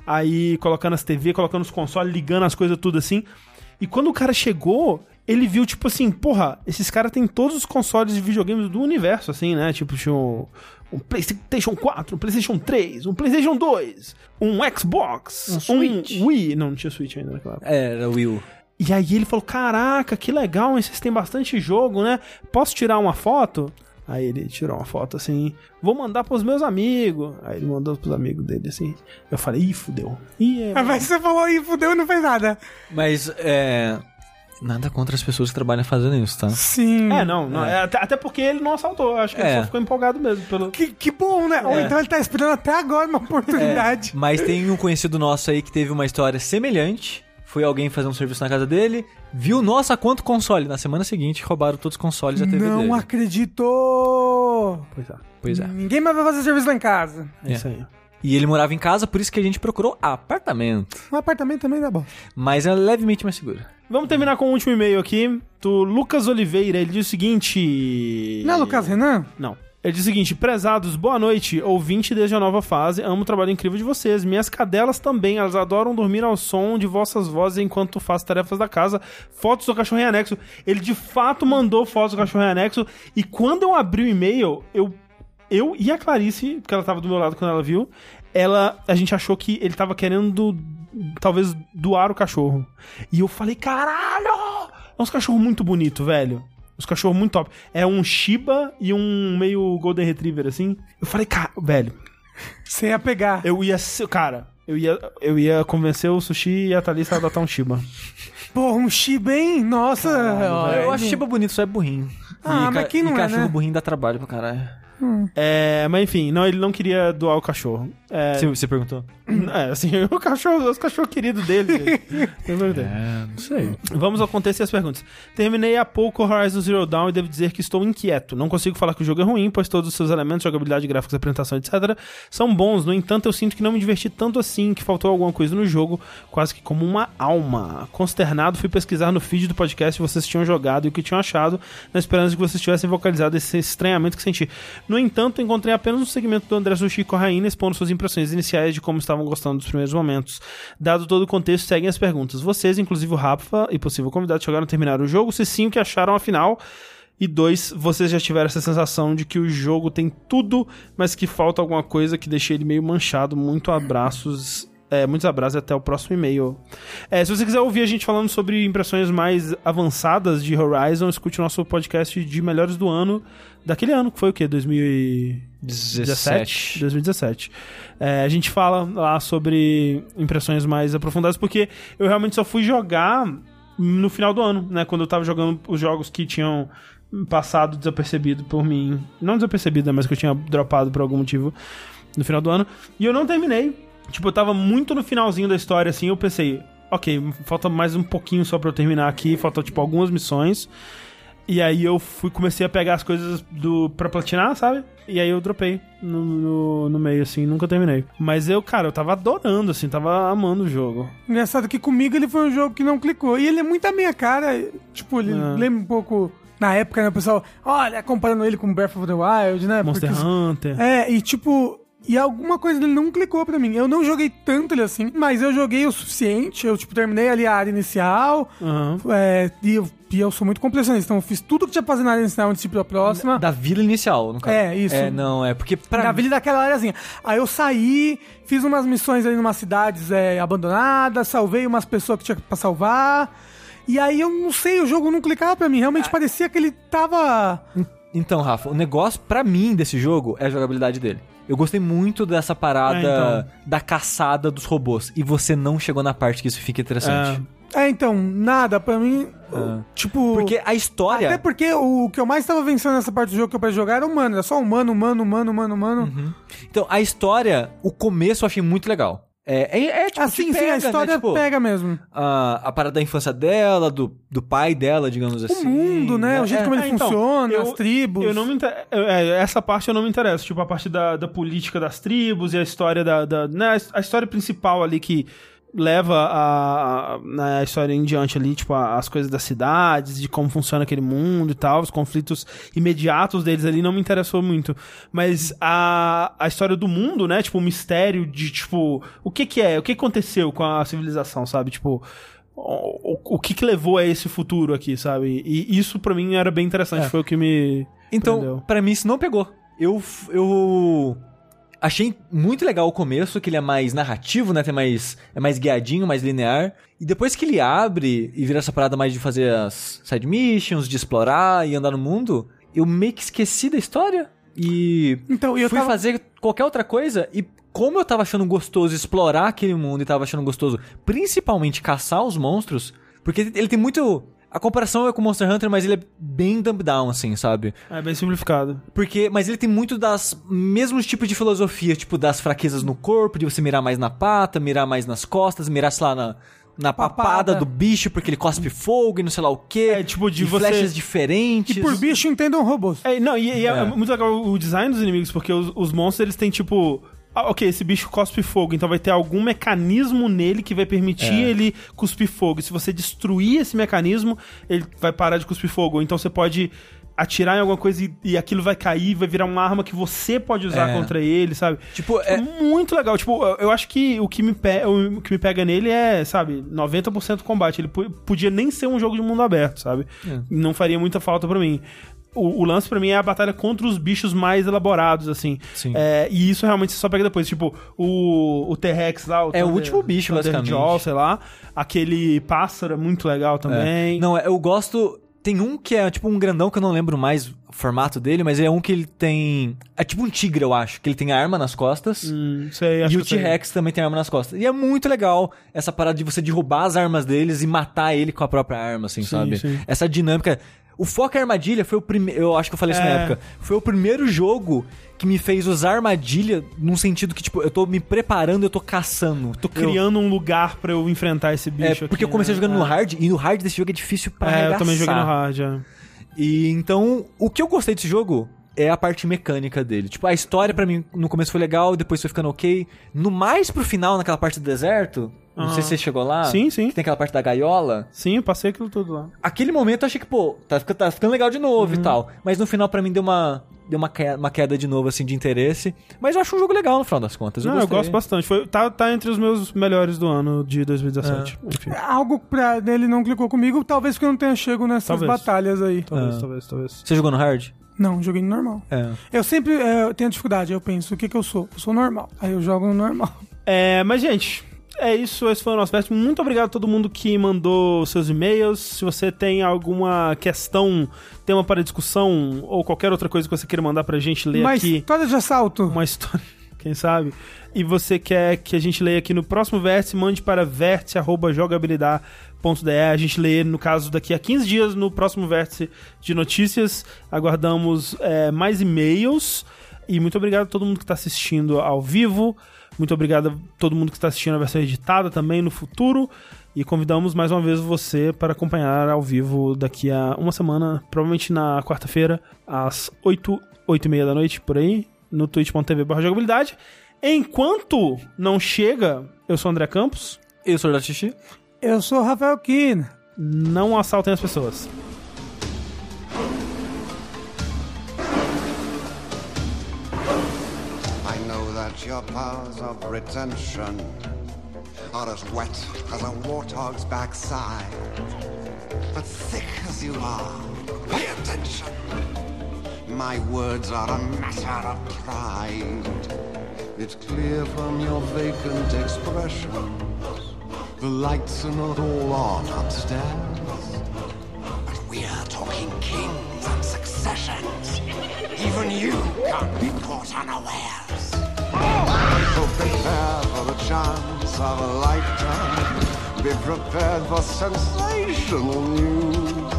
Aí colocando as TV, colocando os consoles, ligando as coisas tudo assim. E quando o cara chegou, ele viu, tipo assim, porra, esses caras têm todos os consoles de videogames do universo, assim, né? Tipo, tinha um, um PlayStation 4, um PlayStation 3, um PlayStation 2, um Xbox, Um um. Wii. Não, não tinha Switch ainda naquela época. É, Era o Will. E aí ele falou: Caraca, que legal, hein? vocês têm bastante jogo, né? Posso tirar uma foto? Aí ele tirou uma foto assim, vou mandar pros meus amigos. Aí ele mandou pros amigos dele assim. Eu falei, ih, fudeu. Ih, é, Mas você falou e fudeu e não fez nada. Mas, é. Nada contra as pessoas que trabalham fazendo isso, tá? Sim. É, não, não é, até, até porque ele não assaltou. Acho que ele É. só ficou empolgado mesmo. Pelo... Que, que bom, né? Ou É. então ele tá esperando até agora uma oportunidade. Mas tem um conhecido nosso aí que teve uma história semelhante. Foi alguém fazer um serviço na casa dele, viu, nossa, quanto console. Na semana seguinte, roubaram todos os consoles da TV não dele. acredito. Pois é, Pois é. Ninguém mais vai fazer serviço lá em casa. é isso aí. E ele morava em casa, por isso que a gente procurou apartamento. Um apartamento também dá bom. Mas é levemente mais seguro. Vamos terminar com o último e-mail aqui, do Lucas Oliveira. Ele diz o seguinte... Não é Lucas Renan? Não. Ele diz o seguinte: prezados, boa noite, ouvinte desde a nova fase, amo o trabalho incrível de vocês. Minhas cadelas também, elas adoram dormir ao som de vossas vozes enquanto faço tarefas da casa. Fotos do cachorro em anexo. Ele de fato mandou fotos do cachorro em anexo. E quando eu abri o e-mail, eu, eu e a Clarice, porque ela tava do meu lado quando ela viu, ela, a gente achou que ele tava querendo talvez doar o cachorro. E eu falei: caralho! É uns cachorros muito bonito, velho. Os cachorros muito top. É um Shiba e um meio Golden Retriever, assim. Eu falei, cara, velho, Você ia pegar. eu ia ser. Cara, eu ia, eu ia convencer o Sushi e a Thalissa a adotar um Shiba. Porra, um Shiba, hein? Nossa. ó, eu acho ele- Shiba bonito, só é burrinho. Ah, e mas quem não e é, cachorro né? burrinho dá trabalho pra caralho. É, mas enfim, não, ele não queria doar o cachorro. É, Você, você perguntou? é, assim, o cachorro, os cachorros queridos dele. É, não sei. Vamos ao contexto e as perguntas. Terminei há pouco Horizon Zero Dawn e devo dizer que estou inquieto. Não consigo falar que o jogo é ruim, pois todos os seus elementos, jogabilidade, gráficos, apresentação, etc., são bons. No entanto, eu sinto que não me diverti tanto assim, que faltou alguma coisa no jogo, quase que como uma alma. Consternado, fui pesquisar no feed do podcast se vocês tinham jogado e o que tinham achado, na esperança de que vocês tivessem vocalizado esse estranhamento que senti. No entanto, encontrei apenas um segmento do André Sushi Corraine expondo suas impressões iniciais de como estavam gostando dos primeiros momentos. Dado todo o contexto, seguem as perguntas. Vocês, inclusive o Rafa e possível convidado, chegaram a terminar o jogo? Se sim, o que acharam afinal? E dois, vocês já tiveram essa sensação de que o jogo tem tudo, mas que falta alguma coisa que deixa ele meio manchado. Muito abraços. É, muitos abraços e até o próximo e-mail. É, se você quiser ouvir a gente falando sobre impressões mais avançadas de Horizon, escute o nosso podcast de melhores do ano, daquele ano, que foi o quê? 2017? 2017. É, a gente fala lá sobre impressões mais aprofundadas, porque eu realmente só fui jogar no final do ano, né? Quando eu tava jogando os jogos que tinham passado desapercebido por mim. Não desapercebido, né, mas que eu tinha dropado por algum motivo no final do ano. E eu não terminei. Tipo, eu tava muito no finalzinho da história, assim, eu pensei, ok, falta mais um pouquinho só pra eu terminar aqui, faltam, tipo, algumas missões. E aí eu fui, comecei a pegar as coisas do pra platinar, sabe? E aí eu dropei no, no, no meio, assim, nunca terminei. Mas eu, cara, eu tava adorando, assim, tava amando o jogo. Engraçado que comigo ele foi um jogo que não clicou. E ele é muito a minha cara. Tipo, ele Ah. lembra um pouco. Na época, né, o pessoal, olha, comparando ele com Breath of the Wild, né? Monster porque- Hunter. É, e tipo. E alguma coisa dele não clicou pra mim. Eu não joguei tanto ele assim, mas eu joguei o suficiente. Eu, tipo, terminei ali a área inicial. Aham. é, e, eu, e eu sou muito completionista, então eu fiz tudo que tinha pra fazer na área inicial antes de ir pra próxima. Da vila inicial, no caso. É, isso. É, não, é porque pra Na vila daquela áreazinha. Aí eu saí, fiz umas missões ali em umas cidades é, abandonadas, salvei umas pessoas que tinha pra salvar. E aí eu não sei, o jogo não clicava pra mim. Realmente parecia que ele tava. Então, Rafa, o negócio pra mim desse jogo é a jogabilidade dele. Eu gostei muito dessa parada É, então. da caçada dos robôs. E você não chegou na parte que isso fica interessante. É, então, nada, pra mim. Ah. Tipo. Porque a história. Até porque o que eu mais tava vencendo nessa parte do jogo que eu pra jogar era humano. Era só humano, humano, humano, humano, humano. Uhum. Então, a história, o começo eu achei muito legal. É, é, é tipo, Assim, te sim, a história né? Tipo, pega mesmo. a, a parada da infância dela, do, do pai dela, digamos assim. o mundo, né? O jeito É. como ele É, então, funciona, eu- as tribos. Eu não me inter... é, essa parte eu não me interesso. Tipo, a parte da, da política das tribos e a história da. da né, a história principal ali que leva a, a, né, a história em diante ali, tipo, a- as coisas das cidades, de como funciona aquele mundo e tal, os conflitos imediatos deles ali não me interessou muito. Mas a, a história do mundo, né? Tipo, o mistério de, tipo, o que que é? O que aconteceu com a civilização, sabe? Tipo. O, o, o que que levou a esse futuro aqui, sabe? E isso pra mim era bem interessante, É. foi o que me Então, pra mim isso não pegou. Eu, eu achei muito legal o começo, que ele é mais narrativo, né? Tem mais, é mais guiadinho, mais linear. E depois que ele abre e vira essa parada mais de fazer as side missions, de explorar e andar no mundo, eu meio que esqueci da história. E Então, eu fui tava. fazer qualquer outra coisa e como eu tava achando gostoso explorar aquele mundo e tava achando gostoso principalmente caçar os monstros, porque ele tem muito a comparação é com Monster Hunter, mas ele é bem dumb down assim, sabe? É bem simplificado. Porque, mas ele tem muito das mesmos tipos de filosofia, tipo das fraquezas no corpo, de você mirar mais na pata, mirar mais nas costas, mirar, sei lá, na, na papada. Papada. do bicho, porque ele cospe fogo e não sei lá o quê. É, tipo, de e você- flechas diferentes. E por bicho entendam robôs. É, não, e, e é. É. muito legal o design dos inimigos, porque os, os monstros eles têm tipo. Ah, ok, esse bicho cospe fogo, então vai ter algum mecanismo nele que vai permitir É. ele cuspir fogo. E se você destruir esse mecanismo, ele vai parar de cuspir fogo. Então você pode atirar em alguma coisa e, e aquilo vai cair, vai virar uma arma que você pode usar É. contra ele, sabe? Tipo, É é, muito legal. Tipo, eu- acho que o que me, pe o que me pega nele é, sabe, 90% combate. Ele po- podia nem ser um jogo de mundo aberto, sabe? É. Não faria muita falta pra mim. O, o lance pra mim é a batalha contra os bichos mais elaborados, assim. Sim. É, e isso realmente você só pega depois. Tipo, o, o T-Rex lá. É o último bicho, basicamente. Jaw, sei lá. Aquele pássaro é muito legal também. Não, eu gosto. Tem um que é tipo um grandão que eu não lembro mais o formato dele, mas é um que ele tem. É tipo um tigre, eu acho. Que ele tem arma nas costas. Hum, sei, acho E o. T-Rex também tem arma nas costas. E é muito legal essa parada de você derrubar as armas deles e matar ele com a própria arma, assim, Sim, sabe? sim. Essa dinâmica. O Foca Armadilha foi o primeiro. Eu acho que eu falei isso na É. época. Foi o primeiro jogo que me fez usar armadilha num sentido que, tipo, eu tô me preparando, eu tô caçando. Tô criando um lugar pra eu enfrentar esse É, bicho porque aqui, eu comecei né? jogando no É. hard, e no hard desse jogo é difícil pra É, eu também joguei no arregaçar. hard, é. E então, o que eu gostei desse jogo é a parte mecânica dele. Tipo, a história pra mim no começo foi legal, depois foi ficando ok. No mais pro final, naquela parte do deserto, não sei se você chegou lá. Sim, sim. Que tem aquela parte da gaiola. Sim, eu passei aquilo tudo lá. Aquele momento eu achei que, pô, tá, tá ficando legal de novo Uhum. e tal. Mas no final pra mim deu uma. Deu uma queda, uma queda de novo, assim, de interesse. Mas eu acho um jogo legal no final das contas. Eu Não, eu gosto bastante. Foi, tá, tá entre os meus melhores do ano de 2017. É. Enfim. Algo pra dele não clicou comigo, talvez porque eu não tenha chego nessas Talvez. batalhas aí. Talvez, Ah. talvez, talvez. Você jogou no hard? Não, joguei no normal. É. Eu sempre é, tenho dificuldade, eu penso, o que que eu sou? Eu sou normal. Aí eu jogo no normal. É, mas, gente, é isso. Esse foi o nosso teste. Muito obrigado a todo mundo que mandou seus e-mails. Se você tem alguma questão, tema para discussão ou qualquer outra coisa que você queira mandar pra gente ler aqui, história de assalto. uma história, quem sabe, e você quer que a gente leia aqui no próximo vértice, mande para vértice.jogabilidade.de. A gente lê, no caso, daqui a 15 dias, no próximo vértice de notícias. Aguardamos é, mais e-mails. E muito obrigado a todo mundo que está assistindo ao vivo. Muito obrigado a todo mundo que está assistindo a versão editada também no futuro. E convidamos mais uma vez você para acompanhar ao vivo daqui a uma semana, provavelmente na quarta-feira, às 8, 8 e meia da noite, por aí, no twitch.tv jogabilidade. Enquanto não chega, eu sou o André Campos, Eu sou o Xixi. Eu sou o Rafael Kina. não assaltem as pessoas. I know that your powers of retention are as wet as a warthog's backside. But thick as you are, pay attention. My words are a matter of pride. It's clear from your vacant expression. The lights are not all on upstairs. But we're talking kings and successions. Even you can't be caught unawares. So prepare for the chance of a lifetime. Be prepared for sensational news.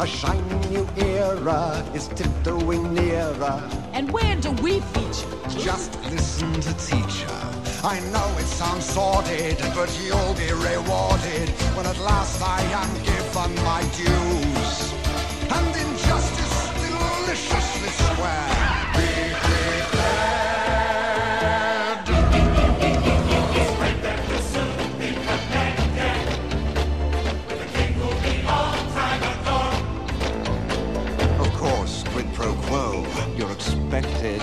A shiny new era is tiptoeing nearer. And where do we feature? Just listen to teacher. I know it sounds sordid, but you'll be rewarded when at last I am given my dues. And injustice deliciously square. Be. Of course, quid pro quo, you're expected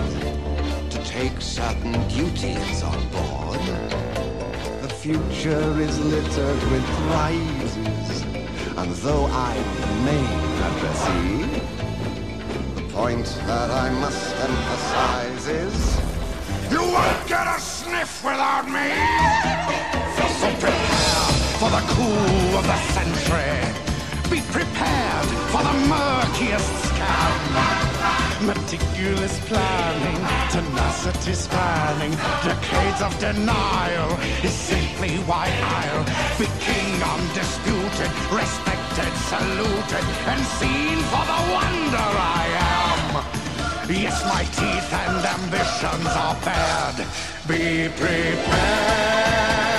to take certain duties on board. Future is littered with prizes, and though I remain addressee, the point that I must emphasize is you won't get a sniff without me. So prepare for the cool of the century. Be prepared for the murkiest scam. Meticulous planning, tenacity spanning, decades of denial is simply why I'll be king undisputed, respected, saluted, and seen for the wonder I am. Yes, my teeth and ambitions are bared. Be prepared.